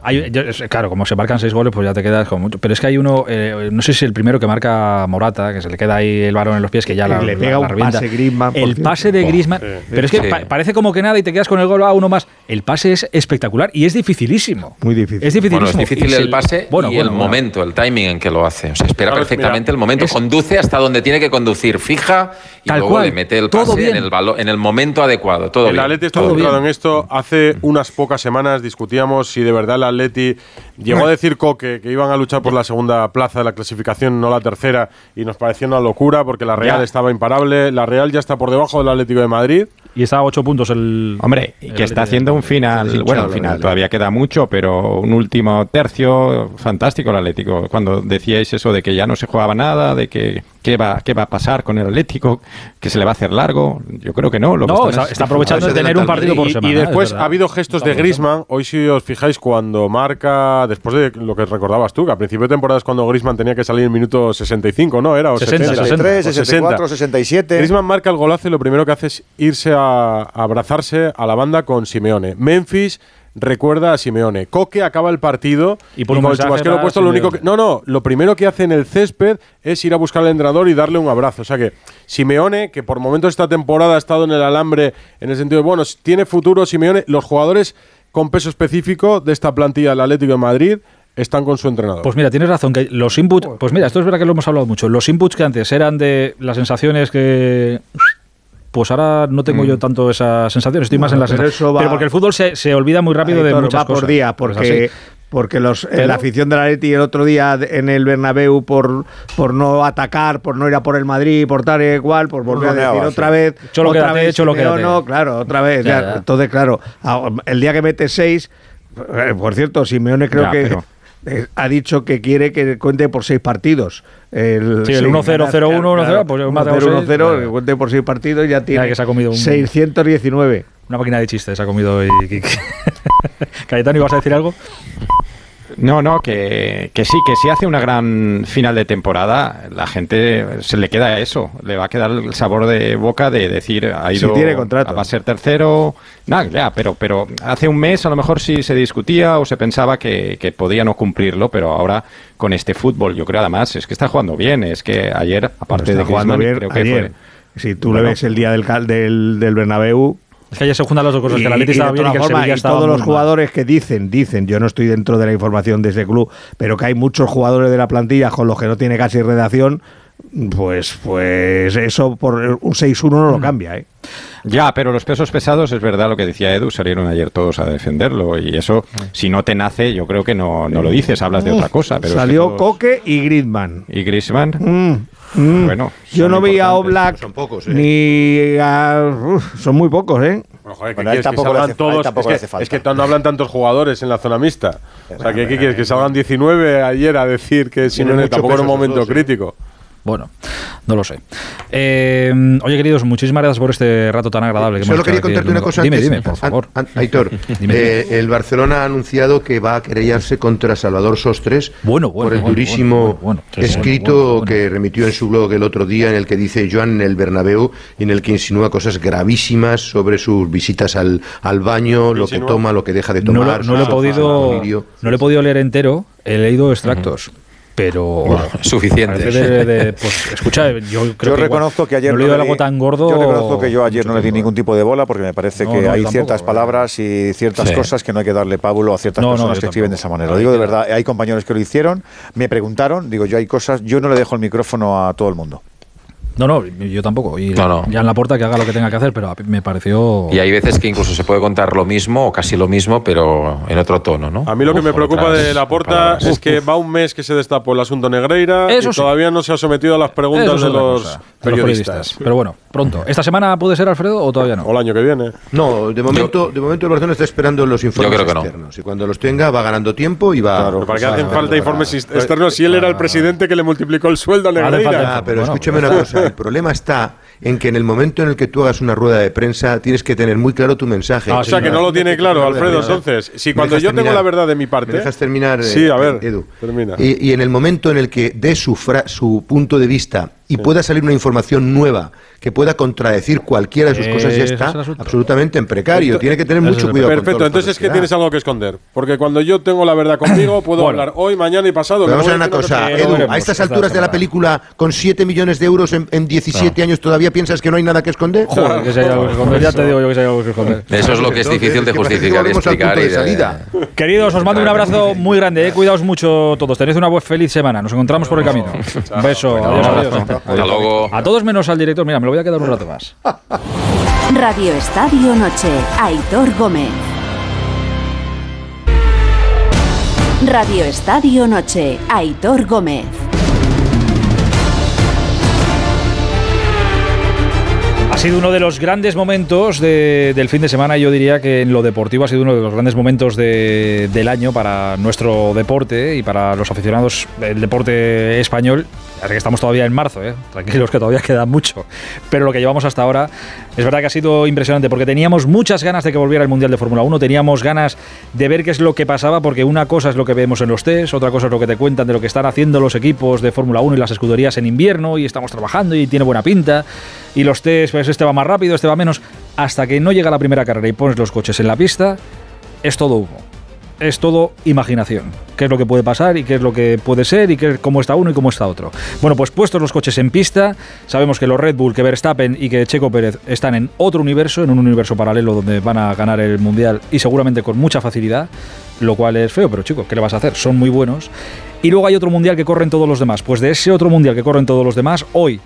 claro, como se marcan seis goles, pues ya te quedas con mucho. Pero es que hay uno, eh, no sé si el primero que marca Morata, que se le queda ahí el varón en los pies, que ya la, le pega un pase Griezmann, El pase de Griezmann. Pero es que parece como que nada y te quedas con el gol a uno más. El pase es espectacular y es dificilísimo. Muy difícil. Es dificilísimo. Bueno, es difícil el pase y el momento, el timing en que lo hace. O sea, espera perfectamente el momento, conduce hasta donde tiene que conducir, fija y luego cual. le mete el pase en el, valo, en el momento adecuado. Todo el. Atleti está centrado en esto. Hace unas pocas semanas discutíamos si de verdad el Atleti llegó a decir Coque que iban a luchar por la segunda plaza de la clasificación, no la tercera, y nos parecía una locura porque la Real estaba imparable. La Real ya está por debajo del Atlético de Madrid y está a 8 puntos el. Hombre, que está haciendo un final. Bueno, un final todavía queda mucho, pero un último tercio fantástico el Atlético. Cuando decíais eso de que ya no se jugaba nada, de que ¿Qué va, qué va a pasar con el Atlético? ¿Que se le va a hacer largo? Yo creo que no. No, está, aprovechando de tener un partido por y, semana. Y ¿eh? después ha habido gestos de Grisman. Hoy, si os fijáis, cuando marca, después de lo que recordabas tú, que a principio de temporada es cuando Grisman tenía que salir en minuto 65, ¿no? Era o 63, 64, 67. Grisman marca el golazo y lo primero que hace es irse a abrazarse a la banda con Simeone. Memphis recuerda a Simeone. Coque acaba el partido y, por y con el chubasquero puesto lo único que... No, no, lo primero que hace en el césped es ir a buscar al entrenador y darle un abrazo. O sea que Simeone, que por momentos esta temporada ha estado en el alambre en el sentido de, bueno, tiene futuro Simeone, los jugadores con peso específico de esta plantilla del Atlético de Madrid están con su entrenador. Pues mira, tienes razón, que los inputs, pues mira, esto es verdad que lo hemos hablado mucho, los inputs que antes eran de las sensaciones que pues ahora no tengo yo mm. tanto esa sensación, estoy más en la pero sensación. Pero porque el fútbol se, se olvida muy rápido de muchas va cosas. por día, pues porque porque los, eh, pero, la afición de la Leti el otro día en el Bernabéu por, por no atacar, por no ir a por el Madrid, por tal y cual, por volver a decir otra vez, cholo otra quédate, vez, cholo quédate. no, claro, otra vez. Entonces, claro, el día que mete seis, eh, por cierto, Simeone creo que eh, ha dicho que quiere que cuente por seis partidos. El, sí, el 1-0-0-1-0, pues 1-0, que cuente por seis partidos, ya tiene ya que se ha comido un, 619. Una máquina de chistes ha comido hoy, Cayetano, ¿y vas a decir algo? No, no, que, que, sí, que si hace una gran final de temporada, la gente se le queda eso, le va a quedar el sabor de boca de decir, ha ido, si tiene contrato. va a ser tercero, nada, ya, pero, pero hace un mes a lo mejor sí se discutía o se pensaba que, que podía no cumplirlo, pero ahora con este fútbol, yo creo además, es que está jugando bien, es que ayer, aparte de jugando Griezmann, bien, creo que ayer. Fue, si tú bueno, le ves el día del, del, del Bernabéu, es que ayer se juntan las dos cosas, que el Atleti y de estaba bien y que el Sevilla y estaba todos los mal. jugadores que dicen, dicen, yo no estoy dentro de la información de ese club, pero que hay muchos jugadores de la plantilla con los que no tiene casi redacción, pues, pues eso por un 6-1 no Mm. lo cambia, ¿eh? Ya, pero los pesos pesados, es verdad lo que decía Edu, salieron ayer todos a defenderlo y eso, si no te nace, yo creo que no, no lo dices, hablas de otra cosa. Pero es que Salió todos- Coque y Griezmann. ¿Y Griezmann? Mm, mm. Bueno, yo no vi a. Oblak Son pocos, ¿eh? ni a... uf, son muy pocos, ¿eh? Es, que, falta. es que no hablan tantos jugadores en la zona mixta. O sea, ¿qué, qué quieres? Que salgan 19 ayer a decir que Simeone mucho tampoco era un momento dos, ¿eh? Bueno, no lo sé. Eh, oye, queridos, muchísimas gracias por este rato tan agradable. Que hemos Solo quería contarte una cosa Dime, antes. dime, por favor. an- Aitor, Dime, eh, el Barcelona ha anunciado que va a querellarse contra Salvador Sostres Bueno, bueno, por el durísimo bueno, bueno, bueno. escrito Bueno, bueno, bueno. que remitió en su blog el otro día en el que dice Joan en el Bernabéu y en el que insinúa cosas gravísimas sobre sus visitas al, al baño, lo que toma, lo que deja de No tomar. lo, no lo he su podido, no lo he podido leer entero, he leído extractos. Pero suficiente. de- de- pues, escucha, yo creo Yo que igual reconozco que ayer no le algo di- tan gordo. Yo reconozco que yo ayer no le di ningún tipo de bola porque me parece No, que no, hay ciertas tampoco, palabras y ciertas Sí. cosas que no hay que darle pábulo a ciertas personas que escriben de esa manera. Lo digo de verdad, hay compañeros que lo hicieron, me preguntaron, digo yo hay cosas, yo no le dejo el micrófono a todo el mundo. No, no, yo tampoco. Y No, no. ya en la puerta que haga lo que tenga que hacer, pero me pareció. Y hay veces que incluso se puede contar lo mismo o casi lo mismo, pero en otro tono, ¿no? A mí lo que me preocupa de la porta palabras. es que va un mes que se destapó el asunto Negreira Eso y sí. todavía no se ha sometido a las preguntas los de los periodistas. Pero bueno, pronto. ¿Esta semana puede ser Alfredo o todavía no? O el año que viene. No, de momento, de momento el Barcelona está esperando los informes creo que no. externos y cuando los tenga va ganando tiempo y va. Pero ¿Para qué va hacen falta informes ex- externos si él era el presidente que le multiplicó el sueldo a Negreira? Ah, pero escúchame una cosa, el problema está en que en el momento en el que tú hagas una rueda de prensa tienes que tener muy claro tu mensaje. Ah, o sea, que no lo tiene claro, Alfredo, entonces. Si ¿Me cuando yo tengo la verdad de mi parte... ¿Me dejas terminar? Sí, eh, a ver, Edu. termina. Y, y en el momento en el que dé su, fra- su punto de vista y pueda salir una información nueva que pueda contradecir cualquiera de sus cosas, ya está es absolutamente en precario. Tiene que tener mucho cuidado. con Perfecto, entonces es que tienes algo que esconder. Porque cuando yo tengo la verdad conmigo, puedo Bueno. hablar hoy, mañana y pasado. Pero vamos a ver una cosa, Edu, veremos a estas esta alturas de la película, con 7 millones de euros en, en 17 años, ¿todavía piensas que no hay nada que esconder? Joder, que si hay algo que esconder, ya te digo yo que si hay algo que esconder. Eso es lo que es difícil de justificar y explicar. y de- Queridos, os mando un abrazo muy grande. Eh. Cuidaos mucho todos. Tenéis una feliz semana. Nos encontramos por el camino. Un beso. Adiós, adiós. Hasta luego. A todos menos al director. Mira, me lo voy a quedar un rato más. Radio Estadio Noche. Aitor Gómez. Radio Estadio Noche. Aitor Gómez. Ha sido uno de los grandes momentos de- del fin de semana. Yo diría que en lo deportivo ha sido uno de los grandes momentos de- del año para nuestro deporte y para los aficionados del deporte español. Así que estamos todavía en marzo, ¿eh? tranquilos que todavía queda mucho. Pero lo que llevamos hasta ahora es verdad que ha sido impresionante porque teníamos muchas ganas de que volviera el Mundial de Fórmula 1. Teníamos ganas de ver qué es lo que pasaba porque una cosa es lo que vemos en los test, otra cosa es lo que te cuentan de lo que están haciendo los equipos de Fórmula 1 y las escuderías en invierno y estamos trabajando y tiene buena pinta. Y los test, pues este va más rápido, este va menos. Hasta que no llega la primera carrera y pones los coches en la pista, es todo humo. Es todo imaginación. ¿Qué es lo que puede pasar y qué es lo que puede ser y qué, cómo está uno y cómo está otro? Bueno, pues puestos los coches en pista, sabemos que los Red Bull, que Verstappen y que Checo Pérez están en otro universo, en un universo paralelo donde van a ganar el Mundial y seguramente con mucha facilidad, lo cual es feo, pero chicos, ¿qué le vas a hacer? Son muy buenos. Y luego hay otro Mundial que corren todos los demás. Pues de ese otro Mundial que corren todos los demás, hoy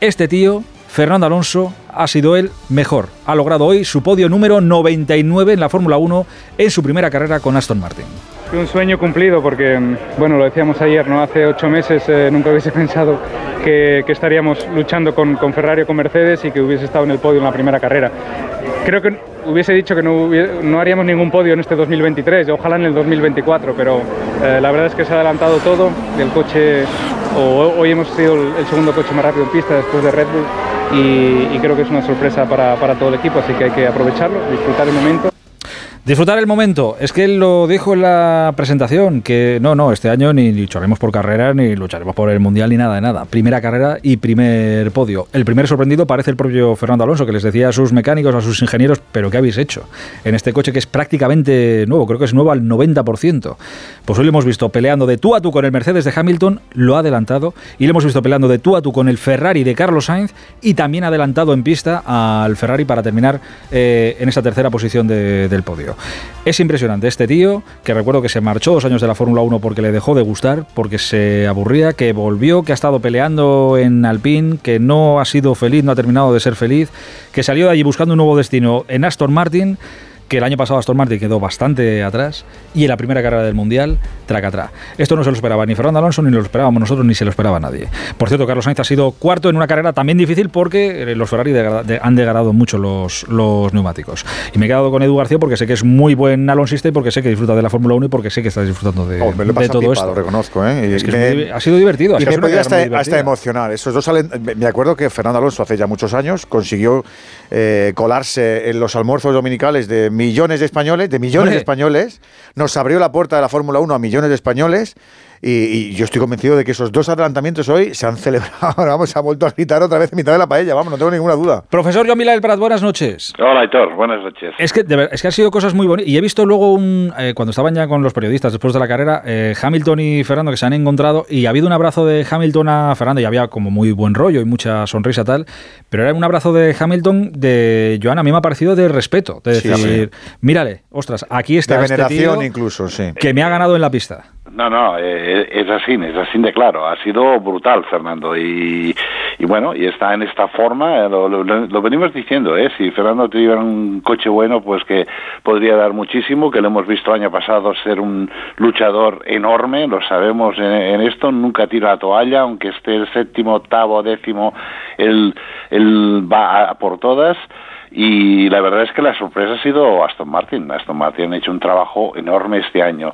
este tío, Fernando Alonso, ha sido el mejor. Ha logrado hoy su podio número 99 en la Fórmula 1 en su primera carrera con Aston Martin. Un sueño cumplido porque, bueno, lo decíamos ayer, ¿no? Hace ocho meses eh, nunca hubiese pensado que, que estaríamos luchando con, con Ferrari o con Mercedes y que hubiese estado en el podio en la primera carrera. Creo que hubiese dicho que no, no haríamos ningún podio en este 2023, ojalá en el 2024, pero eh, la verdad es que se ha adelantado todo. El coche, o hoy hemos sido el, el segundo coche más rápido en pista después de Red Bull y, creo que es una sorpresa para, para todo el equipo, así que hay que aprovecharlo, disfrutar el momento. Disfrutar el momento. Es que él lo dijo en la presentación, que no, no, este año ni lucharemos por carrera, ni lucharemos por el Mundial, ni nada de nada. Primera carrera y primer podio. El primer sorprendido parece el propio Fernando Alonso, que les decía a sus mecánicos, a sus ingenieros, pero ¿qué habéis hecho? En este coche que es prácticamente nuevo, creo que es nuevo al 90%. Pues hoy lo hemos visto peleando de tú a tú con el Mercedes de Hamilton, lo ha adelantado, y lo hemos visto peleando de tú a tú con el Ferrari de Carlos Sainz, y también ha adelantado en pista al Ferrari para terminar eh, en esa tercera posición de- del podio. Es impresionante este tío, que recuerdo que se marchó dos años de la Fórmula 1 porque le dejó de gustar, porque se aburría, que volvió, que ha estado peleando en Alpine, que no ha sido feliz, no ha terminado de ser feliz, que salió de allí buscando un nuevo destino en Aston Martin que el año pasado Aston Martin quedó bastante atrás y en la primera carrera del Mundial, traca atrás. Esto no se lo esperaba ni Fernando Alonso, ni lo esperábamos nosotros, ni se lo esperaba nadie. Por cierto, Carlos Sainz ha sido cuarto en una carrera también difícil porque eh, los Ferrari degra- de- han degradado mucho los, los neumáticos. Y me he quedado con Edu García porque sé que es muy buen alonsista y porque sé que disfruta de la Fórmula 1 y porque sé que está disfrutando de, Oh, me lo he de pasado todo pipa, esto. lo reconozco. ¿eh? Y Es que me- ha sido divertido. Y me hasta, hasta emocionar. Esos dos salen- me- me acuerdo que Fernando Alonso hace ya muchos años consiguió eh, colarse en los almuerzos dominicales de millones de españoles, de millones de españoles. Nos abrió la puerta de la Fórmula 1 a millones de españoles. Y, y yo estoy convencido de que esos dos adelantamientos hoy se han celebrado. Ahora vamos, se ha vuelto a gritar otra vez en mitad de la paella. Vamos, no tengo ninguna duda. Profesor Joan Milá del Prat, buenas noches. Hola, Aitor. Buenas noches. Es que, de ver- es que han sido cosas muy bonitas. Y he visto luego, un, eh, cuando estaban ya con los periodistas después de la carrera, eh, Hamilton y Fernando que se han encontrado y ha habido un abrazo de Hamilton a Fernando y había como muy buen rollo y mucha sonrisa tal. Pero era un abrazo de Hamilton de Joan, a mí me ha parecido de respeto. De Sí, decir, mírale, ostras, aquí está De este veneración tío incluso, sí. que me ha ganado en la pista. No, no, eh, es así, es así de claro. Ha sido brutal, Fernando. Y, y bueno, y está en esta forma, eh, lo venimos diciendo, ¿eh? Si Fernando tuviera un coche bueno, pues que podría dar muchísimo, que lo hemos visto el año pasado ser un luchador enorme, lo sabemos en, en esto, nunca tira la toalla, aunque esté el séptimo, octavo, décimo, él, él va a por todas. Y la verdad es que la sorpresa ha sido Aston Martin. Aston Martin ha hecho un trabajo enorme este año.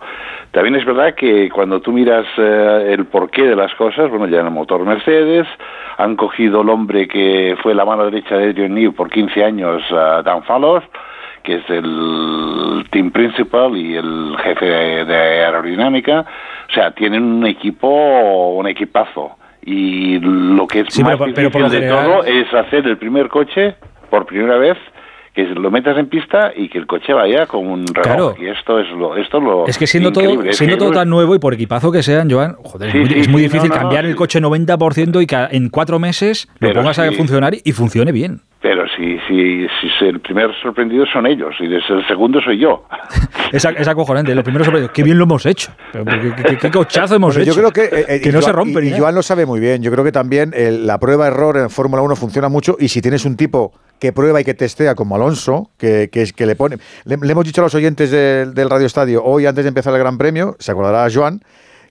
También es verdad que cuando tú miras eh, el porqué de las cosas, bueno, ya en el motor Mercedes, han cogido el hombre que fue la mano derecha de Adrian Newey por 15 años, eh, Dan Fallows, que es el team principal y el jefe de, de aerodinámica. O sea, tienen un equipo, un equipazo. Y lo que es Sí, más pero- pero difícil lo de general- todo es hacer el primer coche por primera vez que lo metas en pista y que el coche vaya con un reloj. Claro. Y esto es lo, esto es lo Es que siendo increíble. todo, Es siendo que todo tan nuevo y por equipazo que sean, Joan, joder, Sí, es muy, sí, es muy sí, difícil no, no, cambiar no, el coche 90% y que en cuatro meses lo pongas a funcionar y funcione bien. Pero si, si, si el primer sorprendido son ellos y el segundo soy yo. Es, ac- es acojonante. Lo primero sobre qué bien lo hemos hecho. ¿Qué, qué- qué cochazo hemos Bueno, hecho? yo creo que, eh, eh, que y no se Joan- rompe. Y, y Joan lo sabe muy bien. Yo creo que también eh, la prueba-error en Fórmula 1 funciona mucho y si tienes un tipo que prueba y que testea como Alonso, que, que, que le pone... Le, le hemos dicho a los oyentes del, del Radio Estadio, hoy antes de empezar el Gran Premio, se acordará Joan,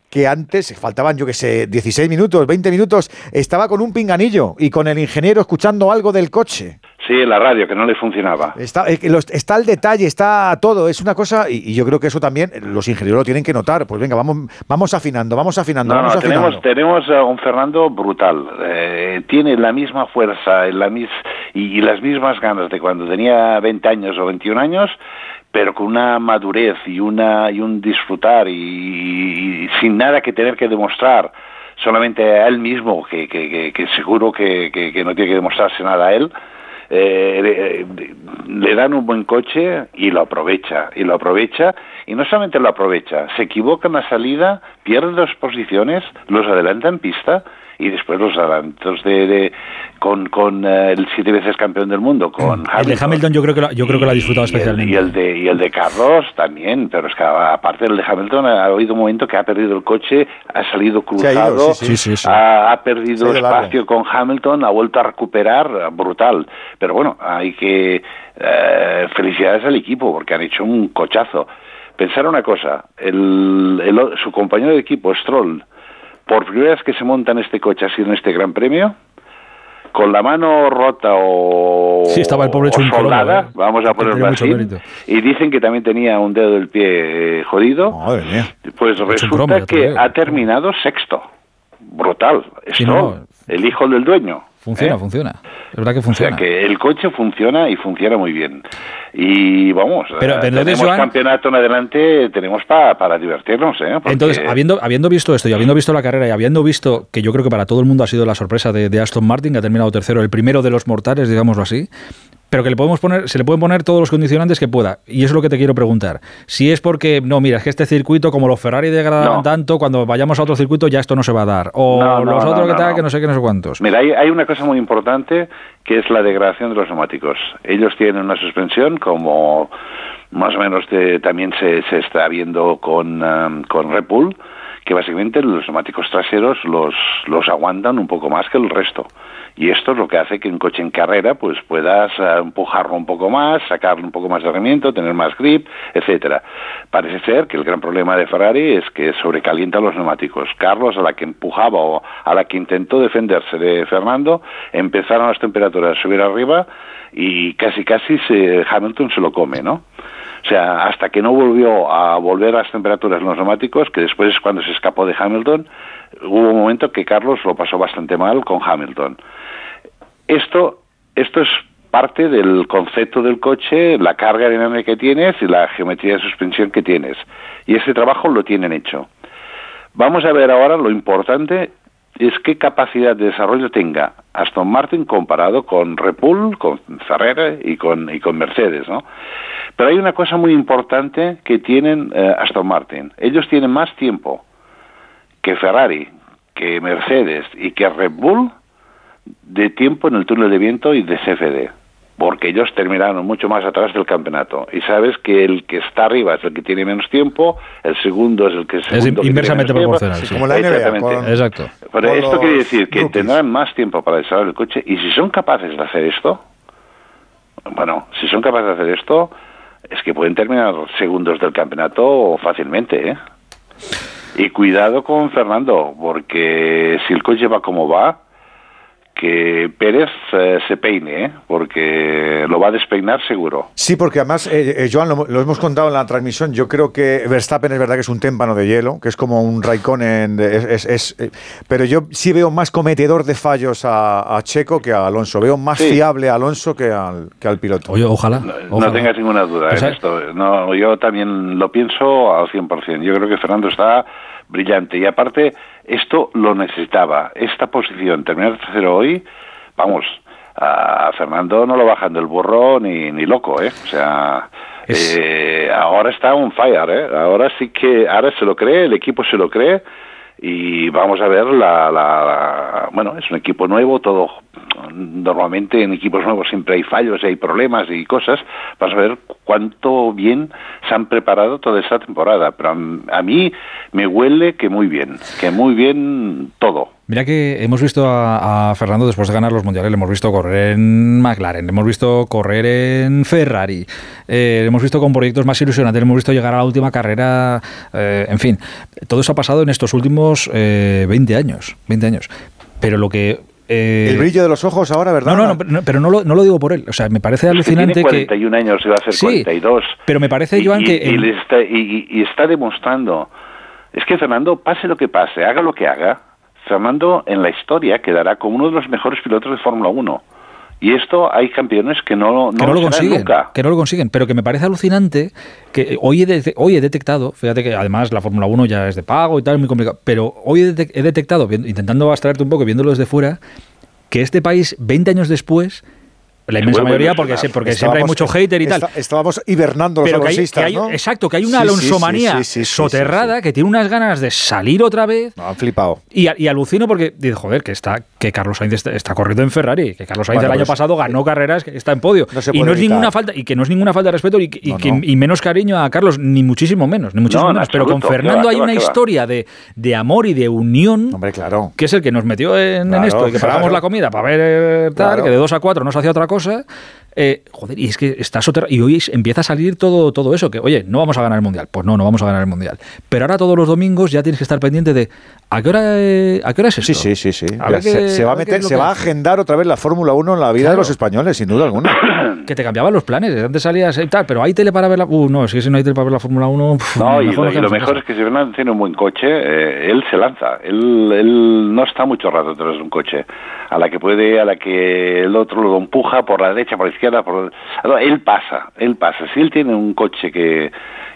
que antes faltaban, yo que sé, 16 minutos, 20 minutos, estaba con un pinganillo y con el ingeniero escuchando algo del coche. Sí, la radio, que no le funcionaba. Está, eh, está el detalle, está todo, es una cosa, y, y yo creo que eso también eh, los ingenieros lo tienen que notar. Pues venga, vamos, vamos afinando, vamos afinando, No, vamos no, afinando. tenemos, tenemos a un Fernando brutal. Eh, tiene la misma fuerza la mis, y, y las mismas ganas de cuando tenía 20 años o 21 años, pero con una madurez y, una, y un disfrutar y, y sin nada que tener que demostrar, solamente a él mismo, que, que, que- que seguro que no tiene que demostrarse nada a él. Eh, le- dan un buen coche y lo aprovecha, y lo aprovecha, y no solamente lo aprovecha, se equivoca en la salida, pierde dos posiciones, los adelanta en pista, y después los adelantos de, de- con, con eh, el siete veces campeón del mundo, con El de Hamilton yo creo que lo, yo creo que lo ha disfrutado y el, especialmente. y el de y el de Carlos también, pero es que aparte del de Hamilton ha habido un momento que ha perdido el coche, ha salido Se ha ido, cruzado, sí, sí. Sí, sí, sí. Ha, perdido espacio con Hamilton, ha vuelto a recuperar, brutal. Pero bueno, hay que eh, felicidades al equipo porque han hecho un cochazo. Pensar una cosa, el, el o- su compañero de equipo Stroll, por primera vez que se monta en este coche ha sido en este Gran Premio. Con la mano rota o, Sí, estaba el pobre hecho ¿eh? vamos a ponerlo así. Y dicen que también tenía un dedo del pie eh, jodido. Pues hecho un resulta cromo, que ha terminado sexto. Brutal. Stroll, no. el hijo del dueño. Funciona, ¿eh? funciona. Es verdad que O funciona. sea que el coche funciona y funciona muy bien. Y vamos, Pero- eh, pero tenemos Joan- campeonato en adelante, tenemos pa- para divertirnos. ¿eh? Porque- Entonces, habiendo, habiendo visto esto y habiendo visto la carrera y habiendo visto que yo creo que para todo el mundo ha sido la sorpresa de, de Aston Martin, que ha terminado tercero, el primero de los mortales, digámoslo así, pero que le podemos poner, se le pueden poner todos los condicionantes que pueda. Y eso es lo que te quiero preguntar. Si es porque, no, mira, es que este circuito, como los Ferrari degradan No. tanto, cuando vayamos a otro circuito ya esto no se va a dar. O No, no, los otros que tal, que no sé qué, no sé cuántos. Mira, hay, hay una cosa muy importante que es la degradación de los neumáticos. Ellos tienen una suspensión como más o menos de- también se, se está viendo con, um, con Red Bull, que básicamente los neumáticos traseros los, los aguantan un poco más que el resto. Y esto es lo que hace que un coche en carrera pues puedas eh, empujarlo un poco más, sacarle un poco más de rendimiento, tener más grip, etcétera. Parece ser que el gran problema de Ferrari es que sobrecalienta los neumáticos. Carlos, a la que empujaba o a la que intentó defenderse de Fernando, empezaron las temperaturas a subir arriba y casi casi se, Hamilton se lo come, ¿no? O sea, hasta que no volvió a volver a las temperaturas en los neumáticos, que después es cuando se escapó de Hamilton, hubo un momento que Carlos lo pasó bastante mal con Hamilton. Esto, esto es parte del concepto del coche, la carga aerodinámica que tienes y la geometría de suspensión que tienes. Y ese trabajo lo tienen hecho. Vamos a ver ahora lo importante es qué capacidad de desarrollo tenga Aston Martin comparado con Red Bull, con Ferrari y con, y con Mercedes, ¿no? Pero hay una cosa muy importante que tienen eh, Aston Martin. Ellos tienen más tiempo que Ferrari, que Mercedes y que Red Bull de tiempo en el túnel de viento y de CFD, porque ellos terminaron mucho más atrás del campeonato. Y sabes que el que está arriba es el que tiene menos tiempo, el segundo es el que Es segundo que inversamente proporcional. sí. Como la NBA, Exactamente. con- Exacto. Pero esto los quiere decir que rookies. tendrán más tiempo para desarrollar el coche y si son capaces de hacer esto, bueno, si son capaces de hacer esto, es que pueden terminar segundos del campeonato fácilmente, ¿eh? Y cuidado con Fernando, porque si el coche va como va, que Pérez eh, se peine, ¿eh? porque lo va a despeinar seguro. Sí, porque además, eh, eh, Joan, lo, lo hemos contado en la transmisión, yo creo que Verstappen es verdad que es un témpano de hielo, que es como un Raikkonen, es, es- es, eh, pero yo sí veo más cometedor de fallos a, a Checo que a Alonso, veo más Sí. fiable a Alonso que al, que al piloto. Oye, ojalá. No tengas ninguna duda Pues en esto. No, yo también lo pienso al 100%. Yo creo que Fernando está brillante. Y aparte, esto lo necesitaba. Esta posición, terminar tercero hoy, vamos, a Fernando no lo bajan del burro ni, ni loco, ¿eh? O sea, eh, ahora está un fire, ¿eh? Ahora sí que, ahora se lo cree, el equipo se lo cree y vamos a ver la, la- bueno es un equipo nuevo todo normalmente en equipos nuevos siempre hay fallos y hay problemas y cosas. Vamos a ver cuánto bien se han preparado toda esta temporada pero a, a mí me huele que muy bien que muy bien todo Mira que hemos visto a, a Fernando después de ganar los mundiales, le hemos visto correr en McLaren, le hemos visto correr en Ferrari, eh, le hemos visto con proyectos más ilusionantes, le hemos visto llegar a la última carrera, eh, en fin, todo eso ha pasado en estos últimos eh, 20 años, 20 años. Pero lo que... eh, El brillo de los ojos ahora, ¿verdad? no, no, no, pero no, pero no lo, no lo digo por él. O sea, me parece Es que alucinante tiene que... 41 años y va a ser Sí, 42 pero me parece, Joan, y- que y está, y- y- y está demostrando es que Fernando pase lo que pase haga lo que haga Fernando en la historia quedará como uno de los mejores pilotos de Fórmula 1 y esto hay campeones que no, no, que no lo consiguen, nunca. que no lo consiguen, pero que me parece alucinante que hoy he, de- hoy he detectado, fíjate que además la Fórmula 1 ya es de pago y tal, es muy complicado, pero hoy he, de- he detectado, intentando abstraerte un poco viéndolo desde fuera, que este país, 20 años después, la Se inmensa mayoría, porque, se- porque siempre hay mucho hater y tal, está- estábamos hibernando los pero que hay, alonsistas, que hay- ¿no? exacto, que hay una Sí, alonsomanía sí, sí, soterrada que tiene unas ganas de salir otra vez. No, han flipado. Y, alucino porque, dice, joder, que está que Carlos Sainz está, corriendo en Ferrari, que Carlos Sainz Bueno, el año pues, pasado ganó carreras, que está en podio. No y no es evitar. ninguna falta, y que no es ninguna falta de respeto y, que- y No, que- no. y menos cariño a Carlos, ni muchísimo menos, ni muchísimo No, en menos. Pero con Fernando va, hay una va. historia de, de amor y de unión. Hombre, claro. Que es el que nos metió en, esto, y que claro. pagábamos la comida para ver eh, tal, Claro. que de 2 a 4 no se hacía otra cosa. Eh, joder, y es que está soterrado. Y hoy empieza a salir todo, todo eso, que oye, no vamos a ganar el mundial. Pues no, no vamos a ganar el mundial. Pero ahora todos los domingos ya tienes que estar pendiente de ¿a qué hora, eh, ¿a qué hora es esto? Sí, sí, sí, sí. Se, va a meter, se va a agendar otra vez la Fórmula 1 en la vida de los españoles, sin duda alguna. Que te cambiaban los planes. Antes salías y tal, pero hay tele para ver la. Uh, no, si no hay tele para ver la Fórmula 1. pf, No, y lo, y mejor es que si Fernando tiene un buen coche, eh, él se lanza. Él, él no está mucho rato detrás de un coche. A la que puede, a la que el otro lo empuja por la derecha, por la izquierda, por... No, él pasa, él pasa. Si él tiene un coche que,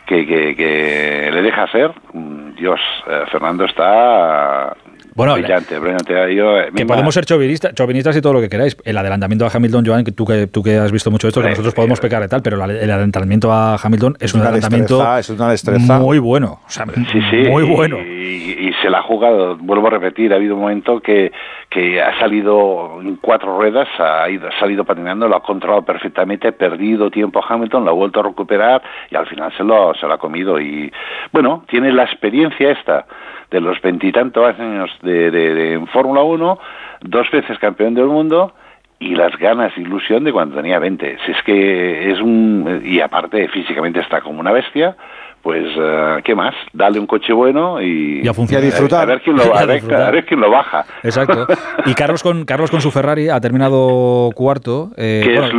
que, que, que le deja hacer, mm, Dios, eh, Fernando está Bueno, brillante, brillante. Yo, eh, Que misma- podemos ser chauvinistas, chauvinistas y todo lo que queráis. El adelantamiento a Hamilton, Joan, que tú que, tú que has visto mucho esto, que nosotros podemos pecar y tal, pero la- el adelantamiento a Hamilton es, Es un una adelantamiento destreza, es una destreza. muy bueno. O sea, Sí, sí, muy y- bueno. Y, y se la ha jugado, vuelvo a repetir, ha habido un momento que, que ha salido en cuatro ruedas, ha, ido, ha salido patinando, lo ha controlado perfectamente, ha perdido tiempo a Hamilton, lo ha vuelto a recuperar y al final se lo, se lo ha comido. Y bueno, tiene la experiencia esta de los veintitantos años de, de, en Fórmula 1, dos veces campeón del mundo y las ganas, ilusión de cuando tenía 20. Si es que es un... Y aparte físicamente está como una bestia, pues eh, ¿qué más? Dale un coche bueno y, Y a funcionar. a- Y a disfrutar. A, ver quién lo, a a ver- disfrutar. a ver quién lo baja. Exacto. Y Carlos con, Carlos con su Ferrari ha terminado cuarto. eh, que bueno, es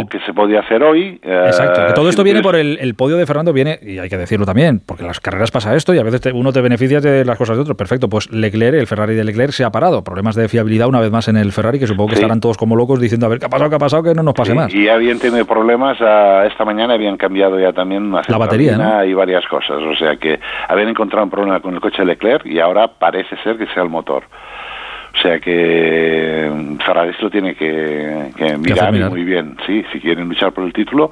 lo que se podía hacer hoy. eh, Exacto, que todo si esto viene por el, el podio de Fernando, viene, y hay que decirlo también, porque en las carreras pasa esto y a veces te- uno te beneficia de las cosas de otro. Perfecto, pues Leclerc, el Ferrari de Leclerc se ha parado. Problemas de fiabilidad una vez más en el Ferrari, que supongo que Sí. estarán todos como locos diciendo, a ver, ¿qué ha pasado, qué ha pasado, que no nos pase Sí, más? Y habían tenido problemas, ah, esta mañana habían cambiado ya también una La batería, y varias cosas. O sea que habían encontrado un problema con el coche de Leclerc y ahora parece ser que sea el motor. O sea que mm, Ferrari lo tiene que, que mirar, muy bien, sí, si quieren luchar por el título,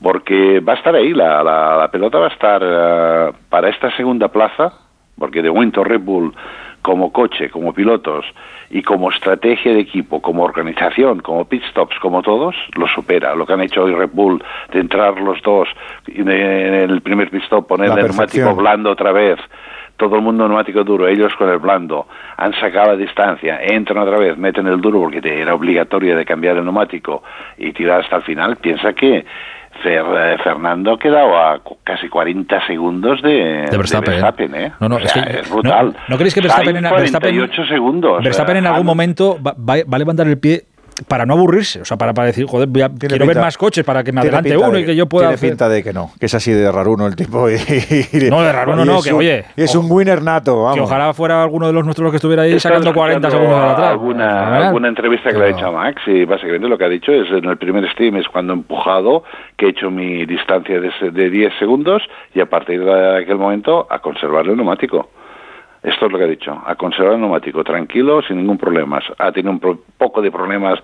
porque va a estar ahí, la, la, la pelota va a estar eh, para esta segunda plaza, porque de momento Red Bull como coche, como pilotos y como estrategia de equipo, como organización, como pit stops, como todos, lo supera. Lo que han hecho hoy Red Bull de entrar los dos en el primer pit stop poner el neumático blando otra vez, todo el mundo neumático duro, ellos con el blando, han sacado la distancia, entran otra vez, meten el duro porque era obligatorio de cambiar el neumático y tirar hasta el final, piensa que Fer- eh, Fernando ha quedado a casi 40 segundos de, De Verstappen, ¿eh? No, no, O es sea, que- es brutal. ¿no- no creéis que Verstappen Sainz en- Verstappen- 48 segundos. Verstappen eh, en algún momento va, va- va a levantar el pie para no aburrirse, o sea, para, para decir, joder, voy a- quiero ver pinta- más coches para que me adelante uno de- y que yo pueda Tiene hacer- pinta de que no, que es así de raruno el tipo. Y, y- No, de raruno no, es que un- oye, es un winner nato, vamos. Que ojalá fuera alguno de los nuestros que estuviera ahí sacando 40 escuchando segundos de atrás. Alguna, alguna entrevista que le ha hecho a Max y básicamente lo que ha dicho es en el primer stream es cuando he empujado que he hecho mi distancia de, de 10 segundos y a partir de aquel momento a conservar el neumático. Esto es lo que ha dicho, a conservar el neumático, tranquilo, sin ningún problema. Ha tenido un pro- poco de problemas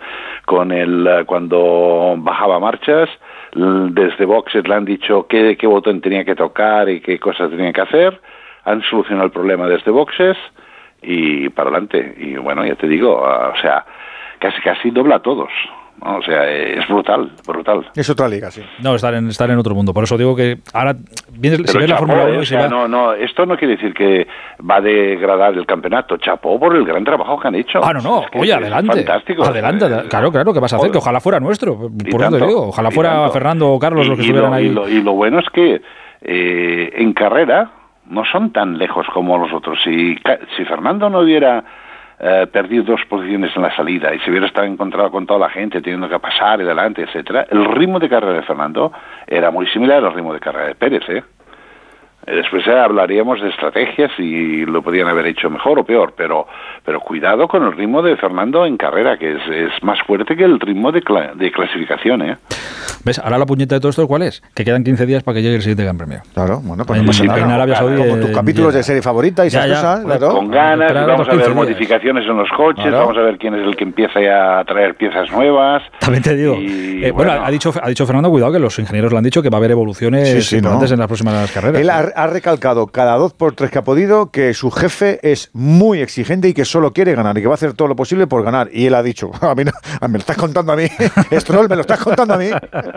con el eh, cuando bajaba marchas. Desde boxes le han dicho qué, qué botón tenía que tocar y qué cosas tenía que hacer. Han solucionado el problema desde boxes y para adelante. Y bueno, ya te digo, ah, o sea, casi casi dobla a todos. O sea, es brutal, brutal. Es otra liga, sí. No, estar en, estar en otro mundo. Por eso digo que ahora, vienes- si ves la Fórmula ¿eh? 1 o y si sea, va- no, no, esto no quiere decir que va a degradar el campeonato. Chapó por el gran trabajo que han hecho. Ah, no, no, Es que oye, es adelante. Fantástico. Adelante, Eh, claro, claro, ¿qué vas a hacer? joder. Que ojalá fuera nuestro. Por eso digo, ojalá fuera tanto. Fernando o Carlos Y- los que estuvieran ahí. Y lo, y lo bueno es que eh, en carrera no son tan lejos como los otros. Si, ca- si Fernando no hubiera eh, dos posiciones en la salida y se hubiera estado encontrado con toda la gente teniendo que pasar y adelante, etcétera, el ritmo de carrera de Fernando era muy similar al ritmo de carrera de Pérez, ¿eh? Eh, Después hablaríamos de estrategias y lo podían haber hecho mejor o peor, pero, pero cuidado con el ritmo de Fernando en carrera, que es, es más fuerte que el ritmo de, cla- de clasificación. ¿eh? ¿Ves? Ahora la puñeta de todo esto, ¿cuál es? Que quedan 15 días para que llegue el siguiente Gran Premio. Claro, bueno, pues no pasa nada. En Arabia Saudí, Como tus capítulos ya. de serie favorita y esas Ya, ya. cosas, Joder, claro. Con ganas, vamos a ver 15 días. modificaciones en los coches, Claro. vamos a ver quién es el que empieza ya a traer piezas nuevas. También te digo. Y, eh, bueno, ha dicho, ha dicho Fernando, cuidado, que los ingenieros le han dicho que va a haber evoluciones Sí, sí, importantes ¿no? en las próximas carreras. Él ha, ha recalcado cada dos por tres que ha podido que su jefe es muy exigente y que solo quiere ganar y que va a hacer todo lo posible por ganar. Y él ha dicho, a mí no- a- me lo estás contando a mí, Stroll, me lo estás contando a mí.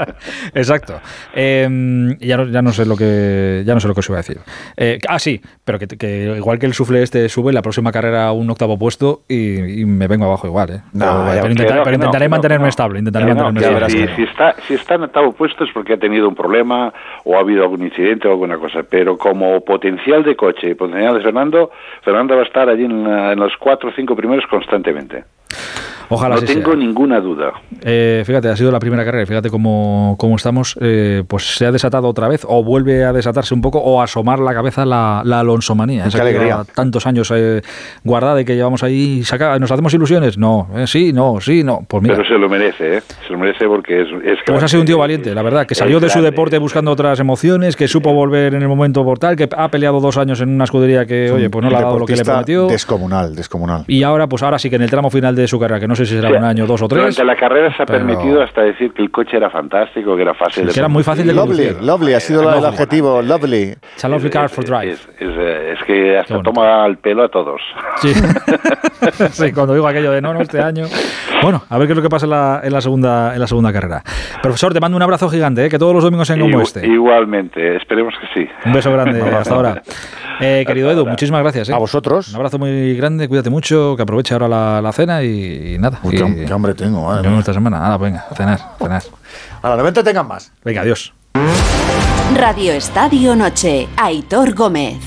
Exacto. Eh, y ya, no, ya no sé lo que ya no sé lo que os iba a decir. Eh, ah, sí, pero que, que igual que el sufle este sube, la próxima carrera un octavo puesto y, y me vengo abajo igual. ¿eh? No, pero, intentar- intentaré mantenerme estable. Intentaré Que no, mantenerme que estable. si, si está, si está en octavo puesto es porque ha tenido un problema o ha habido algún incidente o alguna cosa, pero como potencial de coche potencial de Fernando, Fernando va a estar allí en, la- en los cuatro o cinco primeros constantemente. Ojalá no tengo sea. ninguna duda. Eh, fíjate, ha sido la primera carrera fíjate cómo, cómo estamos. eh, pues se ha desatado otra vez, o vuelve a desatarse un poco, o a asomar la cabeza la, la Alonsomanía. Qué Esa que alegría. lleva tantos años eh, guardada y que llevamos ahí sacada. ¿Nos hacemos ilusiones? No, eh, sí, no, sí, no. Pues mira. Pero se lo merece, ¿eh? Se lo merece porque es, es Pues ha sido un tío valiente, la verdad, que salió de su deporte buscando otras emociones, que supo volver en el momento portal, que ha peleado dos años en una escudería que, oye, pues no le ha dado lo que le prometió. Descomunal, descomunal. Y ahora, pues ahora sí que en el tramo final de su carrera, que no sé si será O sea, un año, dos o tres. Durante la carrera se ha pero- permitido hasta decir que el coche era fantástico, que era fácil de que era muy fácil de Lovely, conducir. lovely, ha sido la- el adjetivo, lovely. It's a lovely car for drive. Es, eh, es que hasta toma el pelo a todos. Sí. sí, cuando digo aquello de no, no, este año. Bueno, a ver qué es lo que pasa en la, en la segunda, en la segunda carrera. Profesor, te mando un abrazo gigante, ¿eh? que todos los domingos sean como este. Igualmente, esperemos que sí. Un beso grande, hasta ahora. Eh, querido Edu, muchísimas gracias. ¿eh? A vosotros. Un abrazo muy grande, cuídate mucho, que aproveche ahora la, la cena y, y nada. Uy, y- qué, ham- qué hambre tengo, madre mía. esta semana. Nada, venga, a cenar, a cenar. A la 90 tengan más. Venga, adiós. Radio Estadio Noche, Aitor Gómez.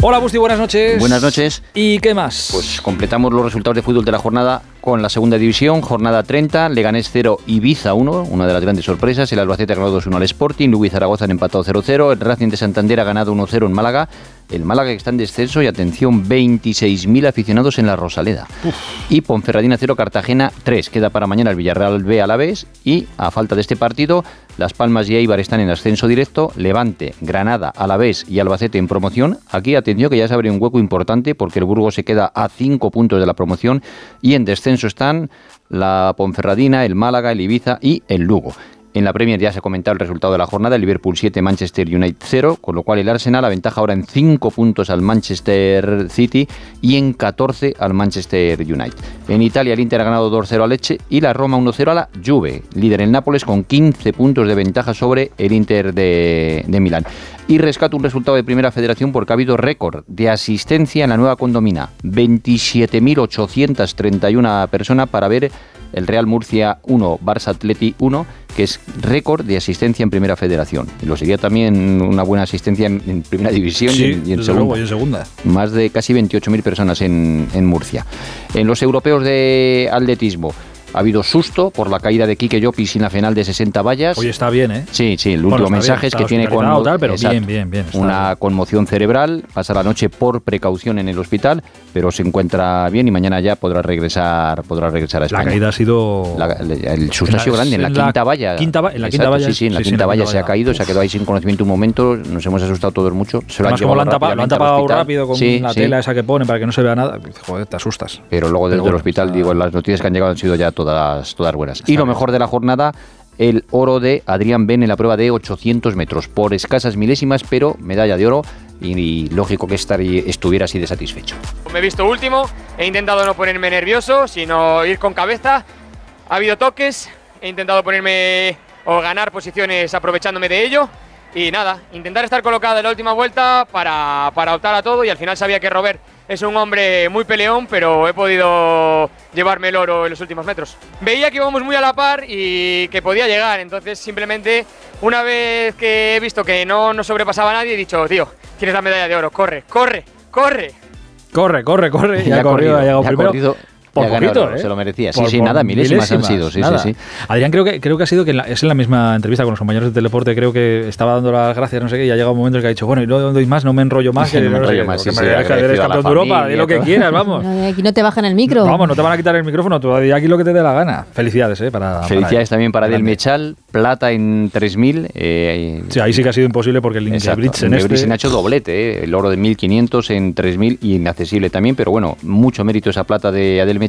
Hola, Busti, buenas noches. Buenas noches. ¿Y qué más? Pues completamos los resultados de fútbol de la jornada con la segunda división, jornada 30, Leganés 0, Ibiza 1, una de las grandes sorpresas, el Albacete ha ganado 2-1 al Sporting, y Zaragoza han empatado 0-0, el Racing de Santander ha ganado 1-0 en Málaga, el Málaga que está en descenso y atención, 26.000 aficionados en la Rosaleda. Y Ponferradina 0, Cartagena 3, queda para mañana el Villarreal B a la vez y a falta de este partido, Las Palmas y Eibar están en ascenso directo, Levante, Granada, Alavés y Albacete en promoción. Aquí atención que ya se abre un hueco importante porque el Burgos se queda a 5 puntos de la promoción y en descenso están la Ponferradina, el Málaga, el Ibiza y el Lugo. En la Premier ya se ha comentado el resultado de la jornada, el Liverpool 7, Manchester United 0, con lo cual el Arsenal aventaja ahora en 5 puntos al Manchester City y en 14 al Manchester United. En Italia el Inter ha ganado 2-0 a Leche y la Roma 1-0 a la Juve, líder el Nápoles con 15 puntos de ventaja sobre el Inter de, de Milán. Y rescato un resultado de Primera Federación porque ha habido récord de asistencia en la nueva condomina, 27.831 personas para ver el Real Murcia 1, Barça Atleti 1, que es récord de asistencia en Primera Federación. Lo seguía también una buena asistencia en, en Primera División Sí, y en, y en segunda. luego, y en segunda. Más de casi 28.000 personas en, en Murcia. En los europeos de atletismo ha habido susto por la caída de Quique Llopis en la final de 60 vallas. Oye, está bien, ¿eh? Sí, sí, el último mensaje bien, es que tiene conmo- tal, pero Exacto. bien, bien, bien, una conmoción cerebral, pasa la noche por precaución en el hospital, pero se encuentra bien y mañana ya podrá regresar, podrá regresar a La España. caída ha sido. La- el, susto ha sido la- grande, en la, en la quinta valla. quinta en la Exacto, quinta valla, Sí, sí, en la sí, quinta la valla se ha caído, se ha quedado ahí sin conocimiento un momento, nos hemos asustado todos mucho. Se lo han como lo han tapado, lo han tapado rápido con Sí, la tela esa que ponen para que no se vea nada. Joder, te asustas. Pero luego desde el hospital, digo, las noticias que han llegado han sido ya todas, todas buenas. Y lo mejor de la jornada, el oro de Adrián Ben en la prueba de 800 metros, por escasas milésimas, pero medalla de oro. Y, y lógico que estar, estuviera así de satisfecho. Me he visto último, he intentado no ponerme nervioso, sino ir con cabeza. Ha habido toques, he intentado ponerme o ganar posiciones aprovechándome de ello. Y nada, intentar estar colocado en la última vuelta para, para optar a todo. Y al final sabía que Robert es un hombre muy peleón, pero he podido llevarme el oro en los últimos metros. Veía que íbamos muy a la par y que podía llegar. Entonces simplemente una vez que he visto que no nos sobrepasaba nadie, he dicho, tío, tienes la medalla de oro, corre, corre, corre. Corre, corre, corre. Ya Ya, ha corrido, corrido, ha llegado ya primero. corrido, por ya ha ganado, poquito, ¿eh? se lo merecía. Sí, Por- sí, por nada, milésimas han sido, sí, nada. sí, sí. Adrián, creo que, creo que ha sido que en la- es en la misma entrevista con los compañeros de Teleporte, creo que estaba dando las gracias, no sé qué, y ha llegado un momento en que ha dicho, bueno, y no doy más, no me enrollo más. que No me enrollo más, sí, sí, me- que eres campeón de Europa, di lo que quieras, vamos. No, Aquí no te bajan el micro. Vamos, no te van a quitar el micrófono, tú di aquí lo que te dé la gana. Felicidades, ¿eh? Para, Felicidades también para Del. Mechal, plata en 3000. Eh, Sí, ahí sí que ha sido imposible porque el. Ingebrigtsen en Ingebrigtsen este... ha hecho doblete, eh, el oro de 1500 en 3000 y inaccesible también, pero bueno, mucho mérito esa plata de Adel Mechal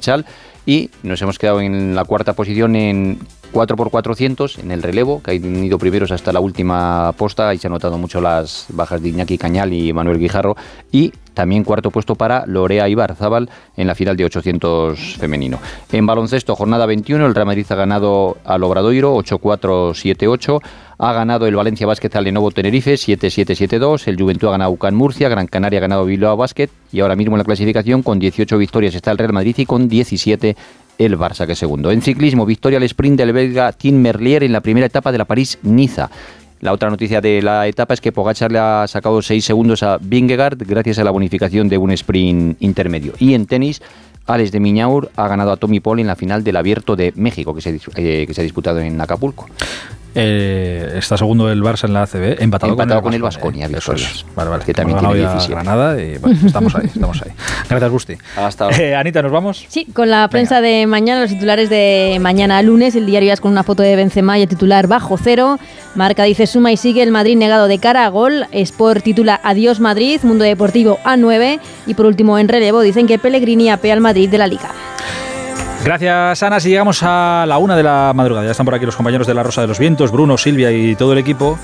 y nos hemos quedado en la cuarta posición en 4x400 en el relevo, que han ido primeros hasta la última posta y se han notado mucho las bajas de Iñaki Cañal y Manuel Guijarro y también cuarto puesto para Lorea Ibarzábal en la final de 800 femenino. En baloncesto, jornada 21, el Real Madrid ha ganado al Obradoiro 8-4-7-8. Ha ganado el Valencia Basket al Lenovo Tenerife 7-7-7-2. El Juventud ha ganado UCAN Murcia. Gran Canaria ha ganado Bilbao Basket. Y ahora mismo en la clasificación con 18 victorias está el Real Madrid y con 17 el Barça, que segundo. En ciclismo, victoria al sprint del belga Tim Merlier en la primera etapa de la París-Niza. La otra noticia de la etapa es que Pogacar le ha sacado 6 segundos a Vingegaard gracias a la bonificación de un sprint intermedio. Y en tenis, Alex de Miñaur ha ganado a Tommy Paul en la final del Abierto de México que se, eh, que se ha disputado en Acapulco. Eh, está segundo el Barça en la ACB, empatado, Empatado con con el. Baskonia, Eso es. Vale, vale. Que también tiene ganado ya 17. Granada y bueno, estamos ahí, estamos ahí. Gracias, Gusti. Hasta ahora. Eh, Anita, ¿nos vamos? Sí, con la prensa de mañana, los titulares de mañana lunes, el diario es con una foto de Benzema y el titular bajo cero. Marca dice suma y sigue el Madrid negado de cara a gol. Sport titula Adiós Madrid, Mundo Deportivo A9 y por último en relevo dicen que Pellegrini apea al Madrid de la Liga. Gracias, Ana. Si llegamos a la una de la madrugada, ya están por aquí los compañeros de la Rosa de los Vientos, Bruno, Silvia y todo el equipo.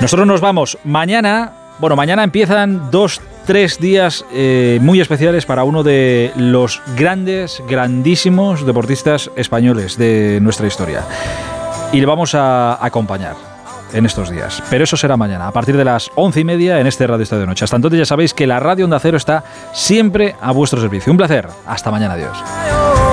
Nosotros nos vamos mañana. Bueno, mañana empiezan dos, tres días eh, muy especiales para uno de los grandes, grandísimos deportistas españoles de nuestra historia. Y le vamos a acompañar en estos días. Pero eso será mañana, a partir de las once y media en este Radio Estadio de Noche. Hasta entonces ya sabéis que la Radio Onda Cero está siempre a vuestro servicio. Un placer. Hasta mañana. Adiós.